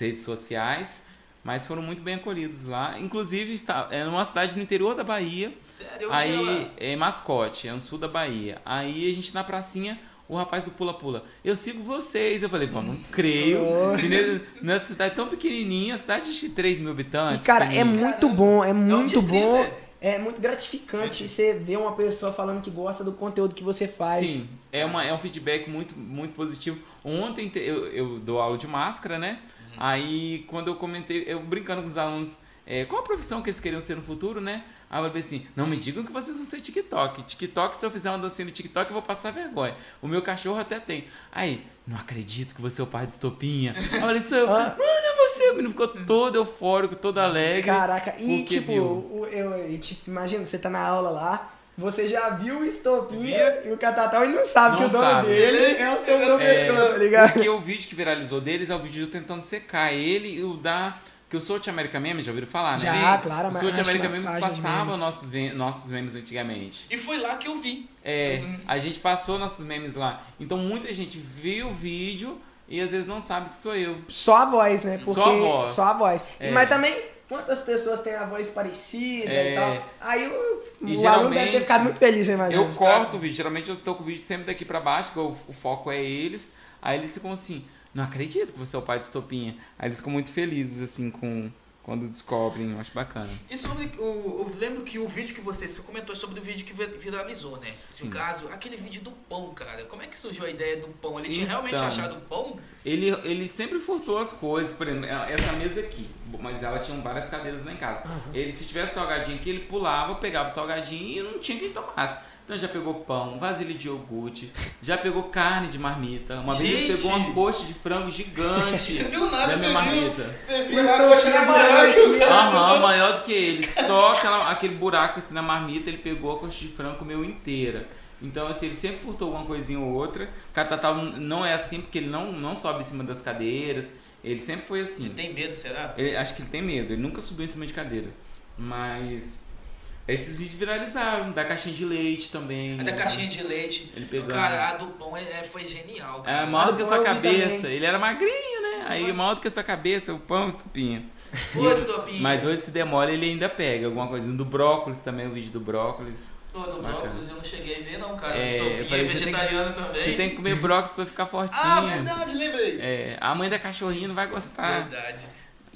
Speaker 3: redes sociais. Mas foram muito bem acolhidos lá. Inclusive, está, é numa cidade no interior da Bahia.
Speaker 2: Sério, eu
Speaker 3: Aí é mascote, é no sul da Bahia. Aí a gente na pracinha, o rapaz do pula-pula, eu sigo vocês. Eu falei, pô, não creio. Nessa cidade tão pequenininha, cidade de 3 mil
Speaker 1: E,
Speaker 3: habitantes.
Speaker 1: cara, é muito bom, é muito
Speaker 2: distrito,
Speaker 1: bom.
Speaker 2: é?
Speaker 1: É muito gratificante você ver uma pessoa falando que gosta do conteúdo que você faz.
Speaker 3: Sim, é, uma, é um feedback muito, muito positivo. Ontem te- eu, eu dou aula de máscara, né? Aí quando eu comentei, eu brincando com os alunos, é, qual a profissão que eles queriam ser no futuro, né? Aí eu falei assim, não me digam que vocês vão ser TikTok. TikTok, se eu fizer uma dancinha no TikTok, eu vou passar vergonha. O meu cachorro até tem. Aí, não acredito que você é o pai de estopinha. Aí eu falei, sou eu.
Speaker 1: Ah.
Speaker 3: Mano, é você. O menino ficou todo eufórico, todo alegre.
Speaker 1: Caraca, e tipo, eu, e, tipo, imagina, você tá na aula lá, você já viu o estopinha
Speaker 2: Viu?
Speaker 1: e o catatal e não sabe
Speaker 3: Não
Speaker 1: que o dono
Speaker 3: sabe.
Speaker 1: dele é o seu
Speaker 2: É,
Speaker 1: professor, tá ligado?
Speaker 3: Porque o vídeo que viralizou deles é o vídeo tentando secar ele e o da. Que o South America Memes, já ouviram falar, né?
Speaker 1: Já, claro,
Speaker 3: O
Speaker 1: mas
Speaker 3: South
Speaker 1: acho que
Speaker 3: America Memes passava
Speaker 1: memes.
Speaker 3: nossos, nossos memes antigamente.
Speaker 2: E foi lá que eu vi.
Speaker 3: É, a gente passou nossos memes lá. Então muita gente viu o vídeo e às vezes não sabe que sou eu.
Speaker 1: Só a voz, né? Porque
Speaker 3: Só a voz.
Speaker 1: Só a voz. E,
Speaker 3: É.
Speaker 1: mas também, quantas pessoas têm a voz parecida
Speaker 3: É.
Speaker 1: e tal. Aí o,
Speaker 3: E
Speaker 1: o aluno deve ter
Speaker 3: geralmente,
Speaker 1: ficado muito feliz, eu imagino.
Speaker 3: Eu corto o vídeo, geralmente eu tô com o vídeo sempre daqui pra baixo, que o, o foco é eles. Aí eles ficam assim, não acredito que você é o pai do Estopinha. Aí eles ficam muito felizes, assim, com quando descobrem, eu acho bacana.
Speaker 2: E sobre o. Eu lembro que o vídeo que você, você comentou sobre o vídeo que vir- viralizou, né?
Speaker 3: Sim.
Speaker 2: No caso, aquele vídeo do pão, cara. Como é que surgiu a ideia do pão? Ele tinha
Speaker 3: Então.
Speaker 2: realmente achado pão?
Speaker 3: Ele, ele sempre furtou as coisas, por exemplo, essa mesa aqui, mas ela tinha várias cadeiras lá em casa. Ele, se tivesse salgadinho aqui, ele pulava, pegava o salgadinho e não tinha quem tomasse. Então já pegou pão, vasilha de iogurte, já pegou carne de marmita. Uma vez ele
Speaker 2: Gente!
Speaker 3: pegou uma coxa de frango gigante
Speaker 2: Do nada
Speaker 3: da
Speaker 2: você
Speaker 3: minha
Speaker 2: viu.
Speaker 3: marmita.
Speaker 2: Você viu
Speaker 1: Mas
Speaker 2: lá
Speaker 1: tô
Speaker 2: a coxa era
Speaker 1: lembrando
Speaker 2: maior que o.
Speaker 3: Aham, maior do que ele. Só aquela, aquele buraco assim na marmita, ele pegou a coxa de frango e comeu inteira. Então, assim, ele sempre furtou uma coisinha ou outra. Catatal não é assim, porque ele não, não sobe em cima das cadeiras. Ele sempre foi assim.
Speaker 2: Ele tem medo, será?
Speaker 3: Ele- acho que ele tem medo, ele nunca subiu em cima de cadeira. Mas. Esses vídeos viralizaram, da caixinha de leite também.
Speaker 2: A da caixinha de leite.
Speaker 3: Ele pegou.
Speaker 2: Cara, a do pão é, é- foi genial.
Speaker 3: É
Speaker 2: cara.
Speaker 3: maior do que a sua cabeça. Ele era magrinho, né? Aí maior do que a sua cabeça, o pão, estupinha.
Speaker 2: Ô, estopinha.
Speaker 3: Mas hoje se demora ele ainda pega alguma coisinha do brócolis também, o vídeo do brócolis.
Speaker 2: Pô, no
Speaker 3: Bacana.
Speaker 2: brócolis eu não cheguei a ver não, cara.
Speaker 3: É, falei, você tem que-
Speaker 2: vegetariano também.
Speaker 3: Você tem que comer brócolis pra ficar fortinho.
Speaker 2: Ah, verdade, lembrei.
Speaker 3: É, a mãe da cachorrinha não vai gostar.
Speaker 2: Verdade.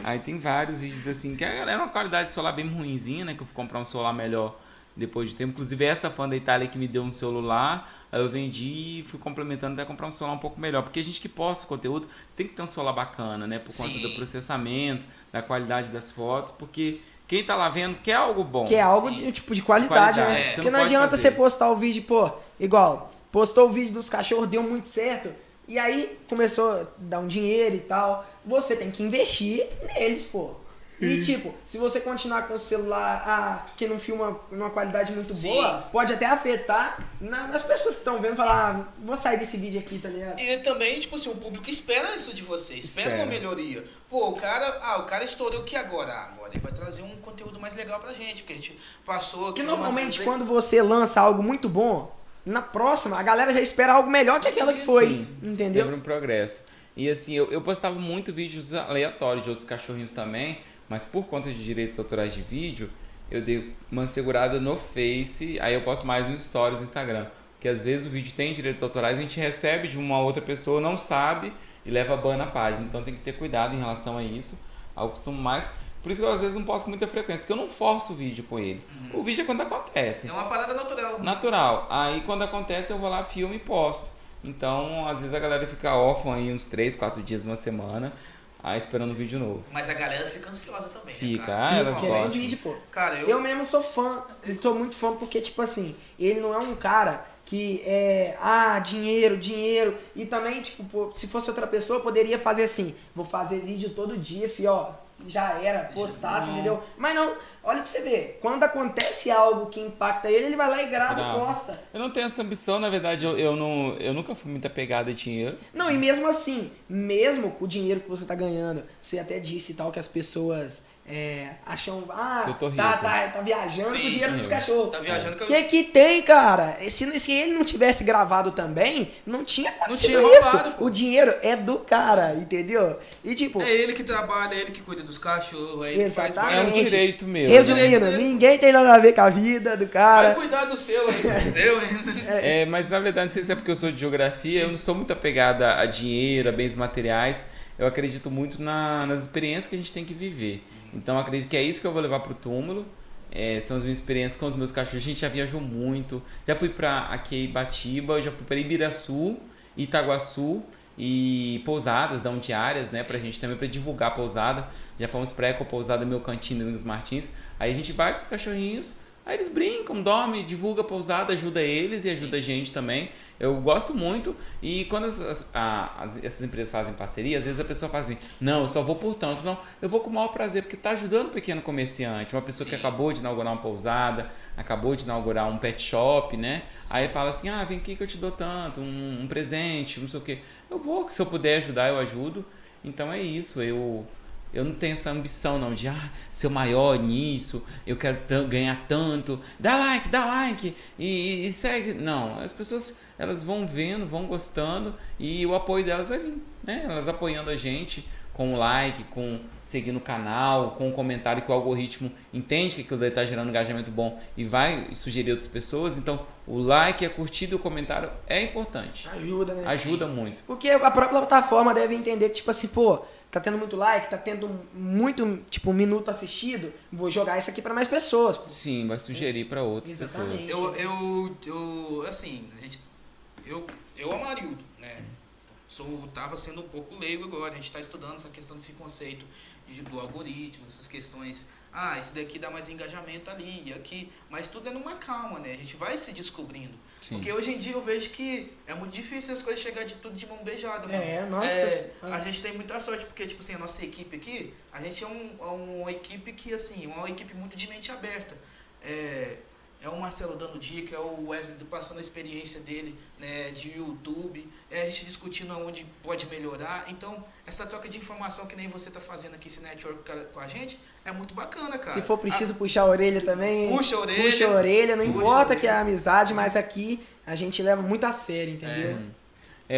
Speaker 3: Aí tem vários vídeos assim, que a galera é uma qualidade de celular bem ruimzinha, né? Que eu fui comprar um celular melhor depois de tempo. Inclusive essa fã da Itália que me deu um celular, aí eu vendi e fui complementando até comprar um celular um pouco melhor. Porque a gente que posta conteúdo tem que ter um celular bacana, né? Por conta
Speaker 2: Sim.
Speaker 3: do processamento, da qualidade das fotos, porque quem tá lá vendo quer algo bom.
Speaker 1: Que é algo
Speaker 2: Sim.
Speaker 1: de, tipo, de qualidade,
Speaker 3: Qualidade,
Speaker 1: né?
Speaker 3: você
Speaker 1: Porque
Speaker 3: não
Speaker 1: não, adianta
Speaker 3: fazer.
Speaker 1: você postar o vídeo, pô, igual, postou o vídeo dos cachorros, deu muito certo, e aí começou a dar um dinheiro e tal. Você tem que investir neles, pô. E tipo, se você continuar com o celular ah, que não filma numa qualidade muito
Speaker 2: Sim.
Speaker 1: boa, pode até afetar na- nas pessoas que estão vendo falar, ah, vou sair desse vídeo aqui, tá ligado?
Speaker 2: E também, tipo assim, o público espera isso de você, espera,
Speaker 3: Espera.
Speaker 2: uma melhoria. Pô, o cara, ah, o cara estourou o que agora? Ah, agora ele vai trazer um conteúdo mais legal pra gente, porque a gente passou aqui. umas
Speaker 1: normalmente quando você lança algo muito bom, na próxima a galera já espera algo melhor que aquela que foi,
Speaker 3: Sim,
Speaker 1: entendeu?
Speaker 3: Sempre um progresso. E assim, eu, eu postava muito vídeos aleatórios de outros cachorrinhos também, mas por conta de direitos autorais de vídeo, eu dei uma segurada no Face, aí eu posto mais nos stories no Instagram. Porque às vezes o vídeo tem direitos autorais, a gente recebe de uma outra pessoa, não sabe e leva ban na página. Então tem que ter cuidado em relação a isso. Eu costumo mais. Por isso que eu às vezes não posto com muita frequência, porque eu não forço o vídeo com eles. O vídeo é quando acontece.
Speaker 2: É uma parada natural.
Speaker 3: Natural. Aí quando acontece eu vou lá, filmo e posto. Então, às vezes a galera fica órfã aí uns 3, 4 dias, uma semana, aí esperando o vídeo novo.
Speaker 2: Mas a galera fica ansiosa também. né,
Speaker 3: Fica,
Speaker 2: cara?
Speaker 3: ah, elas gostam.
Speaker 1: vídeo, pô.
Speaker 2: Cara, eu.
Speaker 1: Eu mesmo sou fã, eu tô muito fã porque, tipo assim, ele não é um cara que é, ah, dinheiro, dinheiro. E também, tipo, pô, se fosse outra pessoa, poderia fazer assim, vou fazer vídeo todo dia, fi, ó, já era, postasse, entendeu? Mas não, olha pra você ver, quando acontece algo que impacta ele, ele vai lá e grava e
Speaker 3: Grava.
Speaker 1: posta.
Speaker 3: Eu não tenho essa ambição, na verdade, eu, eu, não, eu nunca fui muito apegado a dinheiro.
Speaker 1: Não, e mesmo assim, mesmo com o dinheiro que você tá ganhando, você até disse e tal que as pessoas é, acham, ah,
Speaker 3: Eu tô
Speaker 1: tá, tá, tá viajando com
Speaker 2: Sim,
Speaker 1: o dinheiro dos cachorros.
Speaker 2: Tá viajando
Speaker 1: O
Speaker 2: que
Speaker 1: que que tem, cara? Se, se ele não tivesse gravado também, não tinha acontecido
Speaker 2: tinha
Speaker 1: isso.
Speaker 2: roubado, pô.
Speaker 1: o dinheiro é do cara, entendeu? E tipo,
Speaker 2: É ele que trabalha, é ele que cuida dos cachorros, é ele que faz
Speaker 1: Exatamente.
Speaker 3: É um direito meu.
Speaker 1: resumindo,
Speaker 2: né?
Speaker 1: ninguém tem nada a ver com a vida do
Speaker 2: Vai
Speaker 1: cara.
Speaker 2: cuidar do seu entendeu?
Speaker 3: É, mas na verdade, não sei se é porque eu sou de geografia, eu não sou muito apegado a a dinheiro, a bens materiais. Eu acredito muito na- nas experiências que a gente tem que viver. Então, acredito que é isso que eu vou levar pro túmulo. É, são as minhas experiências com os meus cachorros. A gente já viajou muito. Já fui pra aqui Batiba, já fui pra Ibiraçu, Itaguaçu e pousadas, dão diárias, né, pra gente também, pra divulgar a pousada. Já fomos pra Eco Pousada Meu Cantinho, Domingos Martins. Aí a gente vai com os cachorrinhos, aí eles brincam, dormem, divulga a pousada, ajuda eles e ajuda a gente também. Eu gosto muito. E quando as- as- as- essas empresas fazem parceria, às vezes a pessoa fala assim: não, eu só vou por tanto. Não, eu vou com o maior prazer, porque está ajudando o pequeno comerciante. Uma pessoa que
Speaker 2: Sim.
Speaker 3: acabou de inaugurar uma pousada, acabou de inaugurar um pet shop, né? Aí fala assim: ah, vem aqui que eu te dou tanto, um, um presente, não sei o quê. Eu vou, se eu puder ajudar, eu ajudo. Então é isso. Eu. Eu não tenho essa ambição não de ah, ser o maior nisso, eu quero ganhar tanto. Dá like, dá like e, e- segue. Não, as pessoas elas vão vendo, vão gostando e o apoio delas vai vir, né? Elas apoiando a gente com o like, com seguindo o canal, com o comentário que o algoritmo entende que aquilo está gerando engajamento bom e vai sugerir outras pessoas. Então, o like, a curtida e o comentário é importante.
Speaker 1: Ajuda, né?
Speaker 3: Ajuda muito.
Speaker 1: Porque a própria plataforma deve entender que, tipo assim, pô, tá tendo muito like, tá tendo muito, tipo, um minuto assistido, vou jogar isso aqui pra mais pessoas, pô.
Speaker 3: Sim, vai sugerir para outras
Speaker 1: Exatamente.
Speaker 3: pessoas.
Speaker 2: Eu, eu, eu, assim, a gente, eu, eu Amarildo, né? Sou, tava sendo um pouco leigo agora, a gente está estudando essa questão desse conceito de- do algoritmo, essas questões, ah, esse daqui dá mais engajamento ali, e aqui, mas tudo é numa calma, né? A gente vai se descobrindo.
Speaker 3: Sim.
Speaker 2: Porque hoje em dia eu vejo que é muito difícil as coisas chegar de tudo de mão beijada, mano.
Speaker 1: É, nossa.
Speaker 2: É, a gente tem muita sorte, porque, tipo assim, a nossa equipe aqui, a gente é, um, é uma equipe que, assim, uma equipe muito de mente aberta. É, é o Marcelo dando dica, é o Wesley passando a experiência dele, né, de YouTube, é a gente discutindo aonde pode melhorar. Então, essa troca de informação que nem você tá fazendo aqui, esse network com a gente, é muito bacana, cara.
Speaker 1: Se for preciso puxar a orelha também.
Speaker 2: Puxa a orelha.
Speaker 1: Puxa a orelha, não
Speaker 2: a
Speaker 1: importa
Speaker 2: orelha.
Speaker 1: que é amizade, mas aqui a gente leva muito a sério, entendeu?
Speaker 3: É,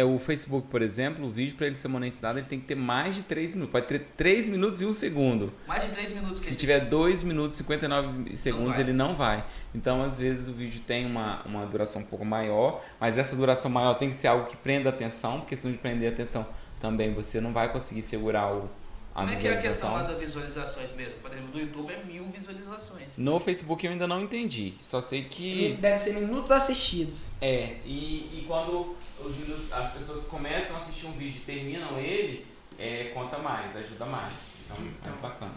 Speaker 3: o Facebook, por exemplo, o vídeo para ele ser monetizado, ele tem que ter mais de 3 minutos. Pode ter 3 minutos e 1 segundo.
Speaker 2: Mais de 3 minutos que
Speaker 3: Se tiver 2 minutos e 59 segundos,
Speaker 2: vai.
Speaker 3: ele não vai. Então, às vezes, o vídeo tem uma, uma duração um pouco maior, mas essa duração maior tem que ser algo que prenda a atenção, porque se não prender a atenção também, você não vai conseguir segurar o,
Speaker 2: Como é que é a questão lá das visualizações mesmo? Por exemplo, do YouTube é mil visualizações.
Speaker 3: No Facebook eu ainda não entendi. Só sei que.
Speaker 1: Deve ser minutos assistidos.
Speaker 3: É, e, e quando os minutos- as pessoas começam a assistir um vídeo e terminam ele, é, conta mais, ajuda mais. Então, é mais bacana.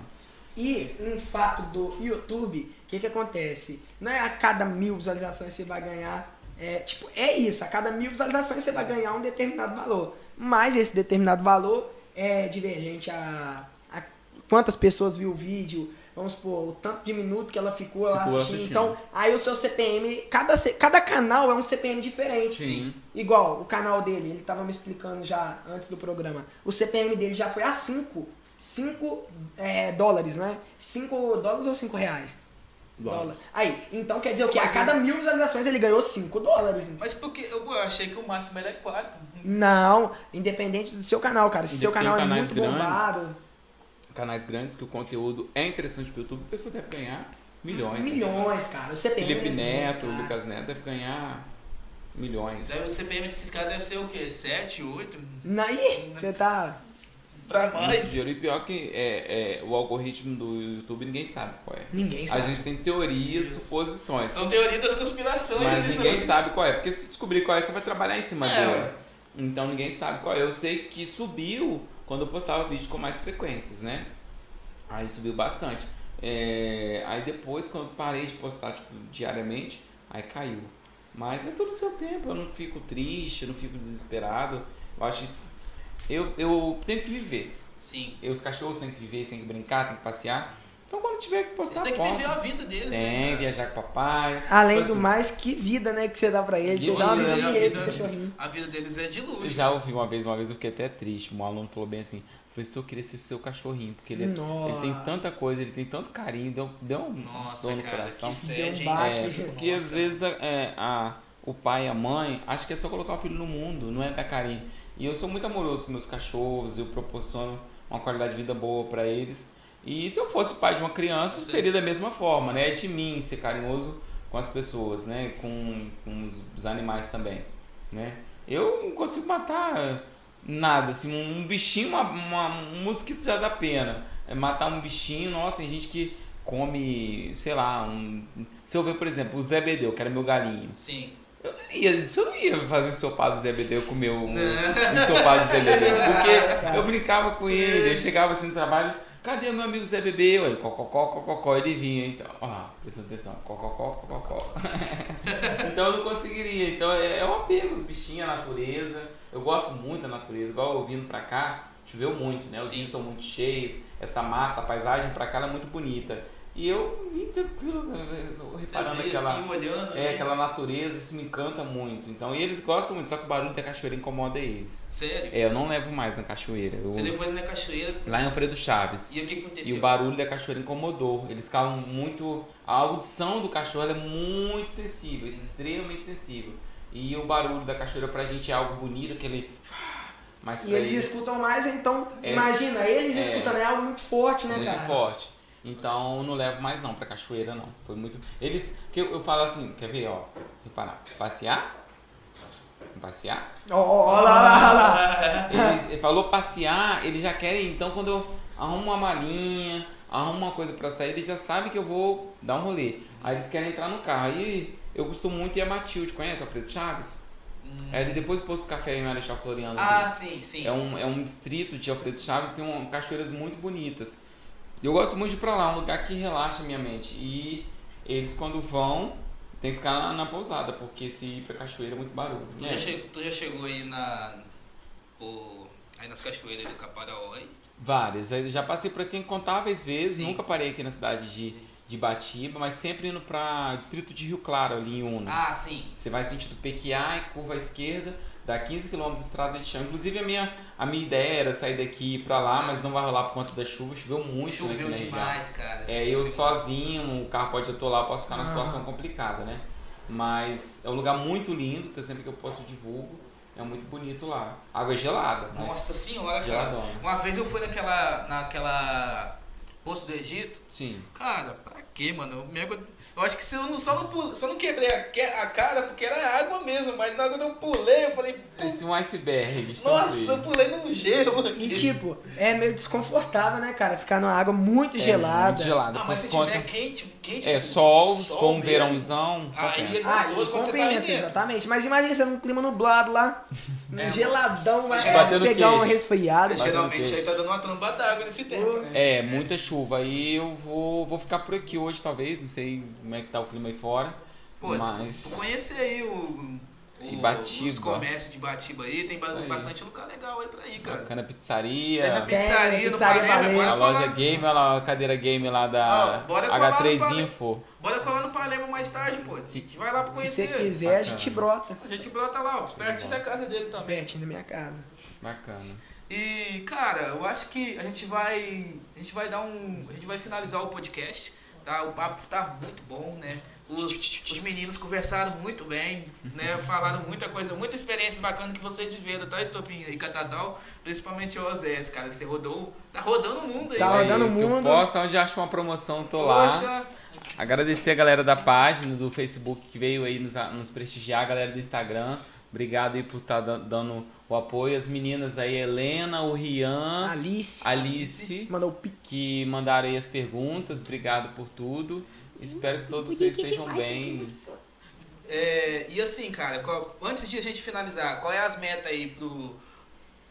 Speaker 1: E um fato do YouTube, o que, que acontece? Não é a cada mil visualizações você vai ganhar. É, tipo, é isso, a cada mil visualizações você vai ganhar um determinado valor. Mas esse determinado valor é divergente a, a quantas pessoas viu o vídeo, vamos supor, o tanto de minuto que ela ficou lá
Speaker 3: Ficou
Speaker 1: assistindo.
Speaker 3: assistindo.
Speaker 1: Então, aí o seu CPM, cada, cada canal é um CPM diferente.
Speaker 3: Sim.
Speaker 1: Igual o canal dele, ele tava me explicando já antes do programa. O CPM dele já foi a 5. 5 é, dólares, né? 5 dólares ou 5 reais?
Speaker 3: Dólar.
Speaker 1: Aí, então quer dizer o quê?
Speaker 2: Como
Speaker 1: A
Speaker 2: assim?
Speaker 1: cada mil visualizações ele ganhou 5 dólares.
Speaker 2: Mas porque eu achei que o máximo era 4.
Speaker 1: Não, independente do seu canal, cara. Se seu canal é muito
Speaker 3: grandes.
Speaker 1: bombado,
Speaker 3: Canais grandes que o conteúdo é interessante pro YouTube, a pessoa deve ganhar milhões.
Speaker 1: milhões, cara. O CPM
Speaker 3: Felipe Neto,
Speaker 1: cara.
Speaker 3: Lucas Neto deve ganhar milhões.
Speaker 2: Deve, o CPM desses caras deve ser o quê? 7, 8?
Speaker 1: Aí, você tá.
Speaker 2: Pra nós.
Speaker 3: E o pior que é, é, o algoritmo do YouTube ninguém sabe qual é.
Speaker 1: Ninguém
Speaker 3: A
Speaker 1: sabe.
Speaker 3: gente tem teorias,
Speaker 2: Isso.
Speaker 3: suposições.
Speaker 2: São teorias das conspirações.
Speaker 3: Mas
Speaker 2: né?
Speaker 3: ninguém sabe qual é. Porque se descobrir qual é, você vai trabalhar em cima
Speaker 2: É,
Speaker 3: dele.
Speaker 2: ué.
Speaker 3: Então ninguém sabe qual é. Eu sei que subiu quando eu postava vídeo com mais frequências, né? Aí subiu bastante. É, Aí depois, quando parei de postar tipo, diariamente, aí caiu. Mas é todo o seu tempo, eu não fico triste, eu não fico desesperado. Eu acho que eu, eu tenho que viver.
Speaker 2: Sim.
Speaker 3: Eu, os cachorros têm que viver, têm que brincar, têm que passear. Então quando tiver que postar,
Speaker 2: Eles têm que viver a vida deles,
Speaker 3: Tem,
Speaker 2: né? cara?
Speaker 3: viajar com o papai.
Speaker 1: Além do
Speaker 3: assim,
Speaker 1: mais, que vida, né, que você dá pra eles.
Speaker 3: E
Speaker 1: Você dá uma
Speaker 3: você,
Speaker 1: vida
Speaker 3: né,
Speaker 1: de
Speaker 2: a vida-. A vida deles é de
Speaker 3: Eu
Speaker 2: luxo.
Speaker 3: já ouvi uma vez, uma vez eu fiquei até triste. Um aluno falou bem assim: professor, eu queria ser seu cachorrinho, porque ele, é- ele tem tanta coisa, ele tem tanto carinho, deu, deu um
Speaker 2: Nossa,
Speaker 3: dor no
Speaker 2: cara,
Speaker 3: coração.
Speaker 2: que sede,
Speaker 1: Deu um baque.
Speaker 3: É, porque às
Speaker 2: Nossa.
Speaker 3: vezes é, a, o pai e a mãe acho que é só colocar o filho no mundo, não é dar carinho. E eu sou muito amoroso com meus cachorros, eu proporciono uma qualidade de vida boa pra eles. E se eu fosse pai de uma criança,
Speaker 2: Sim.
Speaker 3: seria da mesma forma, né? É de mim ser carinhoso com as pessoas, né? Com, com os, os animais também, né? Eu não consigo matar nada, assim, um bichinho, uma, uma- um mosquito já dá pena. É matar um bichinho, nossa, tem gente que come, sei lá, um... Se eu ver, por exemplo, o Zé Bedeu, que era meu galinho.
Speaker 2: Sim.
Speaker 3: Eu não ia, eu não ia fazer ensopado do Zé Bedeu com o meu um ensopado do Zé Bedeu. Porque eu brincava com ele, eu chegava assim no trabalho, cadê o meu amigo Zé Bedeu? Ele, cococó, cococó, ele vinha, então, ó, prestando atenção, cococó, cococó. então eu não conseguiria, então é, é um apego, os bichinhos, a natureza, eu gosto muito da natureza, igual eu vindo pra cá, choveu muito, né, os rios estão muito cheios, essa mata, a paisagem pra cá é muito bonita. E eu vim tranquilo, né, reparando
Speaker 2: vê
Speaker 3: aquela...
Speaker 2: assim, olhando.
Speaker 3: É,
Speaker 2: né?
Speaker 3: aquela natureza, isso me encanta muito. Então, e eles gostam muito, só que o barulho da cachoeira incomoda eles.
Speaker 2: Sério?
Speaker 3: É, eu não levo mais na cachoeira. Eu-
Speaker 2: Você levou ele na cachoeira.
Speaker 3: Lá em Alfredo Chaves.
Speaker 2: E o que que
Speaker 3: E
Speaker 2: aconteceu?
Speaker 3: o barulho da cachoeira incomodou. Eles ficavam muito. A audição do cachorro é muito sensível, extremamente sensível. E o barulho da cachoeira pra gente é algo bonito, aquele. Mas
Speaker 1: E eles
Speaker 3: eles
Speaker 1: escutam mais, então,
Speaker 3: É.
Speaker 1: imagina, eles
Speaker 3: É.
Speaker 1: escutando é algo muito forte, né,
Speaker 3: muito
Speaker 1: cara?
Speaker 3: forte. Então não levo mais não pra cachoeira não. Foi muito. Eles. Que eu, eu falo assim, quer ver, ó? Reparar. Passear? Passear?
Speaker 1: Ó, lá, lá, lá.
Speaker 3: Eles, ele falou passear, eles já querem, então quando eu arrumo uma malinha, arrumo uma coisa pra sair, eles já sabem que eu vou dar um rolê. Aí eles querem entrar no carro. Aí eu costumo muito ir a Matilde, conhece Alfredo Chaves? É ali depois do posto do café em Marechal Floriano.
Speaker 2: Ah,
Speaker 3: ali.
Speaker 2: sim, sim.
Speaker 3: é, um, é um distrito de Alfredo Chaves, tem um, cachoeiras muito bonitas. Eu gosto muito de ir pra lá, um lugar que relaxa a minha mente. E eles quando vão, tem que ficar na, na pousada, porque se ir pra cachoeira é muito barulho.
Speaker 2: Tu,
Speaker 3: né?
Speaker 2: já chegou, tu já chegou aí na. o- aí nas cachoeiras do Caparaó aí?
Speaker 3: Várias. Eu já passei por aqui incontáveis vezes,
Speaker 2: Sim.
Speaker 3: nunca parei aqui na cidade de, de Batiba, mas sempre indo para distrito de Rio Claro, ali em Una.
Speaker 2: Ah, sim.
Speaker 3: Você vai sentido Pequiá e curva à esquerda, dá 15 km de estrada de chão. Inclusive a minha, a minha ideia era sair daqui e ir pra lá, mas não vai rolar por conta da chuva, choveu muito né, aqui
Speaker 2: Choveu demais, cara.
Speaker 3: É, eu
Speaker 2: Sim.
Speaker 3: sozinho, o carro pode atolar, posso ficar numa
Speaker 1: Ah.
Speaker 3: situação complicada, né? Mas é um lugar muito lindo, que eu sempre que eu posso divulgo. é muito bonito lá. Água é gelada. mas
Speaker 2: Nossa senhora, cara.
Speaker 3: Geladona.
Speaker 2: Uma vez eu fui naquela. naquela. Poço do Egito.
Speaker 3: Sim.
Speaker 2: Cara, pra quê, mano? Eu, mesmo- eu acho que se eu não, só, não, só não quebrei a, a cara porque era água mesmo, mas na hora que eu pulei, eu falei,
Speaker 3: Esse um iceberg. tão
Speaker 2: nossa, eu pulei num gelo aqui.
Speaker 1: E tipo, é meio desconfortável, né, cara? Ficar numa água muito
Speaker 3: É
Speaker 1: gelada.
Speaker 3: Muito gelada.
Speaker 2: Ah, mas se
Speaker 3: conta-
Speaker 2: tiver quente, quente.
Speaker 3: É
Speaker 2: tipo,
Speaker 3: sol, com um
Speaker 2: mesmo,
Speaker 3: verãozão.
Speaker 2: Aí
Speaker 3: compensa.
Speaker 2: é
Speaker 1: Ah,
Speaker 2: gostoso
Speaker 1: e
Speaker 2: quando você tá ali
Speaker 1: compensa,
Speaker 2: dentro.
Speaker 1: exatamente. Mas imagina você num clima nublado lá,
Speaker 2: É,
Speaker 1: geladão lá,
Speaker 3: Batendo
Speaker 1: pegar um resfriado.
Speaker 2: Geralmente aí tá dando uma tromba d'água nesse tempo, né?
Speaker 3: É, muita chuva. Aí eu vou, vou ficar por aqui hoje, talvez. Não sei como é que tá o clima aí fora.
Speaker 2: Pô,
Speaker 3: mas.
Speaker 2: conhecer aí o.
Speaker 3: E
Speaker 2: o-
Speaker 3: Batiba.
Speaker 2: Os comércios de Batiba aí, tem
Speaker 3: aí.
Speaker 2: bastante lugar legal aí pra ir, cara.
Speaker 3: Bacana pizzaria.
Speaker 2: Tem na pizzaria, no
Speaker 1: pizzaria
Speaker 2: bora
Speaker 3: A loja
Speaker 2: colar,
Speaker 3: game, olha lá, a cadeira game lá da
Speaker 2: Ah, bora colar no
Speaker 3: H3
Speaker 2: Palema.
Speaker 3: Info.
Speaker 2: bora colar no Palema mais tarde, pô. A gente vai lá pra
Speaker 1: Se você
Speaker 2: conhecer.
Speaker 1: quiser, a gente brota.
Speaker 2: A gente brota lá, ó, pertinho da casa dele também.
Speaker 1: Pertinho da minha casa.
Speaker 3: Bacana.
Speaker 2: E, cara, eu acho que a gente vai. A gente vai dar um. A gente vai finalizar o podcast. Tá? O papo tá muito bom, né? Os, os meninos conversaram muito bem, né? Falaram muita coisa, muita experiência bacana que vocês viveram, tá, Estopinha e Catatal? Principalmente o Osés, cara, que você rodou. Tá rodando o mundo aí,
Speaker 1: Tá
Speaker 2: né?
Speaker 1: rodando o mundo.
Speaker 3: posso, onde acho uma promoção, tô lá.
Speaker 2: Poxa,
Speaker 3: Agradecer a galera da página, do Facebook que veio aí nos, nos prestigiar, a galera do Instagram. Obrigado aí por estar dando o apoio. As meninas aí, Helena, o Rian,
Speaker 1: Alice
Speaker 3: Alice,
Speaker 1: mandou pique.
Speaker 3: que mandaram aí as perguntas. Obrigado por tudo. Espero que todos vocês estejam bem.
Speaker 2: é, e assim, cara, qual- antes de a gente finalizar, qual é as metas aí pro.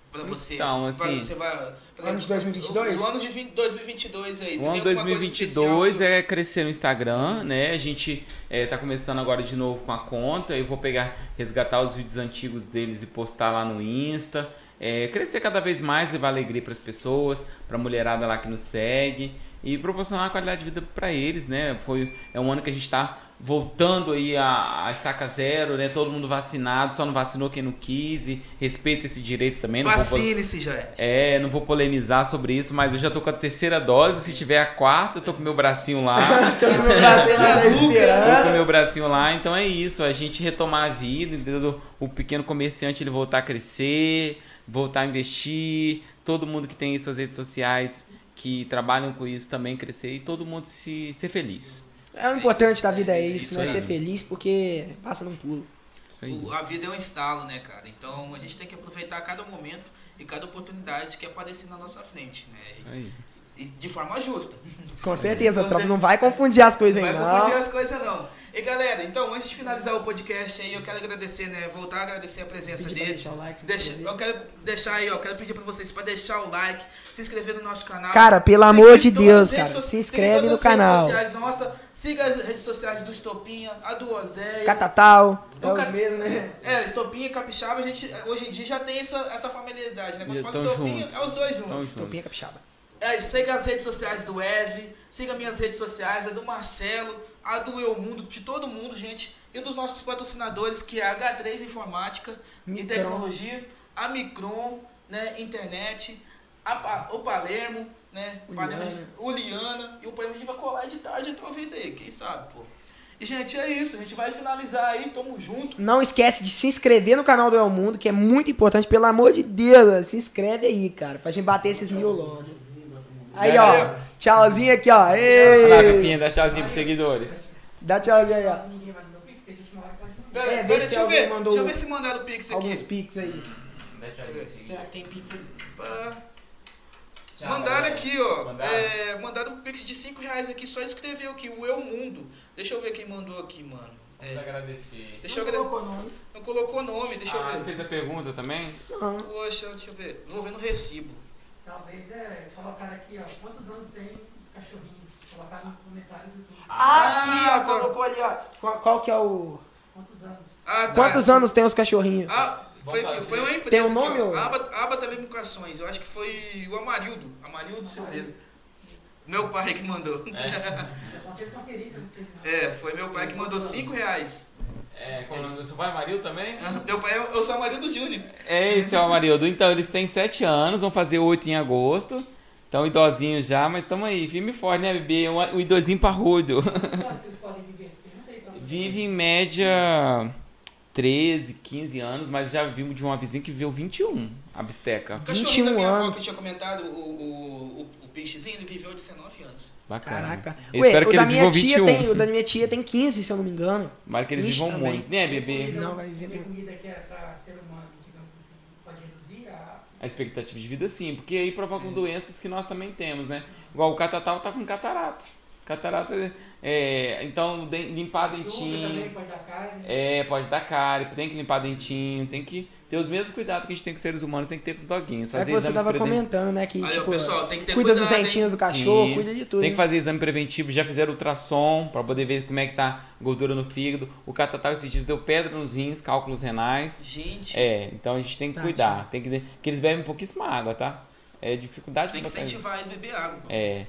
Speaker 2: Pra vocês?
Speaker 3: Então, assim,
Speaker 2: você vai, por
Speaker 1: ano de 2022?
Speaker 2: O, o ano de 20 2022 aí.
Speaker 3: O
Speaker 2: você
Speaker 3: ano
Speaker 2: coisa
Speaker 3: 2022
Speaker 2: especial
Speaker 3: é crescer no Instagram, né? A gente é, tá começando agora de novo com a conta. Eu vou pegar, resgatar os vídeos antigos deles e postar lá no Insta. É, crescer cada vez mais, levar alegria para as pessoas, para a mulherada lá que nos segue e proporcionar qualidade de vida para eles, né? Foi é um ano que a gente está voltando aí a, a estaca zero, né? Todo mundo vacinado, só não vacinou quem não quis e respeita esse direito também.
Speaker 2: Vacine-se, já é.
Speaker 3: não vou polemizar sobre isso, mas eu já tô com a terceira dose. Se tiver a quarta, eu tô com meu bracinho lá.
Speaker 1: Tô no meu aí, lá
Speaker 3: Tô com meu bracinho lá, então é isso, a gente retomar a vida, entendeu? O pequeno comerciante ele voltar a crescer, voltar a investir, todo mundo que tem suas redes sociais que trabalham com isso também crescer e todo mundo se ser feliz.
Speaker 1: É o importante da vida é isso,
Speaker 3: Isso
Speaker 1: né? Ser feliz porque passa num pulo.
Speaker 2: O- a vida é um estalo, né, cara? Então a gente tem que aproveitar cada momento e cada oportunidade que aparecer na nossa frente, né? E, e de forma justa.
Speaker 1: Com certeza,
Speaker 2: Com
Speaker 1: tropa. Não vai confundir as coisas
Speaker 2: Não
Speaker 1: aí,
Speaker 2: vai confundir
Speaker 1: não.
Speaker 2: as coisas, não. E galera, então, antes de finalizar o podcast aí, eu quero agradecer, né? Voltar a agradecer a presença dele.
Speaker 1: deixar o like,
Speaker 2: Deixa-
Speaker 1: se
Speaker 2: eu quero deixar aí, ó. Quero pedir pra vocês pra deixar o like, se inscrever no nosso canal.
Speaker 1: Cara, pelo amor de Deus, cara,
Speaker 2: so-
Speaker 1: se inscreve
Speaker 2: todas
Speaker 1: no
Speaker 2: as redes
Speaker 1: canal.
Speaker 2: sociais nossa, siga as redes sociais do Estopinha, a do Oséias.
Speaker 1: Catatal. É
Speaker 2: Eu
Speaker 1: os
Speaker 2: ca-
Speaker 1: mesmos, né?
Speaker 2: É, Estopinha e Capixaba, a gente hoje em dia já tem essa, essa familiaridade, né? Quando fala Estopinha,
Speaker 3: junto.
Speaker 2: é os dois juntos.
Speaker 3: junto.
Speaker 1: Topinha capixaba.
Speaker 2: É, siga as redes sociais do Wesley, siga minhas redes sociais, a do Marcelo, a do Eu Mundo, de todo mundo, gente, e dos nossos patrocinadores, que é a H3 Informática e. Tecnologia, a Micron, né, internet, a o Palermo, né,
Speaker 1: O
Speaker 2: Palermo-
Speaker 1: Liana.
Speaker 2: o Liana, e o Palermo a gente vai colar de tarde talvez aí, quem sabe, pô. E, gente, é isso, a gente vai finalizar aí, tamo junto.
Speaker 1: Não esquece de se inscrever no canal do El Mundo, que é muito importante. Pelo amor de Deus, se inscreve aí, cara. Pra gente bater esses mil logo. Aí, ó. Tchauzinho aqui, ó.
Speaker 3: Lá,
Speaker 1: Ei.
Speaker 3: Dá tchauzinho pros seguidores.
Speaker 1: Dá tchauzinho aí, ó.
Speaker 2: Pera,
Speaker 1: É,
Speaker 2: pera, deixa eu ver,
Speaker 1: mandou
Speaker 2: deixa eu ver se mandaram o Pix
Speaker 1: Alguns
Speaker 2: aqui.
Speaker 1: pics aí.
Speaker 3: Dá tchauzinho pros seguidores.
Speaker 1: Será que tem pix aí?
Speaker 2: Mandaram aqui, ó.
Speaker 3: Mandaram?
Speaker 2: É, mandaram um pix de 5 reais aqui, só escreveu aqui, o Eu Mundo. Deixa eu ver quem mandou aqui, mano.
Speaker 3: Vamos
Speaker 2: É,
Speaker 3: agradecer.
Speaker 2: deixa eu
Speaker 1: Não
Speaker 2: ver.
Speaker 1: colocou nome.
Speaker 2: Não colocou nome, deixa
Speaker 3: Ah,
Speaker 2: eu ver.
Speaker 3: fez a pergunta também?
Speaker 1: Não.
Speaker 2: Poxa, deixa eu ver. Vou ver no recibo.
Speaker 4: Talvez é colocar aqui, ó, quantos anos tem os cachorrinhos? Colocar no comentário do YouTube.
Speaker 1: Aqui, ó.
Speaker 2: Ah, tá.
Speaker 1: Colocou ali, ó. Qual, qual que é o...
Speaker 4: Quantos anos?
Speaker 2: Ah, tá.
Speaker 1: Quantos anos tem os cachorrinhos?
Speaker 2: Ah, foi, aqui, foi uma empresa.
Speaker 1: Tem um
Speaker 2: aqui,
Speaker 1: nome,
Speaker 2: ó.
Speaker 1: ou-
Speaker 2: Aba, Aba Telecomunicações. Eu acho que foi o Amarildo. Amarildo Silveira. Meu pai que mandou.
Speaker 4: Tempo.
Speaker 2: É, foi meu pai que mandou 5 reais.
Speaker 3: É, como o nome do seu pai, Maril também?
Speaker 2: Ah, Meu pai é o seu Amarildo Júnior.
Speaker 3: É esse é o Amarildo. Então, eles têm 7 anos, vão fazer 8 em agosto. Estão idosinhos já, mas estamos aí, firme e forte, né, bebê? Um, um idosinho parrudo.
Speaker 4: Quantos anos que eles podem viver? Não tem
Speaker 3: Vive em média 13, 15 anos, mas já vimos de uma vizinha que viveu 21, a bisteca.
Speaker 2: O cachorrinho da
Speaker 1: 21
Speaker 2: minha avó
Speaker 1: anos.
Speaker 2: que eu tinha comentado, o, o, o, o peixezinho, ele viveu 19 anos.
Speaker 3: Bacana.
Speaker 1: Caraca.
Speaker 3: Eu
Speaker 1: Ué,
Speaker 3: espero
Speaker 1: o
Speaker 3: que
Speaker 1: da
Speaker 3: eles
Speaker 1: minha
Speaker 3: vivam
Speaker 1: tia
Speaker 3: 21.
Speaker 1: tem, o da minha tia tem 15, se eu não me engano.
Speaker 3: Tomara que eles
Speaker 1: Ixi,
Speaker 3: vivam
Speaker 1: também.
Speaker 3: muito, né, bebê?
Speaker 1: Não, vai viver muito.
Speaker 4: comida que é para ser humano, digamos assim, pode reduzir a.
Speaker 3: A expectativa de vida sim, porque aí provocam doenças que nós também temos, né? Igual o catatal tá com catarata. Catarata, é, então de- limpar
Speaker 4: Açúcar
Speaker 3: dentinho.
Speaker 4: também pode dar carne.
Speaker 3: É, pode dar cárie, tem que limpar dentinho, tem que ter os mesmos cuidados que a gente tem com seres humanos, tem que ter com os doguinhos.
Speaker 1: É
Speaker 3: Fazer
Speaker 1: que você
Speaker 3: exames
Speaker 1: tava
Speaker 3: preden-
Speaker 1: comentando, né? Que,
Speaker 2: Aí,
Speaker 1: tipo,
Speaker 2: pessoal, tem que ter
Speaker 1: cuida dos
Speaker 2: cuidado, hein?
Speaker 1: dentinhos do cachorro,
Speaker 3: Sim.
Speaker 1: cuida de tudo.
Speaker 3: Tem que fazer exame preventivo, já fizeram ultrassom para poder ver como é que tá a gordura no fígado. O catatal esses dias deu pedra nos rins, cálculos renais.
Speaker 2: Gente,
Speaker 3: É, então a gente tem que
Speaker 1: Tadinho.
Speaker 3: cuidar, tem que que eles bebem pouquíssima água, tá? É dificuldade
Speaker 2: você tem que incentivar eles a beber água. pô.
Speaker 3: É.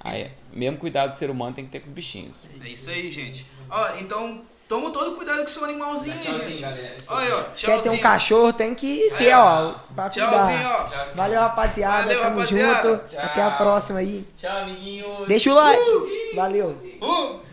Speaker 3: Aí, mesmo cuidado do ser humano tem que ter com os bichinhos.
Speaker 2: É isso aí, gente. Ó, então, toma todo cuidado com seu animalzinho, aí, gente.
Speaker 3: galera.
Speaker 2: Olha, ó,
Speaker 1: Quer
Speaker 2: tchauzinho.
Speaker 1: ter um cachorro, tem que ter,
Speaker 2: ó.
Speaker 1: pra
Speaker 2: Tchauzinho,
Speaker 1: cuidar.
Speaker 2: ó.
Speaker 1: Valeu, rapaziada.
Speaker 2: Valeu,
Speaker 1: Tamo
Speaker 2: rapaziada.
Speaker 1: junto.
Speaker 3: Tchau.
Speaker 1: Até a próxima aí.
Speaker 3: Tchau, amiguinhos.
Speaker 1: Deixa o like. Valeu.
Speaker 2: Uh!